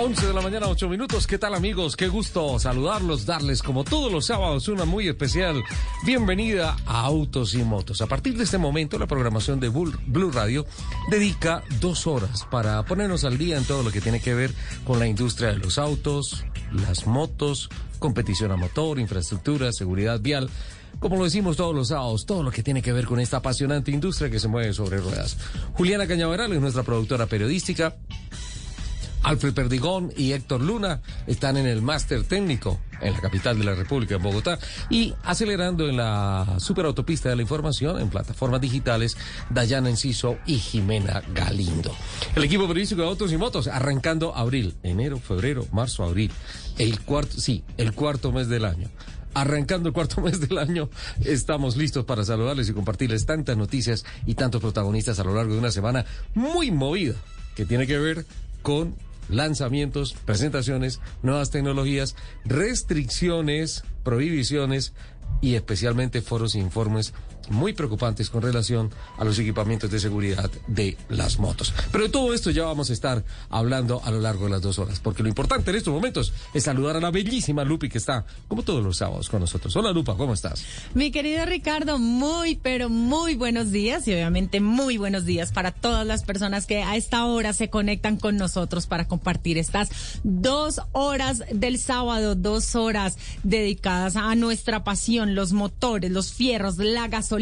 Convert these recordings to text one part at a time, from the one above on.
11 de la mañana, 8 minutos. ¿Qué tal amigos? Qué gusto saludarlos, darles como todos los sábados una muy especial bienvenida a Autos y Motos. A partir de este momento, la programación de Blue Radio dedica dos horas para ponernos al día en todo lo que tiene que ver con la industria de los autos, las motos, competición a motor, infraestructura, seguridad vial. Como lo decimos todos los sábados, todo lo que tiene que ver con esta apasionante industria que se mueve sobre ruedas. Juliana Cañaveral es nuestra productora periodística. Alfred Perdigón y Héctor Luna están en el máster técnico en la capital de la República, en Bogotá, y acelerando en la superautopista de la información en plataformas digitales, Dayana Enciso y Jimena Galindo. El equipo periodístico de Autos y Motos, arrancando abril, enero, febrero, marzo, abril, el cuarto, sí, el cuarto mes del año. Arrancando el cuarto mes del año, estamos listos para saludarles y compartirles tantas noticias y tantos protagonistas a lo largo de una semana muy movida que tiene que ver con lanzamientos, presentaciones, nuevas tecnologías, restricciones, prohibiciones y especialmente foros e informes muy preocupantes con relación a los equipamientos de seguridad de las motos. Pero de todo esto ya vamos a estar hablando a lo largo de las dos horas, porque lo importante en estos momentos es saludar a la bellísima Lupi que está, como todos los sábados, con nosotros. Hola Lupa, ¿cómo estás? Mi querido Ricardo, muy, pero muy buenos días y obviamente muy buenos días para todas las personas que a esta hora se conectan con nosotros para compartir estas dos horas del sábado, dos horas dedicadas a nuestra pasión, los motores, los fierros, la gasolina.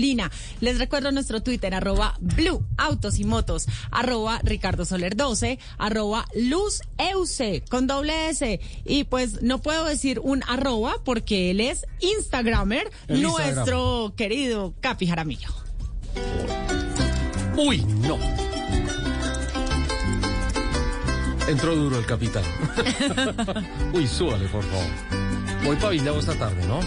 Les recuerdo nuestro Twitter, arroba Blue Autos y Motos, arroba Ricardo Soler 12, arroba Luz Euse, con doble S. Y pues no puedo decir un arroba porque él es Instagramer, El nuestro querido Capi Jaramillo. Uy, no. Entró duro el capitán. Uy, súbale, por favor. Voy para Villavo esta tarde, ¿no?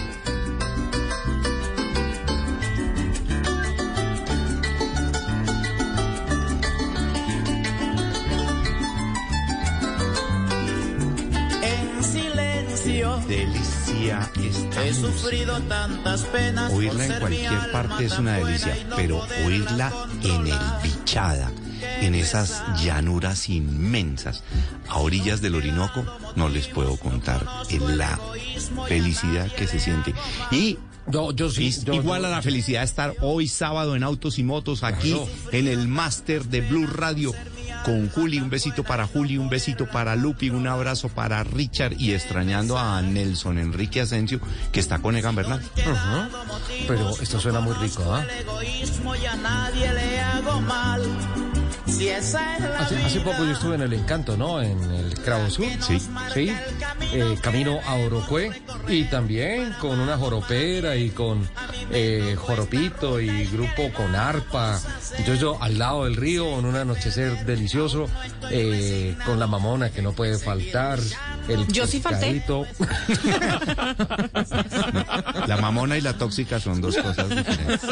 Delicia esta he sufrido tantas penas. Oírla en cualquier parte es una delicia, pero oírla en el. Bichada, en esas llanuras inmensas, a orillas del Orinoco, no les puedo contar la felicidad que se siente. Y Yo, yo sí. es yo- igual yo- a la felicidad de estar hoy sábado en Autos y Motos aquí Claro. en el máster de Blue Radio con Juli, un besito para Juli, un besito para Lupi, un abrazo para Richard y extrañando a Nelson Enrique Asensio que está con Egan Bernal. Pero esto suena muy rico, ¿ah? Hace poco yo estuve en el Encanto, ¿no? En el Cravo Sur. Sí. Sí. Eh, camino a Orocue. Y también con una joropera y con eh, joropito y grupo con arpa. Entonces yo al lado del río en un anochecer delicioso eh, con la mamona que no puede faltar. El Yo sí falté. La mamona y la tóxica son dos cosas diferentes.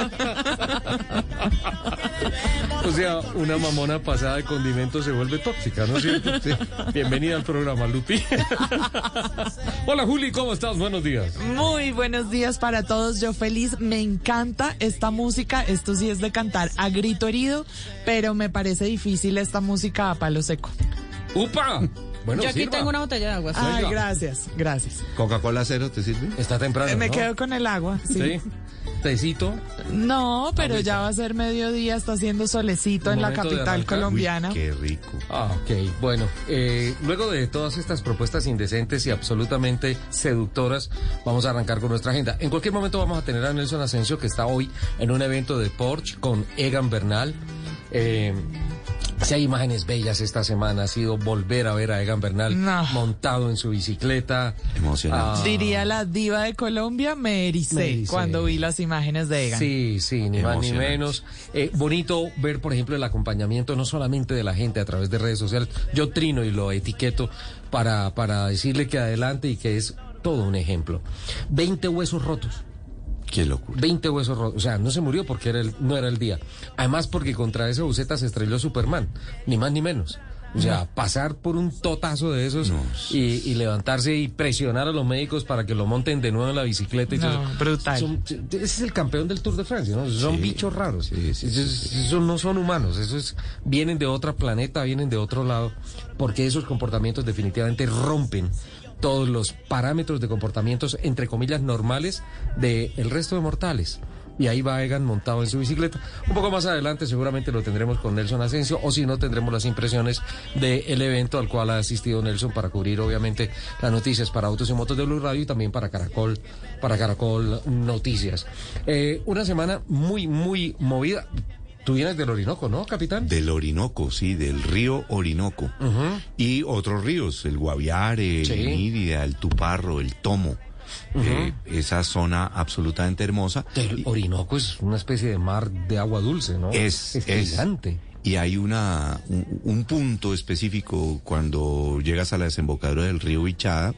O sea, una mamona pasada de condimentos se vuelve tóxica, ¿no es cierto? Sí. Bienvenida al programa, Lupi. Hola, Juli, ¿cómo estás? Buenos días. Muy buenos días para todos. Yo feliz, me encanta esta música. Esto sí es de cantar a grito herido, pero me parece difícil esta música a palo seco. ¡Upa! Bueno, Yo aquí sirva. tengo una botella de agua. sí. Ay, Oiga. gracias, gracias. ¿Coca-Cola cero te sirve? Está temprano, me ¿no? quedo con el agua, sí. Sí. Tecito. No, pero Ahorita. ya va a ser mediodía, está haciendo solecito en la capital colombiana. Uy, qué rico. Ah, ok. Bueno, eh, luego de todas estas propuestas indecentes y absolutamente seductoras, vamos a arrancar con nuestra agenda. En cualquier momento vamos a tener a Nelson Asensio, que está hoy en un evento de Porsche con Egan Bernal. Eh, Si hay imágenes bellas esta semana, ha sido volver a ver a Egan Bernal No. montado en su bicicleta. Emocionante. Ah, Diría la diva de Colombia, me ericé, Me ericé. cuando vi las imágenes de Egan. Sí, sí, ni más ni menos. Eh, bonito ver, por ejemplo, el acompañamiento no solamente de la gente a través de redes sociales. Yo trino y lo etiqueto para, para decirle que adelante y que es todo un ejemplo. 20 huesos rotos. Qué locura. 20 huesos rotos. O sea, no se murió porque era el- no era el día. Además, porque contra esa buceta se estrelló Superman. Ni más ni menos. O sea, pasar por un totazo de esos No. y, y levantarse y presionar a los médicos para que lo monten de nuevo en la bicicleta. Y No, todo eso. brutal. Son- ese es el campeón del Tour de Francia, ¿no? Son Sí. bichos raros. Sí, sí, Esos, sí, esos no son humanos. Esos vienen de otro planeta, vienen de otro lado. Porque esos comportamientos definitivamente rompen todos los parámetros de comportamientos, entre comillas, normales del el resto de mortales. Y ahí va Egan montado en su bicicleta. Un poco más adelante seguramente lo tendremos con Nelson Asensio o si no tendremos las impresiones del evento al cual ha asistido Nelson para cubrir obviamente las noticias para Autos y Motos de Blue Radio y también para Caracol, para Caracol Noticias. Eh, una semana muy, muy movida. Tú vienes del Orinoco, ¿no, capitán? Del Orinoco, sí, del río Orinoco. Y otros ríos, el Guaviare, Sí. el el Tuparro, el Tomo. Eh, esa zona absolutamente hermosa. El Orinoco es una especie de mar de agua dulce, ¿no? Es, es es. gigante. Y hay una, un, un punto específico cuando llegas a la desembocadura del río Bichada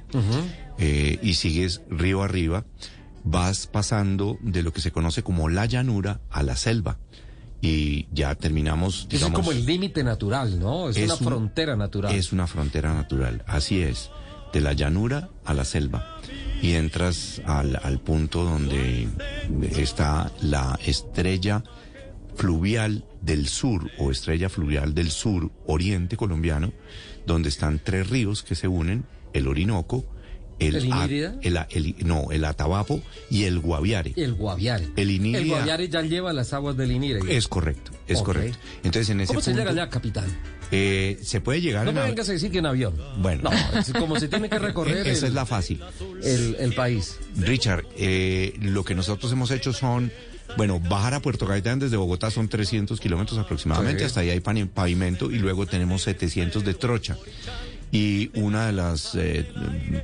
eh, y sigues río arriba, vas pasando de lo que se conoce como la llanura a la selva. Y ya terminamos, Eso es digamos, como el límite natural, ¿no? Es, es una un- frontera natural. Es una frontera natural, así es, de la llanura a la selva. Y entras al, al punto donde está la estrella fluvial del sur o estrella fluvial del sur oriente colombiano, donde están tres ríos que se unen, el Orinoco, el, ¿El Inírida? el A- el- no, el Atabapo y el Guaviare. El Guaviare. El Inírida- El Guaviare ya lleva las aguas del Inírida. Es correcto, es correcto. Entonces en ese ¿Cómo se llega allá, capitán? eh, se puede llegar No en me av- vengas a decir que en avión. Bueno. No, es como se tiene que recorrer Esa es la fácil. el, país. Richard, eh, lo que nosotros hemos hecho son, bueno, bajar a Puerto Gaitán desde Bogotá son 300 kilómetros aproximadamente, Sí. hasta ahí hay pan- pavimento y luego tenemos 700 de trocha. Y una de las eh,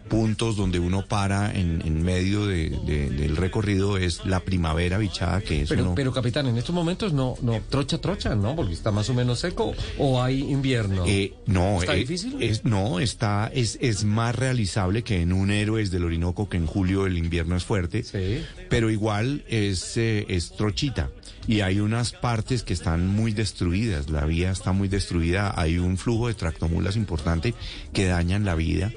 puntos donde uno para en, en medio de- de- del recorrido es la primavera bichada, que es Pero, uno- pero capitán, en estos momentos no, no, trocha, trocha, ¿no? Porque está más o menos seco. ¿O hay invierno? Eh, no, ¿Está eh, difícil? Es, no, está, es, es más realizable que en un Héroes del Orinoco, que en julio el invierno es fuerte. Sí. Pero igual es, eh, es trochita. Y hay unas partes que están muy destruidas. La vía está muy destruida. Hay un flujo de tractomulas importante que dañan la vida.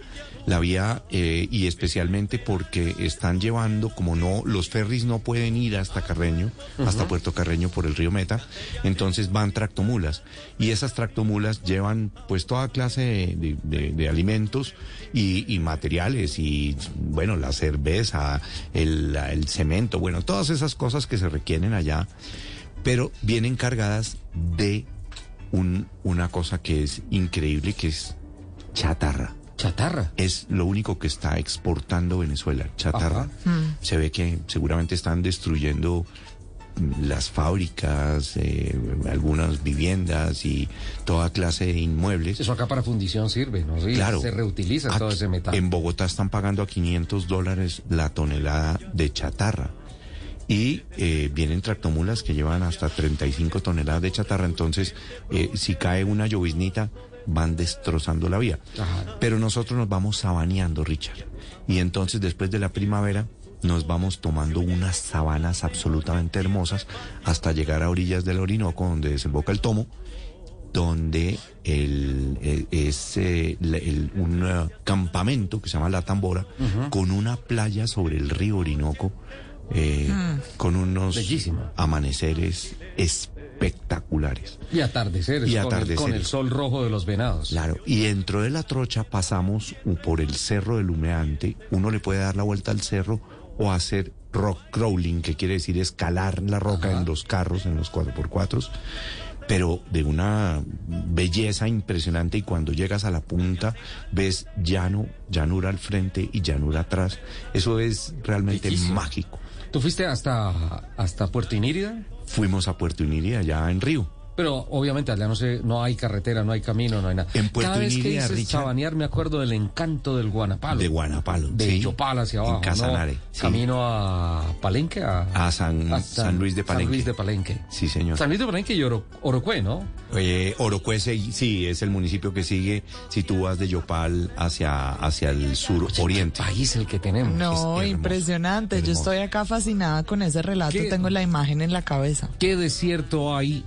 La vía, eh, y especialmente porque están llevando, como no, los ferries no pueden ir hasta Carreño, hasta Puerto Carreño por el río Meta, entonces van tractomulas. Y esas tractomulas llevan pues toda clase de, de- de- alimentos y, y materiales, y bueno, la cerveza, el, el cemento, bueno, todas esas cosas que se requieren allá, pero vienen cargadas de un, una cosa que es increíble, que es chatarra Chatarra. es lo único que está exportando Venezuela, chatarra. Ajá. Se ve que seguramente están destruyendo mm, las fábricas, eh, algunas viviendas y toda clase de inmuebles. Eso acá para fundición sirve, ¿no? Sí, Claro. Se reutiliza todo ese metal. En Bogotá están pagando a 500 dólares la tonelada de chatarra. Y eh, vienen tractomulas que llevan hasta 35 toneladas de chatarra. Entonces, eh, si cae una lloviznita, van destrozando la vía. Ajá. Pero nosotros nos vamos sabaneando, Richard. Y entonces, después de la primavera, nos vamos tomando unas sabanas absolutamente hermosas hasta llegar a orillas del Orinoco, donde desemboca el tomo donde el, eh, es eh, el- un eh, campamento que se llama La Tambora, con una playa sobre el río Orinoco, eh, con unos amaneceres espectaculares. Y atardeceres. Y con el- Con, atardeceres. el sol rojo de los venados. Claro, y dentro de la trocha pasamos por el cerro del humeante, uno le puede dar la vuelta al cerro o hacer rock crawling, que quiere decir escalar la roca en los carros, en los 4x4, pero de una belleza impresionante y cuando llegas a la punta ves llano, llanura al frente y llanura atrás. Eso es realmente mágico. ¿Tú fuiste hasta, hasta Puerto Inírida? Fuimos a Puerto Iniri allá en Río. Pero obviamente allá no sé, no hay carretera, no hay camino, no hay nada. En Puerto Cada vez que dices Richard- Chabanear me acuerdo del encanto del Guanapalo. De Guanapalo. De sí. Yopal hacia En abajo, ¿no? Casanare, sí. Camino a Palenque, a, A San- San Luis de Palenque. San Luis de Palenque. Sí, señor. San Luis de Palenque y Oro, Orocue, ¿no? Eh, Orocuese, sí, es el municipio que sigue si tú vas de Yopal hacia, hacia el sur oriente. País el que tenemos. No, hermoso, impresionante. Yo estoy acá fascinada con ese relato. ¿Qué? Tengo la imagen en la cabeza. ¿Qué desierto hay?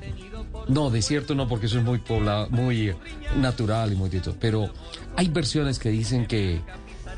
No, desierto no, porque eso es muy poblado, muy natural y muy dito. Pero hay versiones que dicen que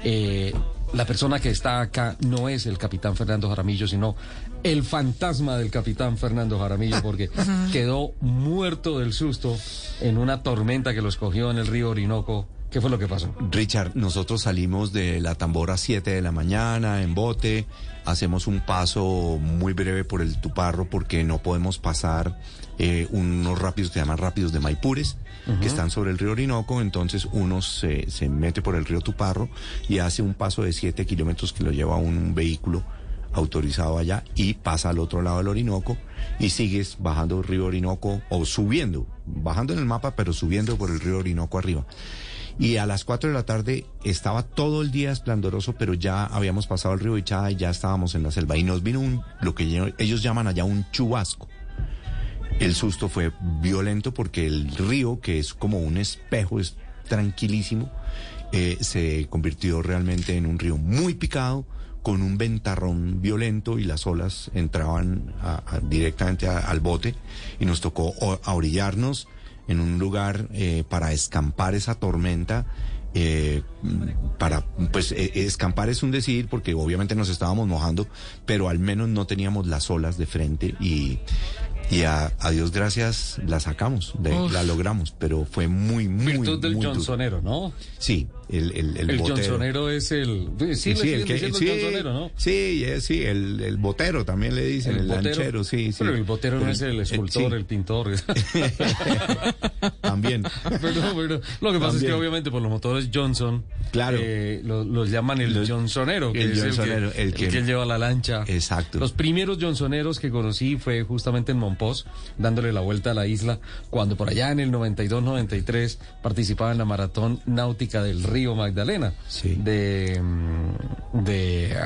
eh, la persona que está acá no es el capitán Fernando Jaramillo, sino el fantasma del capitán Fernando Jaramillo, porque quedó muerto del susto en una tormenta que lo escogió en el río Orinoco. ¿Qué fue lo que pasó? Richard, nosotros salimos de la tambora a 7 de la mañana en bote, hacemos un paso muy breve por el Tuparro porque no podemos pasar eh, unos rápidos que se llaman rápidos de Maipures, que están sobre el río Orinoco, entonces uno se, se mete por el río Tuparro y hace un paso de 7 kilómetros que lo lleva un vehículo autorizado allá y pasa al otro lado del Orinoco y sigues bajando el río Orinoco o subiendo, bajando en el mapa pero subiendo por el río Orinoco arriba. Y a las 4 de la tarde estaba todo el día esplendoroso, pero ya habíamos pasado el río Ichada y ya estábamos en la selva. Y nos vino un, lo que ellos llaman allá un chubasco. El susto fue violento porque el río, que es como un espejo, es tranquilísimo, eh, se convirtió realmente en un río muy picado, con un ventarrón violento y las olas entraban directamente al bote y nos tocó orillarnos en un lugar eh, para escampar esa tormenta. eh, para, pues, eh, escampar es un decir porque obviamente nos estábamos mojando, pero al menos no teníamos las olas de frente y, y a, a Dios gracias la sacamos, de- la logramos, pero fue muy, muy, Virtud del muy duro. Johnsonero, ¿no? Sí, el, el, el, El, botero. Es el... Sí, diciendo sí, Johnsonero, ¿no? Sí, eh, sí, el, el botero también le dicen, el, botero. lanchero, sí, sí. Pero el botero no es el eh, escultor, sí, el pintor. También. pero, pero lo que pasa es que obviamente por los motores Johnson, Claro. eh, lo- los llaman el Los- Johnsonero, que el es Johnsonero, el, que, el el que- que lleva la lancha. Exacto. Los primeros Johnsoneros que conocí fue justamente en Monpós, dándole la vuelta a la isla, cuando por allá en el 92-93 participaba en la maratón náutica del río Magdalena, Sí. de, mm, de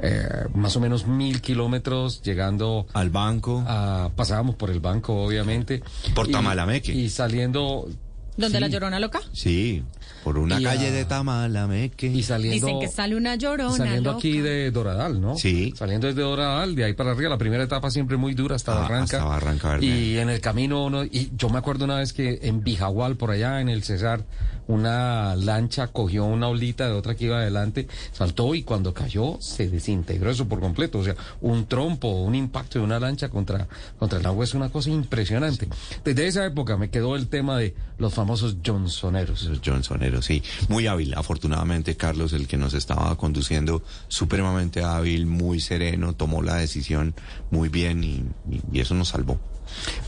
eh, más o menos mil kilómetros, llegando Al banco. a- pasábamos por el banco, obviamente. Por Tamalameque. Y saliendo, ¿Dónde Sí. la llorona loca? Sí, por una Y calle de Tamalameque. y saliendo. Dicen que sale una llorona Saliendo loca. aquí de Doradal, ¿no? Sí. Saliendo desde Doradal, de ahí para arriba, la primera etapa siempre muy dura hasta Ah, Barranca. hasta Barranca Bermeja. Y en el camino uno, y yo me acuerdo una vez que en Bijagual, por allá en el Cesar, una lancha cogió una olita de otra que iba adelante, saltó y cuando cayó se desintegró eso por completo. O sea, un trompo, un impacto de una lancha contra, contra el agua es una cosa impresionante. Desde esa época me quedó el tema de los famosos Johnsoneros. Los Johnsonero, sí. Muy hábil, afortunadamente Carlos, el que nos estaba conduciendo, supremamente hábil, muy sereno, tomó la decisión muy bien y, y- y eso nos salvó.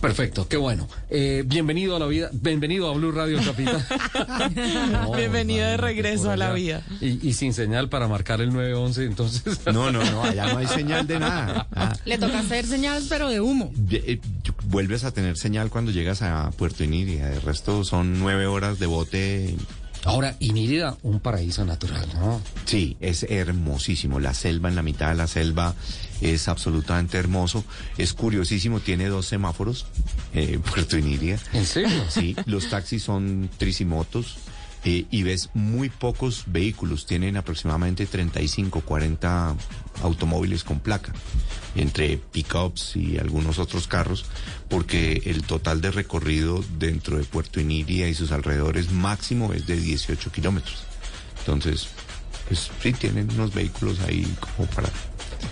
Perfecto, qué bueno. Eh, bienvenido a la vida, bienvenido a Blue Radio Capitán. No, Bienvenido de regreso a la vida. Y, y sin señal para marcar el 911, entonces. No, no, no, allá no hay señal de nada. Ah, Le toca hacer señales, pero de humo. eh, vuelves a tener señal cuando llegas a Puerto Iniria. De resto son nueve horas de bote. Ahora, Inírida, un paraíso natural, ¿no? Sí, es hermosísimo. La selva, en la mitad de la selva, es absolutamente hermoso. Es curiosísimo, tiene dos semáforos, eh, Puerto Iniria. ¿En serio? Sí, los taxis son tricimotos eh, y ves muy pocos vehículos. Tienen aproximadamente 35, 40 automóviles con placa, entre pickups y algunos otros carros, porque el total de recorrido dentro de Puerto Iniria y sus alrededores máximo es de 18 kilómetros. Entonces, pues sí, tienen unos vehículos ahí como para...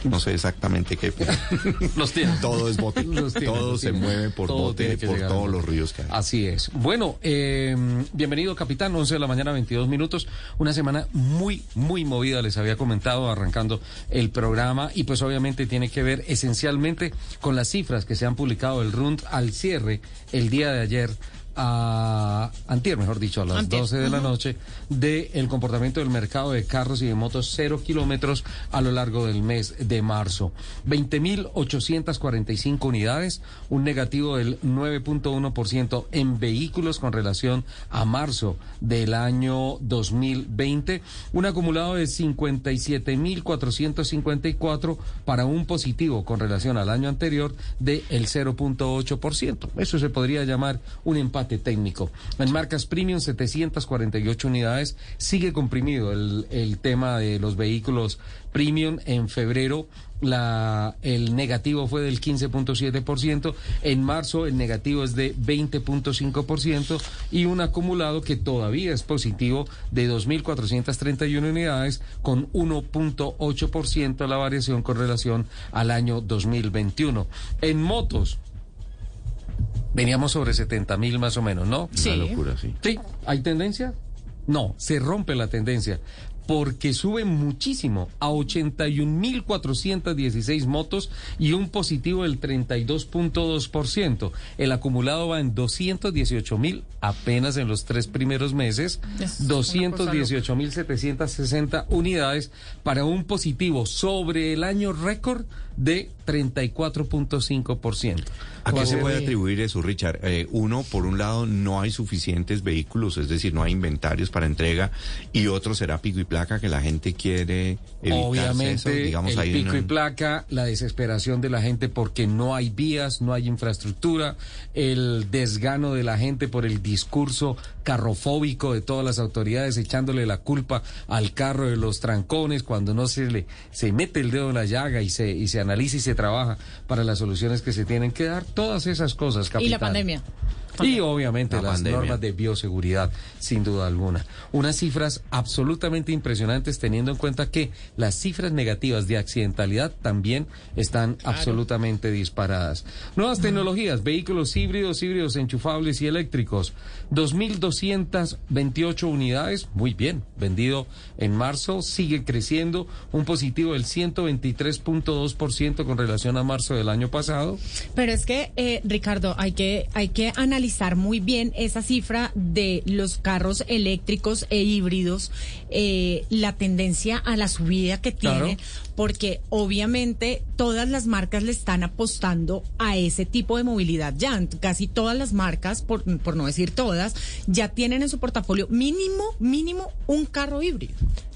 No sé exactamente qué, Los tiene. todo es bote. Los tiene, todo los se tiene. mueve por Todo bote, por todos los ríos que hay. Así es. Bueno, eh, bienvenido capitán, 11 de la mañana, 22 minutos. Una semana muy, muy movida, les había comentado, arrancando el programa y pues obviamente tiene que ver esencialmente con las cifras que se han publicado del RUND al cierre el día de ayer a antier, mejor dicho, a las Antier. 12 de la noche, de el comportamiento del mercado de carros y de motos cero kilómetros a lo largo del mes de marzo. 20.845 unidades, un negativo del 9.1% en vehículos con relación a marzo del año 2020, un acumulado de 57.454 para un positivo con relación al año anterior de el 0.8%. Eso se podría llamar un empate técnico. En marcas premium, 748 unidades. Sigue comprimido el, el tema de los vehículos premium en febrero. La, el negativo fue del 15.7%, en marzo el negativo es de 20.5% y un acumulado que todavía es positivo de 2.431 unidades con 1.8% la variación con relación al año 2021. En motos, veníamos sobre 70 mil más o menos, ¿no? Sí. Una locura, sí. Sí, ¿hay tendencia? No, se rompe la tendencia porque sube muchísimo a 81.416 motos y un positivo del 32.2%. El acumulado va en 218.000 apenas en los tres primeros meses, Es una cosa 218.760 unidades para un positivo sobre el año récord de 34.5%. ¿A qué se puede atribuir eso, Richard? Eh, uno, por un lado, no hay suficientes vehículos, es decir, no hay inventarios para entrega, y otro será pico y placa que la gente quiere evitar Obviamente, eso, digamos, el hay pico una- y placa, la desesperación de la gente porque no hay vías, no hay infraestructura, el desgano de la gente por el discurso carrofóbico de todas las autoridades echándole la culpa al carro de los trancones cuando no se le se mete el dedo en la llaga y se y se analiza y se trabaja para las soluciones que se tienen que dar, todas esas cosas, Y la pandemia. Y obviamente La las pandemia. normas de bioseguridad, sin duda alguna. Unas cifras absolutamente impresionantes teniendo en cuenta que las cifras negativas de accidentalidad también están absolutamente disparadas. Nuevas tecnologías, vehículos híbridos, híbridos enchufables y eléctricos. 2.228 unidades, muy bien, vendido en marzo, sigue creciendo, un positivo del 123.2% con relación a marzo del año pasado. Pero es que, eh, Ricardo, hay que, hay que analizar muy bien esa cifra de los carros eléctricos e híbridos, eh, la tendencia a la subida que Claro. Porque obviamente todas las marcas le están apostando a ese tipo de movilidad ya. Casi todas las marcas, por, por no decir todas, ya tienen en su portafolio mínimo, mínimo un carro híbrido.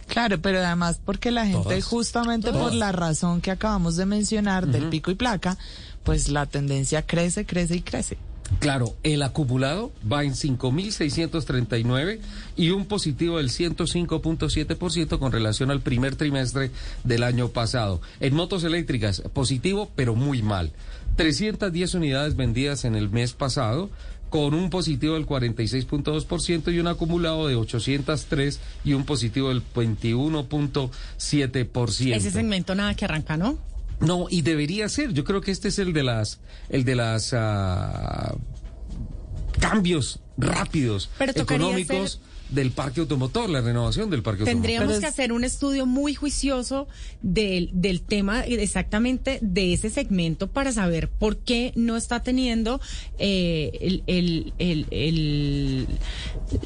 Claro, pero además porque la gente Todas. justamente por la razón que acabamos de mencionar del pico y placa, pues la tendencia crece, crece y crece. Claro, el acumulado va en 5.639 y un positivo del 105.7% con relación al primer trimestre del año pasado. En motos eléctricas, positivo, pero muy mal. 310 unidades vendidas en el mes pasado con un positivo del 46.2% y un acumulado de 803 y un positivo del 21.7%. Ese segmento nada que arranca, ¿no? No, y debería ser. Yo creo que este es el de las, el de las ah, cambios rápidos Pero económicos del parque automotor, la renovación del parque Tendríamos Pero que es- hacer un estudio muy juicioso del, del tema exactamente de ese segmento para saber por qué no está teniendo eh, el, el, el, el-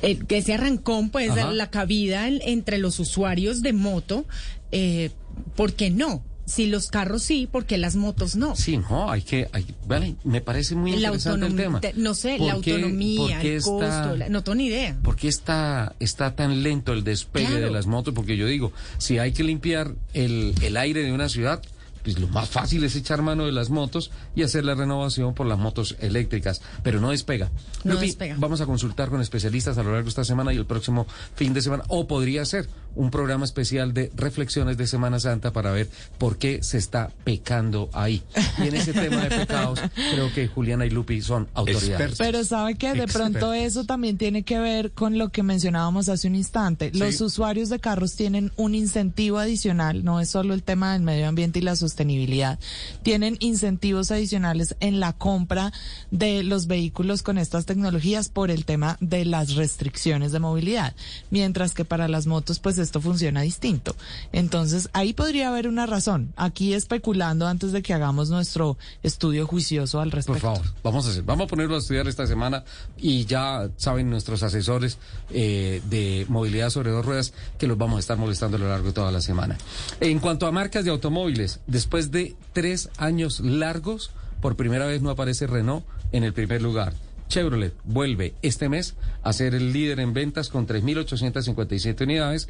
el- ese arrancón, pues Ajá. la cabida en- entre los usuarios de moto. Eh, ¿Por qué no? Si los carros sí, ¿por qué las motos no? Sí, no, hay que, hay- vale, me parece muy la interesante el tema. te- no sé, ¿Por la qué- autonomía, el está- costo, la- no tengo ni idea. ¿Por qué está, está tan lento el despegue Claro. de las motos? Porque yo digo, si hay que limpiar el, el aire de una ciudad, pues lo más fácil es echar mano de las motos y hacer la renovación por las motos eléctricas, pero no despega. No Lupi, despega. Vamos a consultar con especialistas a lo largo de esta semana y el próximo fin de semana, o podría ser un programa especial de reflexiones de Semana Santa para ver por qué se está pecando ahí. Y en ese tema de pecados, creo que Juliana y Lupi son autoridades. Expertos. Pero sabe que de pronto eso también tiene que ver con lo que mencionábamos hace un instante. Los usuarios de carros tienen un incentivo adicional, no es solo el tema del medio ambiente y la sostenibilidad. Tienen incentivos adicionales en la compra de los vehículos con estas tecnologías por el tema de las restricciones de movilidad. Mientras que para las motos, pues esto funciona distinto. Entonces, ahí podría haber una razón. Aquí especulando antes de que hagamos nuestro estudio juicioso al respecto. Por favor, vamos a hacer, vamos a ponerlo a estudiar esta semana y ya saben nuestros asesores eh, de movilidad sobre dos ruedas que los vamos a estar molestando a lo largo de toda la semana. En cuanto a marcas de automóviles, después de tres años largos, por primera vez no aparece Renault en el primer lugar. Chevrolet vuelve este mes a ser el líder en ventas con 3.857 unidades,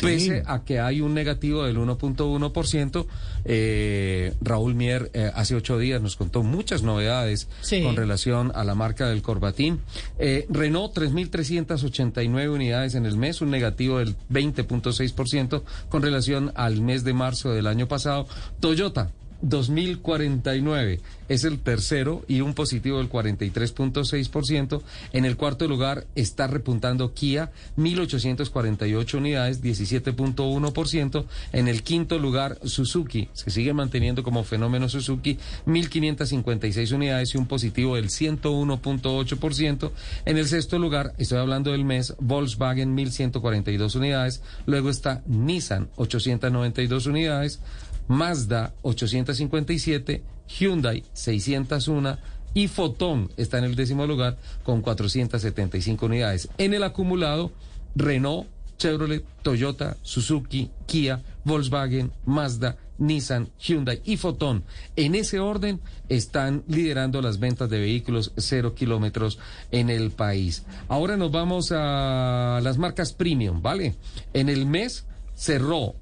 pese a que hay un negativo del 1.1%. Eh, Raúl Mier eh, hace ocho días nos contó muchas novedades Sí. con relación a la marca del Corbatín. Eh, Renault 3.389 unidades en el mes, un negativo del 20.6% con relación al mes de marzo del año pasado. Toyota 2049 es el tercero y un positivo del 43.6%. En el cuarto lugar está repuntando Kia, 1.848 unidades, 17.1%. En el quinto lugar Suzuki, se sigue manteniendo como fenómeno Suzuki, 1.556 unidades y un positivo del 101.8%. En el sexto lugar, estoy hablando del mes, Volkswagen, 1.142 unidades. Luego está Nissan, 892 unidades. Mazda 857, Hyundai 601 y Fotón está en el décimo lugar con 475 unidades. En el acumulado, Renault, Chevrolet, Toyota, Suzuki, Kia, Volkswagen, Mazda, Nissan, Hyundai y Fotón. En ese orden están liderando las ventas de vehículos cero kilómetros en el país. Ahora nos vamos a las marcas premium, ¿vale? En el mes cerró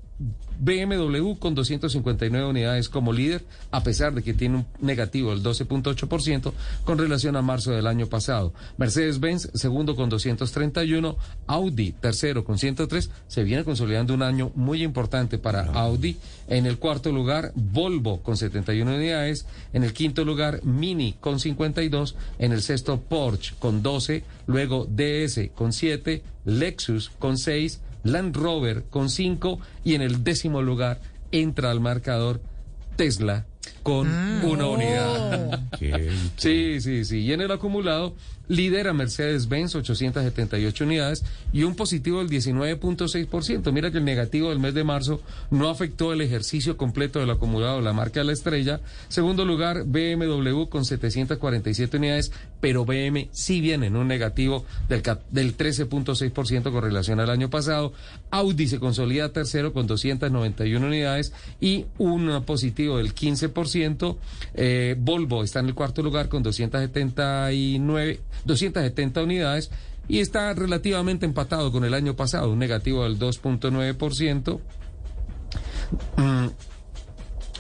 BMW con 259 unidades como líder, a pesar de que tiene un negativo del 12.8% con relación a marzo del año pasado. Mercedes-Benz, segundo con 231, Audi, tercero con 103. Se viene consolidando un año muy importante para Audi. En el cuarto lugar, Volvo con 71 unidades. En el quinto lugar, Mini con 52. En el sexto, Porsche con 12. Luego, DS con 7. Lexus con 6. Land Rover con 5 y en el décimo lugar entra al marcador Tesla con una unidad. Sí, sí, sí. Y en el acumulado lidera Mercedes-Benz 878 unidades y un positivo del 19.6%. Mira que el negativo del mes de marzo no afectó el ejercicio completo del acumulado de la marca de la estrella. Segundo lugar, BMW con 747 unidades, pero BM sí viene en un negativo del, del 13.6% con relación al año pasado. Audi se consolida tercero con 291 unidades y un positivo del 15%. Eh, Volvo está en el cuarto lugar con 279, 270 unidades y está relativamente empatado con el año pasado, un negativo del 2.9%. Mm,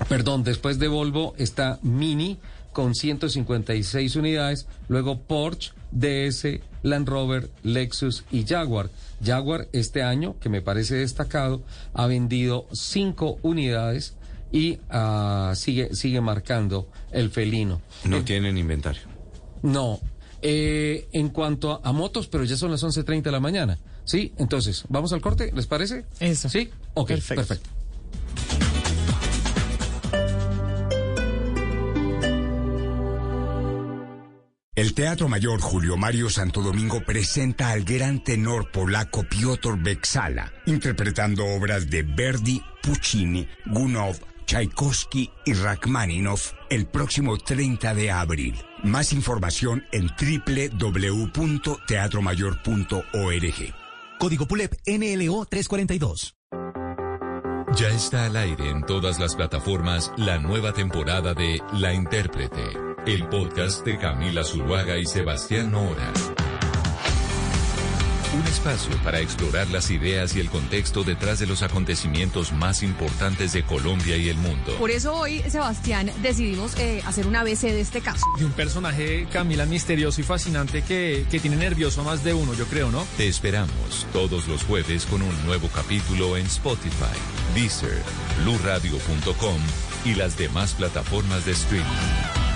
perdón, después de Volvo está Mini con 156 unidades, luego Porsche, DS, Land Rover, Lexus y Jaguar. Jaguar este año, que me parece destacado, ha vendido 5 unidades y ah, sigue, sigue marcando el felino. No tienen inventario. No. Eh, en cuanto a, a motos, pero ya son las 11.30 de la mañana. ¿Sí? Entonces, ¿vamos al corte? ¿Les parece? Eso. ¿Sí? Ok, Perfecto. perfecto. El Teatro Mayor Julio Mario Santo Domingo presenta al gran tenor polaco Piotr Beksala, interpretando obras de Verdi, Puccini, Gunov, Tchaikovsky y Rachmaninoff el próximo 30 de abril. Más información en www.teatromayor.org. Código PULEP NLO 342. Ya está al aire en todas las plataformas la nueva temporada de La Intérprete, el podcast de Camila Zuluaga y Sebastián Nora. Un espacio para explorar las ideas y el contexto detrás de los acontecimientos más importantes de Colombia y el mundo. Por eso hoy, Sebastián, decidimos eh, hacer un ABC de este caso. De un personaje, Camila, misterioso y fascinante que, que tiene nervioso a más de uno, yo creo, ¿no? Te esperamos todos los jueves con un nuevo capítulo en Spotify, Deezer, BlueRadio.com y las demás plataformas de streaming.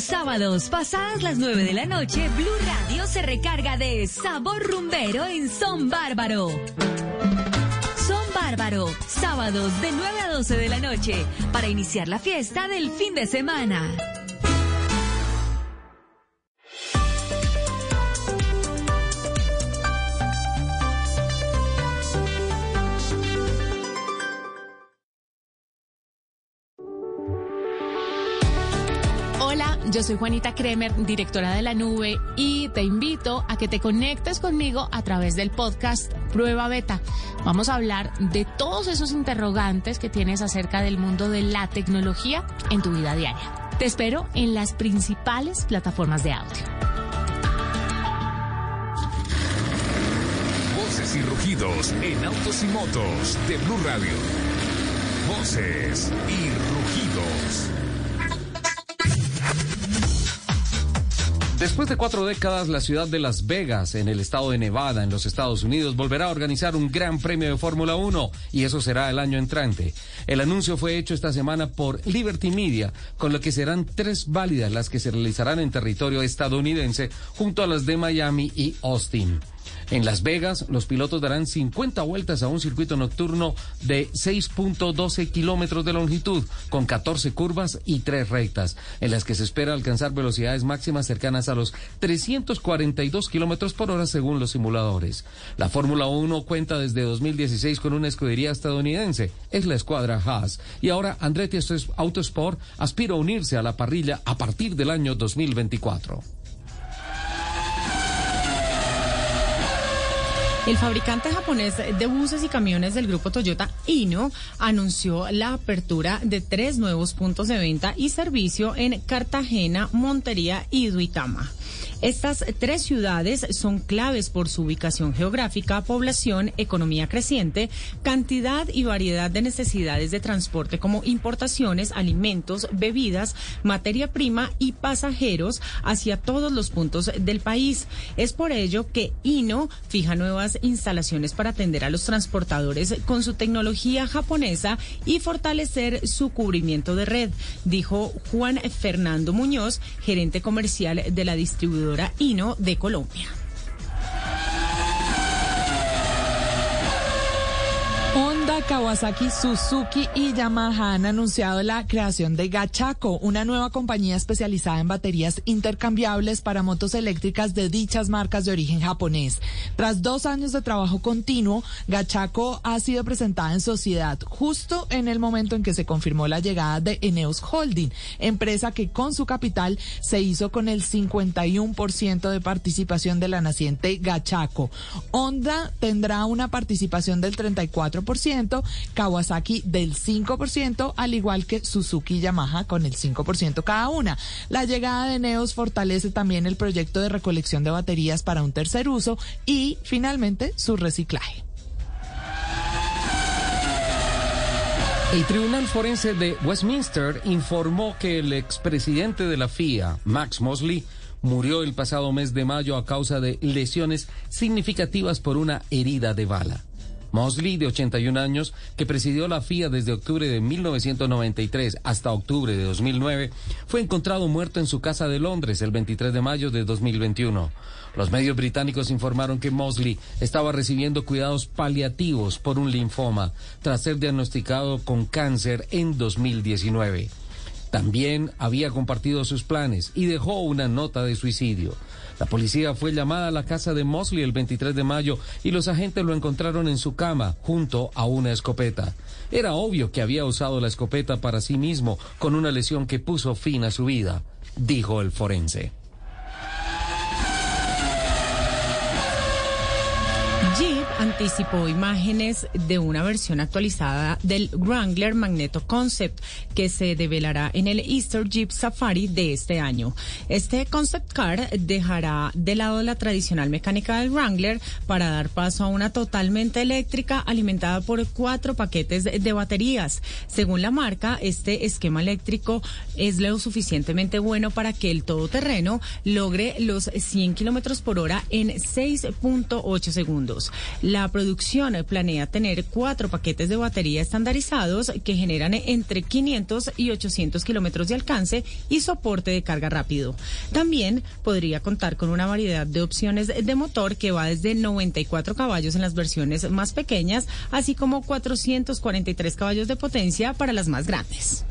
Sábados, pasadas las 9 de la noche, Blue Radio se recarga de sabor rumbero en Son Bárbaro. Son Bárbaro, sábados de 9 a 12 de la noche, para iniciar la fiesta del fin de semana. Yo soy Juanita Kremer, directora de la nube, y te invito a que te conectes conmigo a través del podcast Prueba Beta. Vamos a hablar de todos esos interrogantes que tienes acerca del mundo de la tecnología en tu vida diaria. Te espero en las principales plataformas de audio. Voces y rugidos en autos y motos de Blue Radio. Voces y rugidos. Después de cuatro décadas, la ciudad de Las Vegas, en el estado de Nevada, en los Estados Unidos, volverá a organizar un gran premio de Fórmula 1 y eso será el año entrante. El anuncio fue hecho esta semana por Liberty Media, con lo que serán tres válidas las que se realizarán en territorio estadounidense junto a las de Miami y Austin. En Las Vegas, los pilotos darán 50 vueltas a un circuito nocturno de 6.12 kilómetros de longitud, con 14 curvas y 3 rectas, en las que se espera alcanzar velocidades máximas cercanas a los 342 kilómetros por hora según los simuladores. La Fórmula 1 cuenta desde 2016 con una escudería estadounidense, es la escuadra Haas, y ahora Andretti Autosport aspira a unirse a la parrilla a partir del año 2024. El fabricante japonés de buses y camiones del grupo Toyota Ino anunció la apertura de tres nuevos puntos de venta y servicio en Cartagena, Montería y Duitama. Estas tres ciudades son claves por su ubicación geográfica, población, economía creciente, cantidad y variedad de necesidades de transporte como importaciones, alimentos, bebidas, materia prima y pasajeros hacia todos los puntos del país. Es por ello que INO fija nuevas instalaciones para atender a los transportadores con su tecnología japonesa y fortalecer su cubrimiento de red, dijo Juan Fernando Muñoz, gerente comercial de la distribuidora Hino de Colombia. Honda, Kawasaki, Suzuki y Yamaha han anunciado la creación de Gachaco, una nueva compañía especializada en baterías intercambiables para motos eléctricas de dichas marcas de origen japonés. Tras dos años de trabajo continuo, Gachaco ha sido presentada en sociedad justo en el momento en que se confirmó la llegada de Eneos Holding, empresa que con su capital se hizo con el 51% de participación de la naciente Gachaco. Honda tendrá una participación del 34% Kawasaki del 5%, al igual que Suzuki y Yamaha con el 5% cada una. La llegada de Neos fortalece también el proyecto de recolección de baterías para un tercer uso y finalmente su reciclaje. El Tribunal Forense de Westminster informó que el expresidente de la FIA, Max Mosley, murió el pasado mes de mayo a causa de lesiones significativas por una herida de bala. Mosley, de 81 años, que presidió la FIA desde octubre de 1993 hasta octubre de 2009, fue encontrado muerto en su casa de Londres el 23 de mayo de 2021. Los medios británicos informaron que Mosley estaba recibiendo cuidados paliativos por un linfoma tras ser diagnosticado con cáncer en 2019. También había compartido sus planes y dejó una nota de suicidio. La policía fue llamada a la casa de Mosley el 23 de mayo y los agentes lo encontraron en su cama junto a una escopeta. Era obvio que había usado la escopeta para sí mismo con una lesión que puso fin a su vida, dijo el forense. Jeep anticipó imágenes de una versión actualizada del Wrangler Magneto Concept que se develará en el Easter Jeep Safari de este año. Este concept car dejará de lado la tradicional mecánica del Wrangler para dar paso a una totalmente eléctrica alimentada por cuatro paquetes de baterías. Según la marca, este esquema eléctrico es lo suficientemente bueno para que el todoterreno logre los 100 kilómetros por hora en 6.8 segundos. La producción planea tener cuatro paquetes de batería estandarizados que generan entre 500 y 800 kilómetros de alcance y soporte de carga rápido. También podría contar con una variedad de opciones de motor que va desde 94 caballos en las versiones más pequeñas, así como 443 caballos de potencia para las más grandes.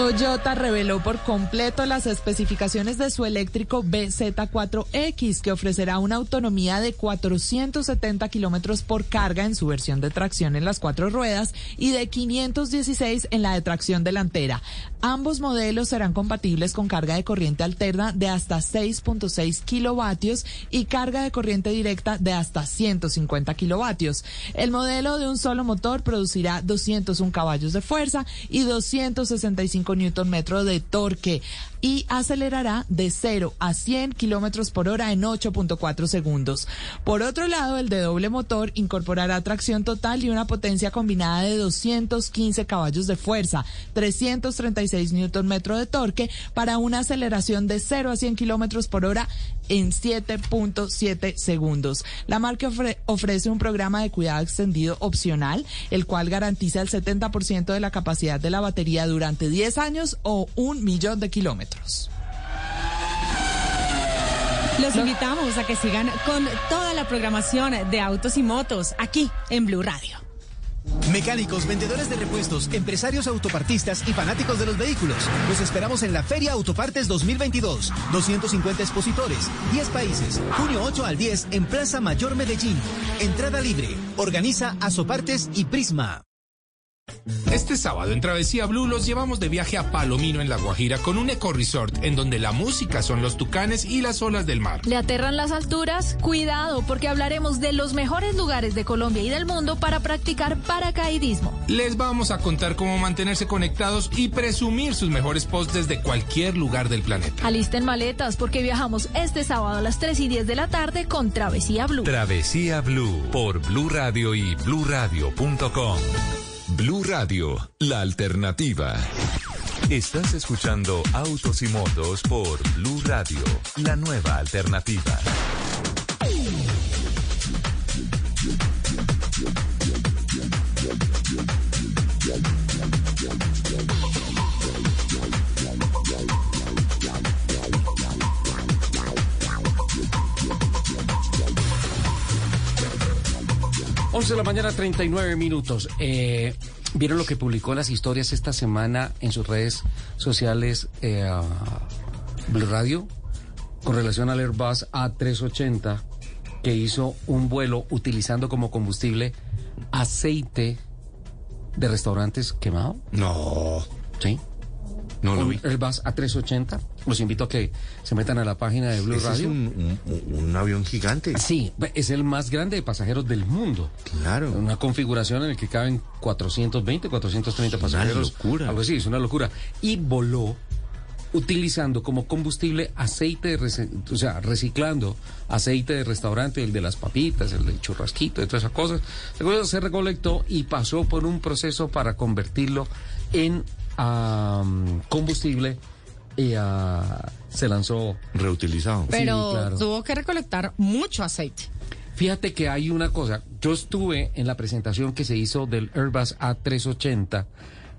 Toyota reveló por completo las especificaciones de su eléctrico BZ4X, que ofrecerá una autonomía de 470 kilómetros por carga en su versión de tracción en las cuatro ruedas y de 516 en la de tracción delantera. Ambos modelos serán compatibles con carga de corriente alterna de hasta 6.6 kilovatios y carga de corriente directa de hasta 150 kilovatios. El modelo de un solo motor producirá 201 caballos de fuerza y 265 newton de torque y acelerará de 0 a 100 kilómetros por hora en 8.4 segundos. Por otro lado, el de doble motor incorporará tracción total y una potencia combinada de 215 caballos de fuerza, 336 newton metro de torque para una aceleración de 0 a 100 kilómetros por hora en 7.7 segundos. La marca ofrece un programa de cuidado extendido opcional, el cual garantiza el 70% de la capacidad de la batería durante 10 años o un millón de kilómetros. Los invitamos a que sigan con toda la programación de autos y motos aquí en Blue Radio. Mecánicos, vendedores de repuestos, empresarios autopartistas y fanáticos de los vehículos. Los esperamos en la Feria Autopartes 2022. 250 expositores, 10 países. Junio 8 al 10 en Plaza Mayor Medellín. Entrada libre. Organiza Azopartes y Prisma. Este sábado en Travesía Blue los llevamos de viaje a Palomino en La Guajira con un eco resort en donde la música son los tucanes y las olas del mar. ¿Le aterran las alturas? Cuidado porque hablaremos de los mejores lugares de Colombia y del mundo para practicar paracaidismo. Les vamos a contar cómo mantenerse conectados y presumir sus mejores posts desde cualquier lugar del planeta. Alisten maletas porque viajamos este sábado a las 3 y 10 de la tarde con Travesía Blue. Travesía Blue por Blue Radio y bluradio.com. Blue Radio, la alternativa. Estás escuchando Autos y Motos por Blue Radio, la nueva alternativa. Once de la mañana, 39 minutos. Eh, ¿Vieron lo que publicó las historias esta semana en sus redes sociales eh, Blue Radio con relación al Airbus A380 que hizo un vuelo utilizando como combustible aceite de restaurantes quemado? No. ¿Sí? No lo vi. Airbus A380. Los invito a que se metan a la página de Blue Ese es Radio. un, un- un avión gigante. Sí, es el más grande de pasajeros del mundo. Claro. Una configuración en la que caben 420, 430 Una pasajeros. locura. Algo así, es una locura. Y voló utilizando como combustible aceite, de o sea, reciclando aceite de restaurante, el de las papitas, el del churrasquito, de todas esas cosas. Luego se recolectó y pasó por un proceso para convertirlo en combustible y ah, se lanzó. Reutilizado. Pero Sí, claro. tuvo que recolectar mucho aceite. Fíjate que hay una cosa. Yo estuve en la presentación que se hizo del Airbus A380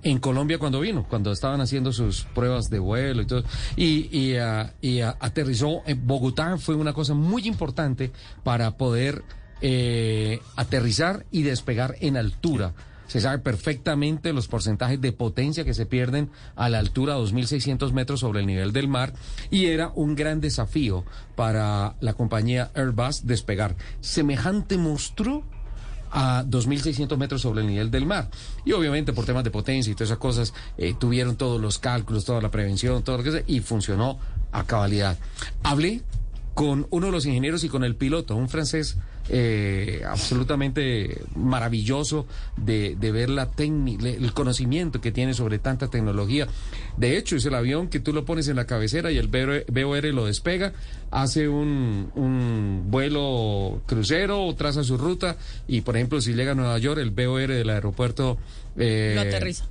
en Colombia cuando vino, cuando estaban haciendo sus pruebas de vuelo y todo. Y, y, ah, y, ah, aterrizó en Bogotá. Fue una cosa muy importante para poder eh, aterrizar y despegar en altura. Se sabe perfectamente los porcentajes de potencia que se pierden a la altura de 2.600 metros sobre el nivel del mar y era un gran desafío para la compañía Airbus despegar semejante monstruo a 2.600 metros sobre el nivel del mar. Y obviamente por temas de potencia y todas esas cosas, eh, tuvieron todos los cálculos, toda la prevención, todo lo que sea, y funcionó a cabalidad. Hablé con uno de los ingenieros y con el piloto, un francés eh, absolutamente maravilloso de, de ver la técnica, el conocimiento que tiene sobre tanta tecnología. De hecho, es el avión que tú lo pones en la cabecera y el BOR lo despega, hace un, un vuelo crucero, traza su ruta y, por ejemplo, si llega a Nueva York, el BOR del aeropuerto... eh, Lo aterriza.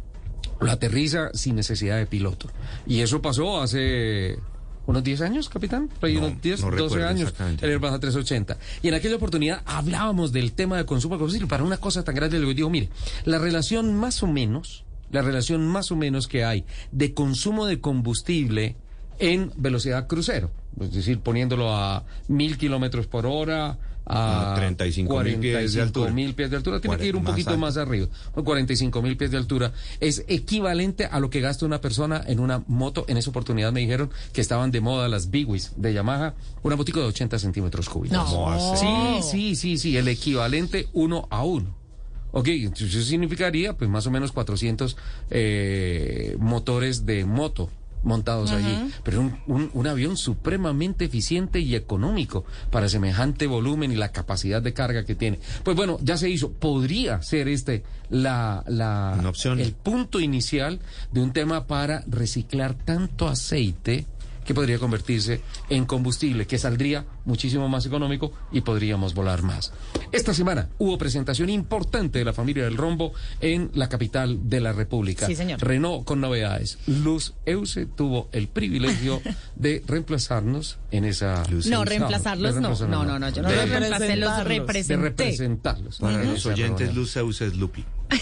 lo aterriza sin necesidad de piloto. Y eso pasó hace unos 10 años, capitán, por ahí No, unos 10, no 12 recuerdo años, el Airbus A380. Y en aquella oportunidad hablábamos del tema de consumo de combustible para una cosa tan grande. Le digo, mire, la relación más o menos, la relación más o menos que hay de consumo de combustible en velocidad crucero, es decir, poniéndolo a mil kilómetros por hora, a A 35 mil pies de 45 altura. mil pies de altura, tiene que ir un Más poquito alto. más arriba, 45 mil pies de altura, es equivalente a lo que gasta una persona en una moto. En esa oportunidad me dijeron que estaban de moda las Biwis de Yamaha, una motico de 80 centímetros cúbicos. No. Sí, sí, sí, sí, el equivalente uno a uno. Ok, entonces eso significaría pues más o menos 400 eh, motores de moto montados allí, pero un, un, un avión supremamente eficiente y económico para semejante volumen y la capacidad de carga que tiene. Pues bueno, ya se hizo, podría ser este la, la Una opción. el punto inicial de un tema para reciclar tanto aceite que podría convertirse en combustible, que saldría muchísimo más económico y podríamos volar más. Esta semana hubo presentación importante de la familia del Rombo en la capital de la República. Sí, señor. Renault con novedades. Luz Euse tuvo el privilegio de reemplazarnos en esa... No, reemplazarlos no. No, no, no, yo no De- los reemplacé, los representarlos. de representé. representarlos. Para los oyentes. Luz Zeus es Lupi.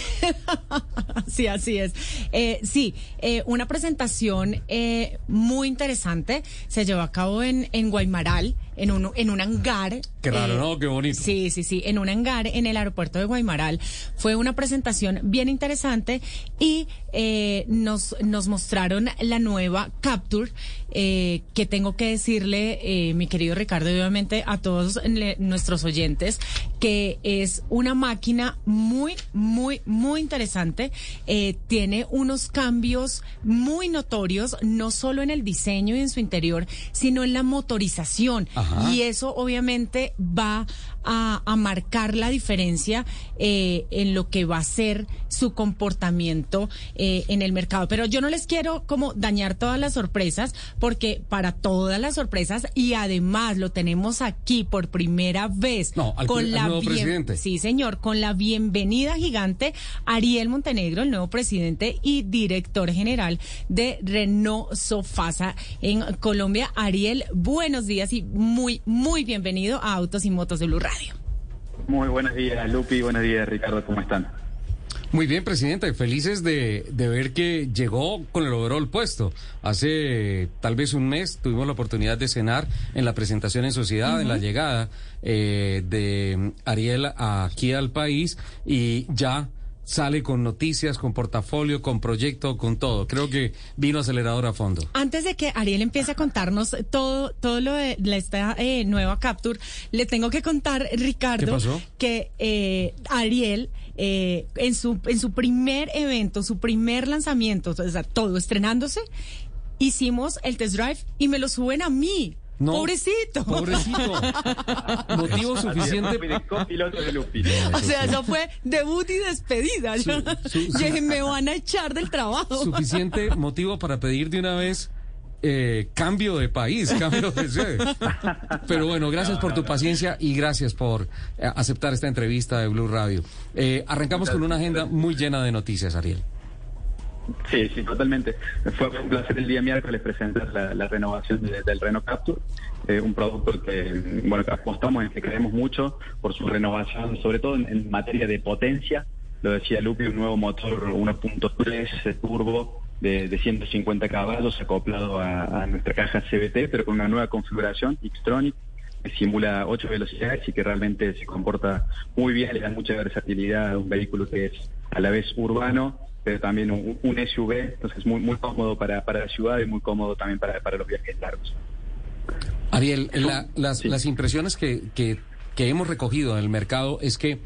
Sí, así es. Eh, sí, eh, una presentación eh, muy interesante se llevó a cabo en, en Guaymaral, en un, en un hangar. Raro, eh, ¿no? Qué bonito. Sí, sí, sí, en un hangar en el aeropuerto de Guaymaral. Fue una presentación bien interesante y eh, nos, nos mostraron la nueva Capture, eh, que tengo que decirle, eh, mi querido Ricardo, obviamente a todos le- nuestros oyentes, que es una máquina muy, muy, muy interesante. Eh, tiene unos cambios muy notorios, no solo en el diseño y en su interior, sino en la motorización. Ajá. Y eso obviamente va a, a marcar la diferencia eh, en lo que va a ser su comportamiento eh, en el mercado. Pero yo no les quiero como dañar todas las sorpresas, porque para todas las sorpresas, y además lo tenemos aquí por primera vez No, al pri- al nuevo bien- presidente. Sí, señor, con la bienvenida gigante Ariel Montenegro, el nuevo presidente y director general de Renault Sofasa en Colombia. Ariel, buenos días y muy, muy bienvenido a Autos y Motos de Blue Radio. Muy buenos días, Lupi. Buenos días, Ricardo. ¿Cómo están? Muy bien, presidente. Felices de, de ver que llegó con el overall puesto. Hace tal vez un mes tuvimos la oportunidad de cenar en la presentación en sociedad, en la llegada eh, de Ariel aquí al país y ya sale con noticias, con portafolio, con proyecto, con todo. Creo que vino acelerador a fondo. Antes de que Ariel empiece a contarnos todo, todo lo de esta eh, nueva Capture, le tengo que contar, Ricardo, ¿Qué pasó? que eh, Ariel eh, en su en su primer evento, su primer lanzamiento, o sea, todo estrenándose, hicimos el test drive y me lo suben a mí. No. Pobrecito. Pobrecito. Motivo suficiente. O sea, eso fue debut y despedida. Yo, su- yo dije, me van a echar del trabajo. Suficiente motivo para pedir de una vez eh, cambio de país, cambio de sede. Pero bueno, gracias por tu paciencia y gracias por eh, aceptar esta entrevista de Blue Radio. Eh, arrancamos con una agenda muy llena de noticias, Ariel. Sí, sí, totalmente. Fue un placer el día miércoles presentar la, renovación de- del Renault Capture, eh, un producto que, bueno, que apostamos en que creemos mucho por su renovación, sobre todo en, materia de potencia. Lo decía Lupi, un nuevo motor 1.3 turbo de, de 150 caballos acoplado a, a nuestra caja CBT, pero con una nueva configuración, Xtronic, que simula 8 velocidades y que realmente se comporta muy bien, le da mucha versatilidad a un vehículo que es a la vez urbano, pero también un, un SUV, entonces muy, muy cómodo para, para la ciudad y muy cómodo también para, para los viajes largos. Ariel, la- las, las impresiones que, que, que hemos recogido en el mercado es que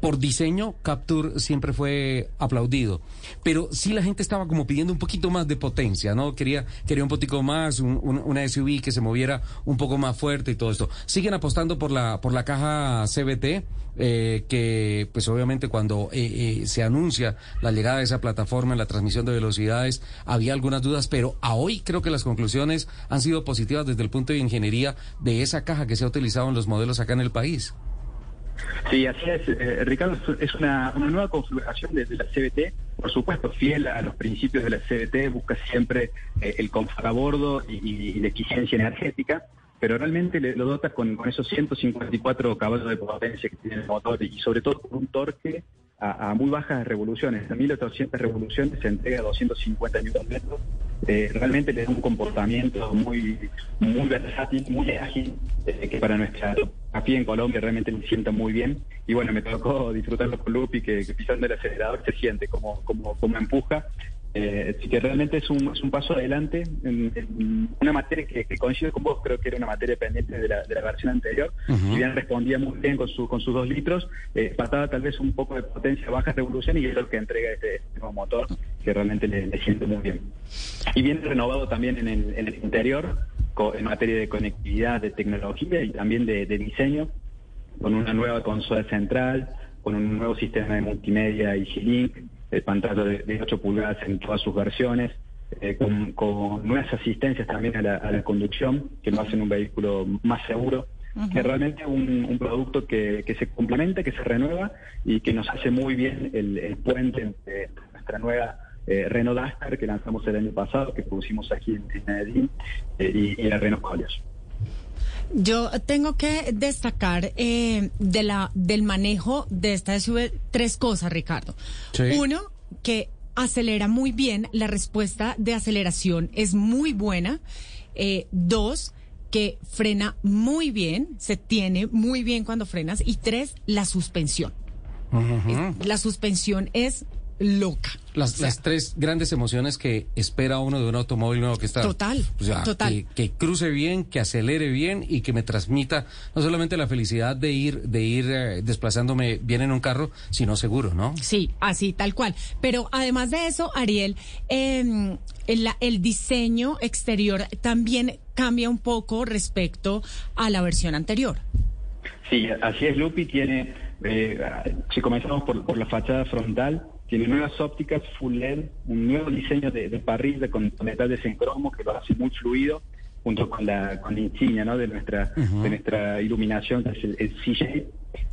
por diseño Capture siempre fue aplaudido, pero sí la gente estaba como pidiendo un poquito más de potencia, ¿no? Quería, quería un poquito más, un- un- una SUV que se moviera un poco más fuerte y todo esto. Siguen apostando por la, por la caja CBT, eh, que pues obviamente cuando eh, eh, se anuncia la llegada de esa plataforma en la transmisión de velocidades había algunas dudas, pero a hoy creo que las conclusiones han sido positivas desde el punto de ingeniería de esa caja que se ha utilizado en los modelos acá en el país. Sí, así es, eh, Ricardo, es una, una nueva configuración de, la CBT, por supuesto, fiel a los principios de la CBT, busca siempre eh, el confort a bordo y, la eficiencia energética, pero realmente le- lo dota con, con esos 154 caballos de potencia que tiene el motor y sobre todo con un torque a, muy bajas revoluciones, a 1800 revoluciones se entrega a 250 Nm. Eh, realmente le da un comportamiento muy, muy versátil, muy ágil, eh, que para nuestra topografía en Colombia realmente me sienta muy bien. Y bueno, me tocó disfrutarlo con Lupi, que, que pisando el acelerador se siente como, como, como empuja. Eh, así que realmente es un, es un paso adelante en, una materia que, que, coincide con vos, creo que era una materia pendiente de la, de la versión anterior. y bien respondía muy bien con, su, con sus dos litros, eh, faltaba tal vez un poco de potencia, baja revolución y es lo que entrega este, este nuevo motor, que realmente le, siente muy bien. Y viene renovado también en el, en el interior, en materia de conectividad, de tecnología y también de, de diseño, con una nueva consola central, con un nuevo sistema de multimedia y G-Link el pantalla de, 8 pulgadas en todas sus versiones, eh, con, nuevas asistencias también a la, conducción, que lo hacen un vehículo más seguro, que realmente un, un producto que, que, se complementa, que se renueva y que nos hace muy bien el, puente entre nuestra nueva eh, Renault Duster que lanzamos el año pasado, que pusimos aquí en, Medellín, eh, y, la Renault Coleos. Yo tengo que destacar eh, de la, del manejo de esta SUV tres cosas, Ricardo. Uno, que acelera muy bien, la respuesta de aceleración es muy buena. Eh, dos, que frena muy bien, se tiene muy bien cuando frenas. Y tres, la suspensión. La suspensión es loca. Las, las tres grandes emociones que espera uno de un automóvil nuevo que está. Total. total. Que, cruce bien, que acelere bien y que me transmita no solamente la felicidad de ir, de ir eh, desplazándome bien en un carro, sino seguro, ¿no? Sí, así, tal cual. Pero además de eso, Ariel, eh, el, el diseño exterior también cambia un poco respecto a la versión anterior. Sí, así es, Lupi tiene, eh, si comenzamos por, por la fachada frontal, tiene nuevas ópticas full LED, un nuevo diseño de, parrilla con, metales en cromo que lo hace muy fluido, junto con la, con la insignia ¿no? de, nuestra, de nuestra iluminación, que es el, C-Shape.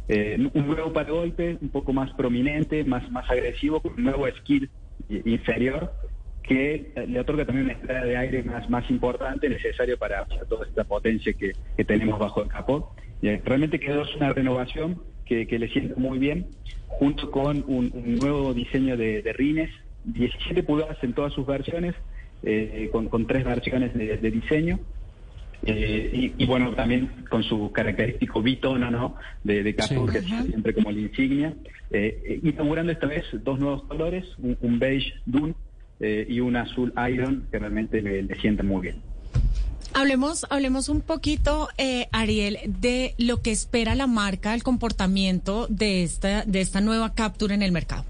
Eh, un nuevo golpe un poco más prominente, más, más agresivo, con un nuevo skill inferior que eh, le otorga también una entrada de aire más, más importante, necesario para, toda esta potencia que, que tenemos bajo el capó. Y eh, realmente quedó una renovación que, le sienta muy bien, junto con un, nuevo diseño de, rines, 17 pulgadas en todas sus versiones, eh, con, tres versiones de, diseño. Eh, y, bueno, también con su característico bitono, ¿no? De, de que es siempre como la insignia. Eh, inaugurando esta vez dos nuevos colores, un, beige Dune y un azul Iron, que realmente le, le sientan muy bien. Hablemos, hablemos un poquito, eh, Ariel, de lo que espera la marca, el comportamiento de esta, de esta nueva Capture en el mercado.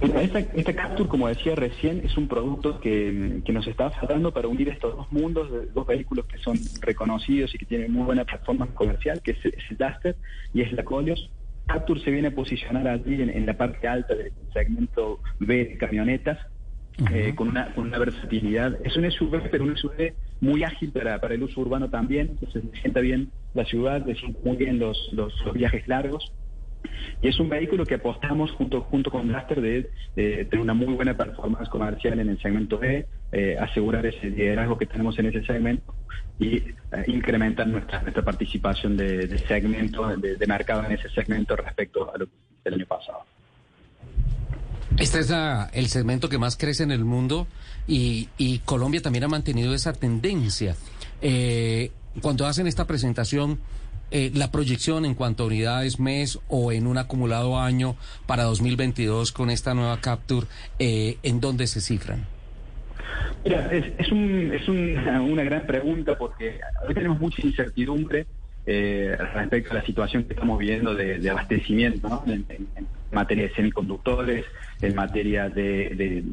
Esta, esta Capture, como decía recién, es un producto que, nos está faltando para unir estos dos mundos, de dos vehículos que son reconocidos y que tienen muy buena plataforma comercial, que es, el Duster y es la Colios. Capture se viene a posicionar allí en, en la parte alta del segmento B de camionetas, eh, con, una, con una versatilidad. Es un SUV, pero un SUV muy ágil para, para el uso urbano también, entonces se sienta bien la ciudad, se muy bien los, los, viajes largos. Y es un vehículo que apostamos junto, junto con Blaster de, tener una muy buena performance comercial en el segmento B, eh, asegurar ese liderazgo que tenemos en ese segmento y eh, incrementar nuestra, nuestra participación de, segmento, de, de mercado en ese segmento respecto a lo del año pasado. Este es el segmento que más crece en el mundo y, Colombia también ha mantenido esa tendencia. Eh, cuando hacen esta presentación, eh, la proyección en cuanto a unidades mes o en un acumulado año para 2022 con esta nueva Capture, eh, ¿en dónde se cifran? Mira, es, es, un, es una, gran pregunta porque hoy tenemos mucha incertidumbre eh, respecto a la situación que estamos viviendo de, abastecimiento en, materia de semiconductores, en materia de,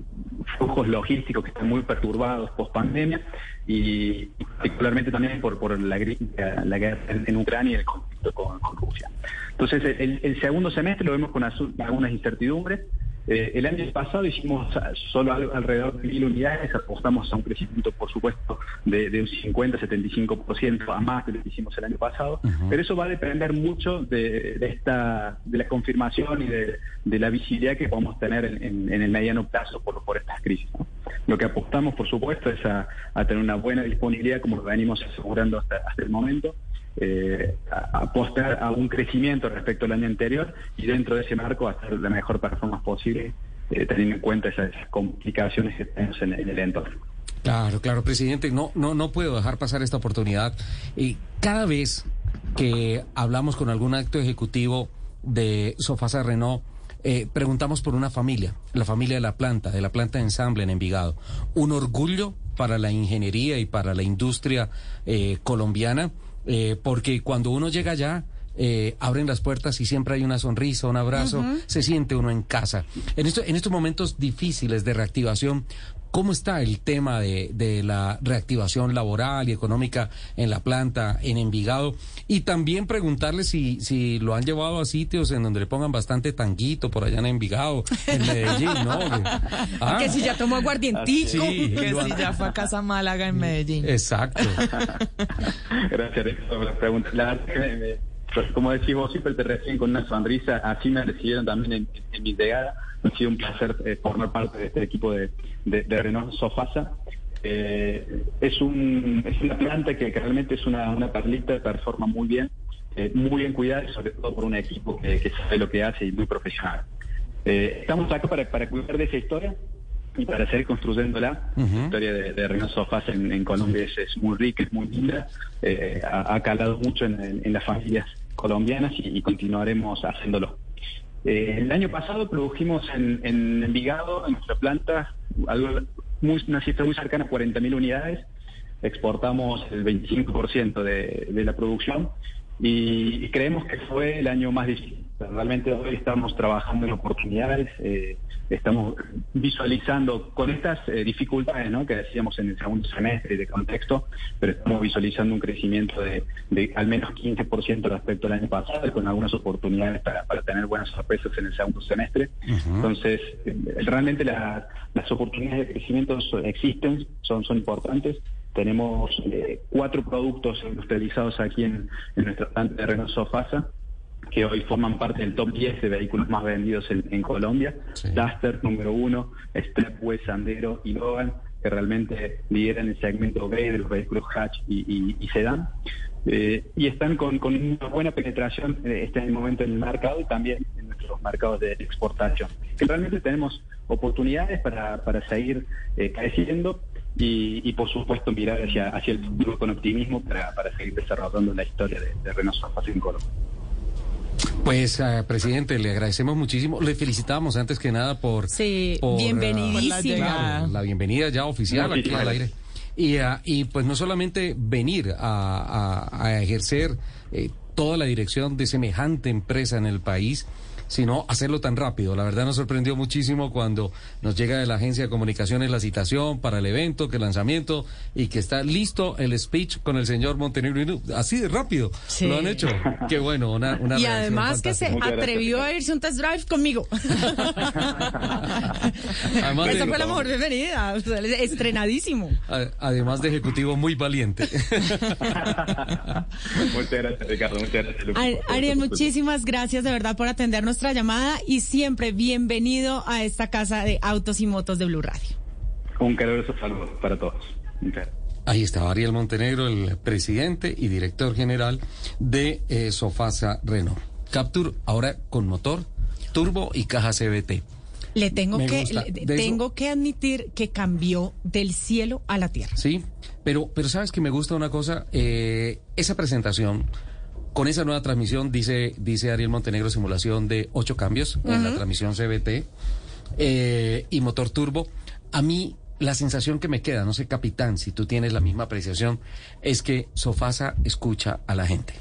flujos logísticos que están muy perturbados post pandemia y, particularmente también por, por la, la guerra en, Ucrania y el conflicto con, Rusia. Entonces, el, segundo semestre lo vemos con algunas incertidumbres. Eh, el año pasado hicimos solo alrededor de mil unidades, apostamos a un crecimiento, por supuesto, de, un 50-75% a más de lo que hicimos el año pasado, pero eso va a depender mucho de, esta, de la confirmación y de, la visibilidad que podamos tener en, el mediano plazo por, por estas crisis. Lo que apostamos, por supuesto, es a, tener una buena disponibilidad, como lo venimos asegurando hasta, hasta el momento, eh, apostar a un crecimiento respecto al año anterior y dentro de ese marco hacer la mejor performance posible, eh, teniendo en cuenta esas complicaciones que tenemos en, el entorno. Claro, claro, presidente, no, no, no puedo dejar pasar esta oportunidad. Y cada vez que hablamos con algún acto ejecutivo de Sofasa Renault, eh, preguntamos por una familia, la familia de la planta, de la planta de ensamble en Envigado. Un orgullo para la ingeniería y para la industria eh, colombiana, eh, porque cuando uno llega allá, abren las puertas y siempre hay una sonrisa, un abrazo, se siente uno en casa. En, esto, en estos momentos difíciles de reactivación, ¿Cómo está el tema de, de, la reactivación laboral y económica en la planta, en Envigado? Y también preguntarle si, si lo han llevado a sitios en donde le pongan bastante tanguito, por allá en Envigado, en Medellín, ¿no? Ah. Que si ya tomó aguardientico. Sí, que si ya fue a Casa Málaga en Medellín. Exacto. Gracias por la pregunta. La como decís vos, siempre te reciben con una sonrisa, así me recibieron también en, en mi llegada ha sido un placer eh, formar parte de este equipo de, Renault Sofasa. Eh, es, un, es una planta que, realmente es una, una perlita, performa muy bien, eh, muy bien cuidada y sobre todo por un equipo que, sabe lo que hace y muy profesional. estamos acá para, para cuidar de esa historia y para seguir construyéndola. La historia de, Renault Sofasa en, Colombia es, muy rica, es muy linda, ha, calado mucho en, las familias colombianas y continuaremos haciéndolo. Eh, el año pasado produjimos en, en en nuestra planta, algo muy, una cifra muy cercana a 40.000 unidades. Exportamos el 25% de, de la producción y, creemos que fue el año más difícil. Realmente hoy estamos trabajando en oportunidades, eh, estamos visualizando con estas eh, dificultades ¿no? que decíamos en el segundo semestre de contexto, pero estamos visualizando un crecimiento de, al menos 15% respecto al año pasado y con algunas oportunidades para, tener buenas sorpresas en el segundo semestre. Entonces, eh, realmente las oportunidades de crecimiento existen, son, son importantes. Tenemos cuatro productos industrializados aquí en, nuestra planta de Renault Sofasa que hoy forman parte del top 10 de vehículos más vendidos en, Colombia. Duster número uno, Stepway, Sandero y Logan, que realmente lideran el segmento B de los vehículos hatch y, y, sedán. Eh, y están con, una buena penetración eh, este en el momento en el mercado y también en nuestros mercados de exportación. Que realmente tenemos oportunidades para, para seguir creciendo y, por supuesto mirar hacia, hacia el futuro con optimismo para, para seguir desarrollando la historia de, de Renault en Colombia. Pues, uh, presidente, le agradecemos muchísimo. Le felicitamos antes que nada por. Sí, por, bienvenidísima. la, bienvenida ya oficial aquí al aire. Y, uh, y pues no solamente venir a, a, a ejercer eh, toda la dirección de semejante empresa en el país, sino hacerlo tan rápido. La verdad nos sorprendió muchísimo cuando nos llega de la agencia de comunicaciones la citación para el evento, que el lanzamiento y que está listo el speech con el señor Montenegro. Así de rápido lo han hecho. Qué bueno, una, una Y además que se atrevió a irse un test drive conmigo. Esa fue la mejor bienvenida. Estrenadísimo. Además de ejecutivo muy valiente. muchas gracias, Ricardo. Muchas gracias. Ariel, muchísimas gracias de verdad por atendernos llamada y siempre bienvenido a esta casa de autos y motos de Blue Radio. Un caluroso saludo para todos. Ahí está Ariel Montenegro, el presidente y director general de eh, Sofasa Renault. Capture ahora con motor, turbo y caja CBT. Le tengo que tengo que admitir que cambió del cielo a la tierra. Sí, pero pero sabes que me gusta una cosa, eh, esa presentación con esa nueva transmisión, dice, dice Ariel Montenegro, simulación de ocho cambios en la transmisión CBT eh, y motor turbo. A mí la sensación que me queda, no sé, capitán, si tú tienes la misma apreciación, es que Sofasa escucha a la gente.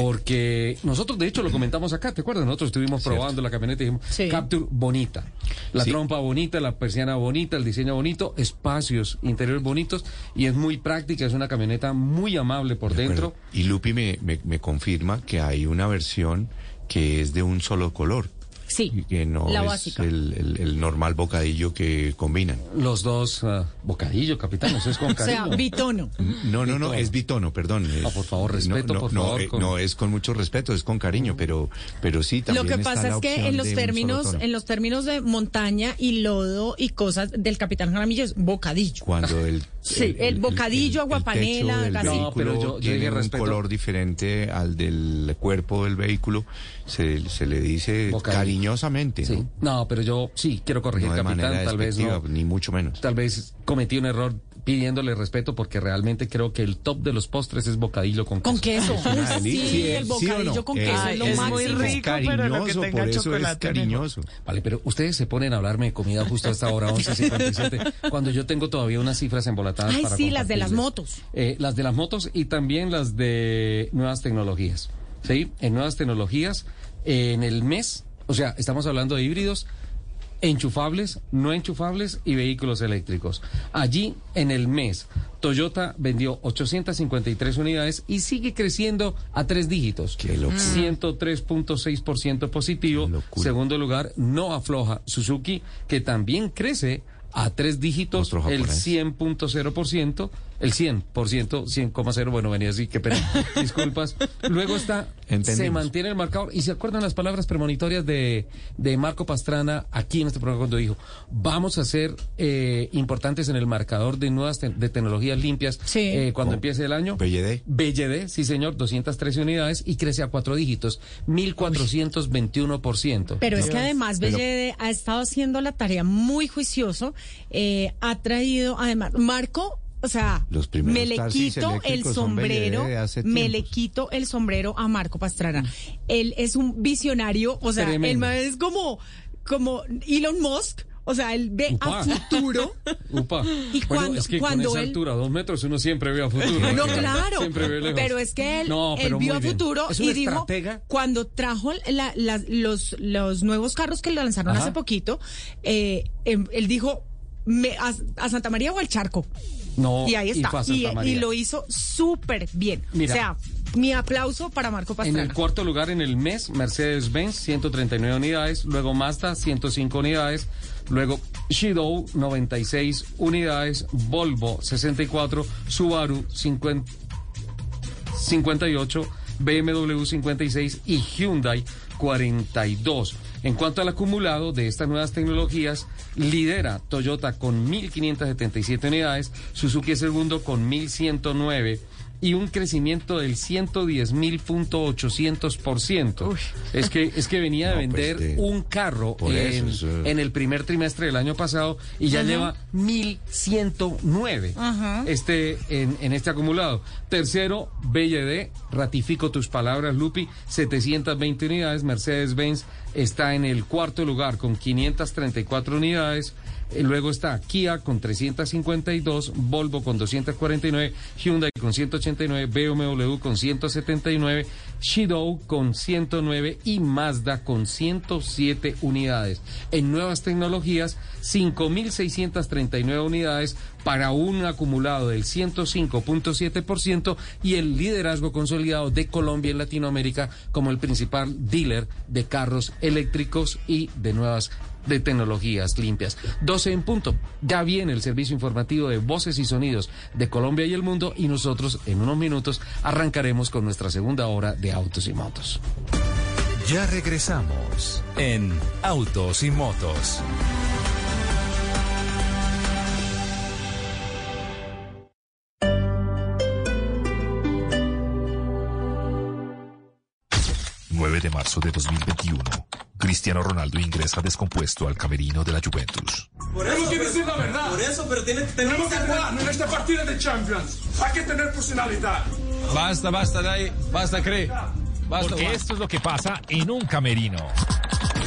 Porque nosotros, de hecho, lo comentamos acá, ¿te acuerdas? Nosotros estuvimos probando la camioneta y dijimos, Capture bonita, la trompa bonita, la persiana bonita, el diseño bonito, espacios interiores bonitos y es muy práctica, es una camioneta muy amable por dentro. Y Lupi me, me confirma que hay una versión que es de un solo color. Sí, que no es el, normal bocadillo que combinan. Los dos uh, bocadillo, capitán, eso es con cariño. O sea, bitono. No, no, no, es bitono, perdón. Ah, por favor, respeto, no, por no, favor. Eh, no, es con mucho respeto, es con cariño, pero, pero sí también Lo que pasa es que en los términos, en los términos de montaña y lodo y cosas del capitán Jaramillo es bocadillo. Cuando el Sí, el, bocadillo, aguapanela, el techo del gasito. vehículo pero yo- yo tiene dije un color diferente al del cuerpo del vehículo. Se, se le dice Bocadillo. cariñosamente, Sí. ¿no? No, pero yo sí quiero corregir, No de capitán. manera Tal vez no. ni mucho menos. Tal vez cometí un error pidiéndole respeto porque realmente creo que el top de los postres es bocadillo con queso. Con queso. Delicia. sí, el ¿Sí o bocadillo no? con Eh, queso es lo es máximo. muy rico, pero lo que cariñoso, tenga por eso es cariñoso. Vale, pero ustedes se ponen a hablarme de comida justo a esta hora, 11.57, cuando yo tengo todavía unas cifras embolatadas Ay, para sí, las de las motos. Eh, las de las motos y también las de nuevas tecnologías. ¿Sí? En nuevas tecnologías, eh, en el mes, o sea, estamos hablando de híbridos, enchufables, no enchufables y vehículos eléctricos. Allí, en el mes, Toyota vendió 853 unidades y sigue creciendo a tres dígitos. Qué locura. 103.6% positivo. locura. Segundo lugar, no afloja Suzuki, que también crece a tres dígitos, el japonés. 100.0%, el 100%, 100,0, bueno, venía así, qué pena, disculpas. Luego está, se mantiene el marcador, y se acuerdan las palabras premonitorias de, de Marco Pastrana aquí en este programa cuando dijo, vamos a ser eh, importantes en el marcador de nuevas te- de tecnologías limpias Sí. eh, cuando Oh, empiece el año. BLD. BLD, sí señor, 213 unidades y crece a cuatro dígitos, 1421%. Pero es que además Pero- Bellede ha estado haciendo la tarea muy juicioso. eh, ha traído, además, Marco, o sea, Los primeros me le quito el sombrero, me le quito el sombrero a Marco Pastrana. Él es un visionario, o sea, Tremendo. él es como, como Elon Musk. O sea, él ve a futuro. Upa. Y Bueno, cuando- es que cuando con esa él- altura, dos metros, uno siempre ve a futuro. No, claro. Siempre ve lejos. Pero es que él, No, él pero vio a futuro y dijo, estratega. cuando trajo la- la- los, los nuevos carros que le lanzaron Ajá. hace poquito, eh, em, él dijo, me, a, a Santa María o al Charco. No, y ahí está. Y, Santa María. y lo hizo súper bien. Mira. o sea, mi aplauso para Marco En Pastrana. el cuarto lugar en el mes, Mercedes-Benz, 139 unidades, luego Mazda, 105 unidades, luego Shidou, 96 unidades, Volvo, 64, Subaru, 50, 58, BMW 56 y Hyundai 42. En cuanto al acumulado de estas nuevas tecnologías, lidera Toyota con 1.577 unidades, Suzuki es segundo con 1.109 y un crecimiento del 110.800%. Es que, es que venía de No, pues, vender de- un carro eso, en, eso. en el primer trimestre del año pasado y ya lleva 1.109 Ajá. este, en, en este acumulado. Tercero, BLD, ratifico tus palabras, Lupi, 720 unidades. Mercedes-Benz está en el cuarto lugar con 534 unidades. Luego está Kia con 352, Volvo con 249, Hyundai con 189, BMW con 179, Shidou con 109 y Mazda con 107 unidades. En nuevas tecnologías, 5.639 unidades para un acumulado del 105.7% y el liderazgo consolidado de Colombia en Latinoamérica como el principal dealer de carros eléctricos y de nuevas de tecnologías limpias. 12 en punto. Ya viene el servicio informativo de voces y sonidos de Colombia y el mundo y nosotros en unos minutos arrancaremos con nuestra segunda hora de autos y motos. Ya regresamos en Autos y Motos. De marzo de 2021. Cristiano Ronaldo ingresa descompuesto al camerino de la Juventus. Por eso que decir la verdad. Por eso, pero tiene, tenemos que jugar en esta partida de Champions. Hay que tener personalidad. Basta, basta, Dai. Basta, cree. Basta, Porque basta. esto es lo que pasa en un camerino.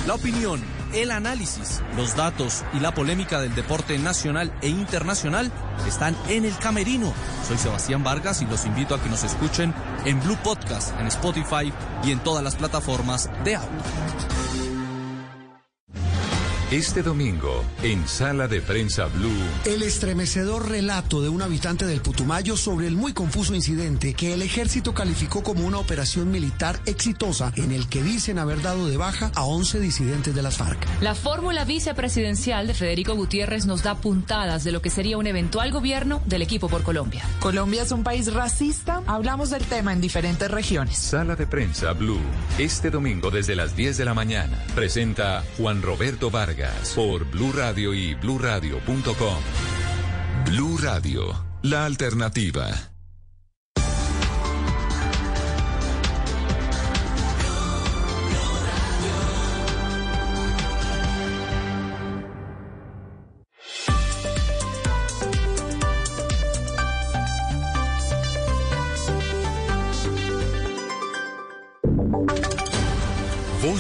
La opinión, el análisis, los datos y la polémica del deporte nacional e internacional están en el camerino. Soy Sebastián Vargas y los invito a que nos escuchen en Blue Podcast, en Spotify y en todas las plataformas de audio. Este domingo, en Sala de Prensa Blue, El estremecedor relato de un habitante del Putumayo sobre el muy confuso incidente que el ejército calificó como una operación militar exitosa en el que dicen haber dado de baja a 11 disidentes de las FARC. La fórmula vicepresidencial de Federico Gutiérrez nos da puntadas de lo que sería un eventual gobierno del equipo por Colombia. Colombia es un país racista. Hablamos del tema en diferentes regiones. Sala de Prensa Blue, este domingo desde las 10 de la mañana, presenta Juan Roberto Vargas por Blue Radio y bluradio.com. Blue Radio, la alternativa.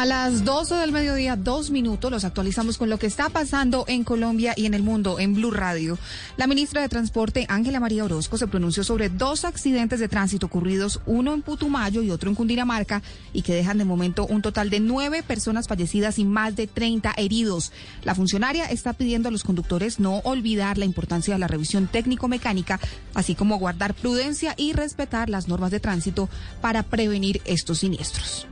A las 12 del mediodía, dos minutos, los actualizamos con lo que está pasando en Colombia y en el mundo en Blue Radio. La ministra de Transporte, Ángela María Orozco, se pronunció sobre dos accidentes de tránsito ocurridos, uno en Putumayo y otro en Cundinamarca, y que dejan de momento un total de nueve personas fallecidas y más de 30 heridos. La funcionaria está pidiendo a los conductores no olvidar la importancia de la revisión técnico-mecánica, así como guardar prudencia y respetar las normas de tránsito para prevenir estos siniestros.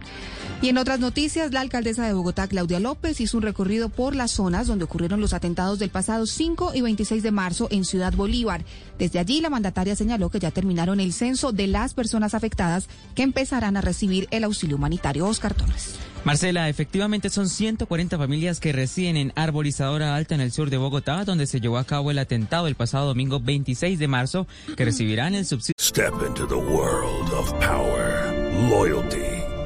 Y en otras noticias, la alcaldesa de Bogotá, Claudia López, hizo un recorrido por las zonas donde ocurrieron los atentados del pasado 5 y 26 de marzo en Ciudad Bolívar. Desde allí, la mandataria señaló que ya terminaron el censo de las personas afectadas que empezarán a recibir el auxilio humanitario. Oscar Torres. Marcela, efectivamente son 140 familias que residen en Arborizadora Alta en el sur de Bogotá, donde se llevó a cabo el atentado el pasado domingo 26 de marzo, que recibirán el subsidio. Step into the world of power, loyalty.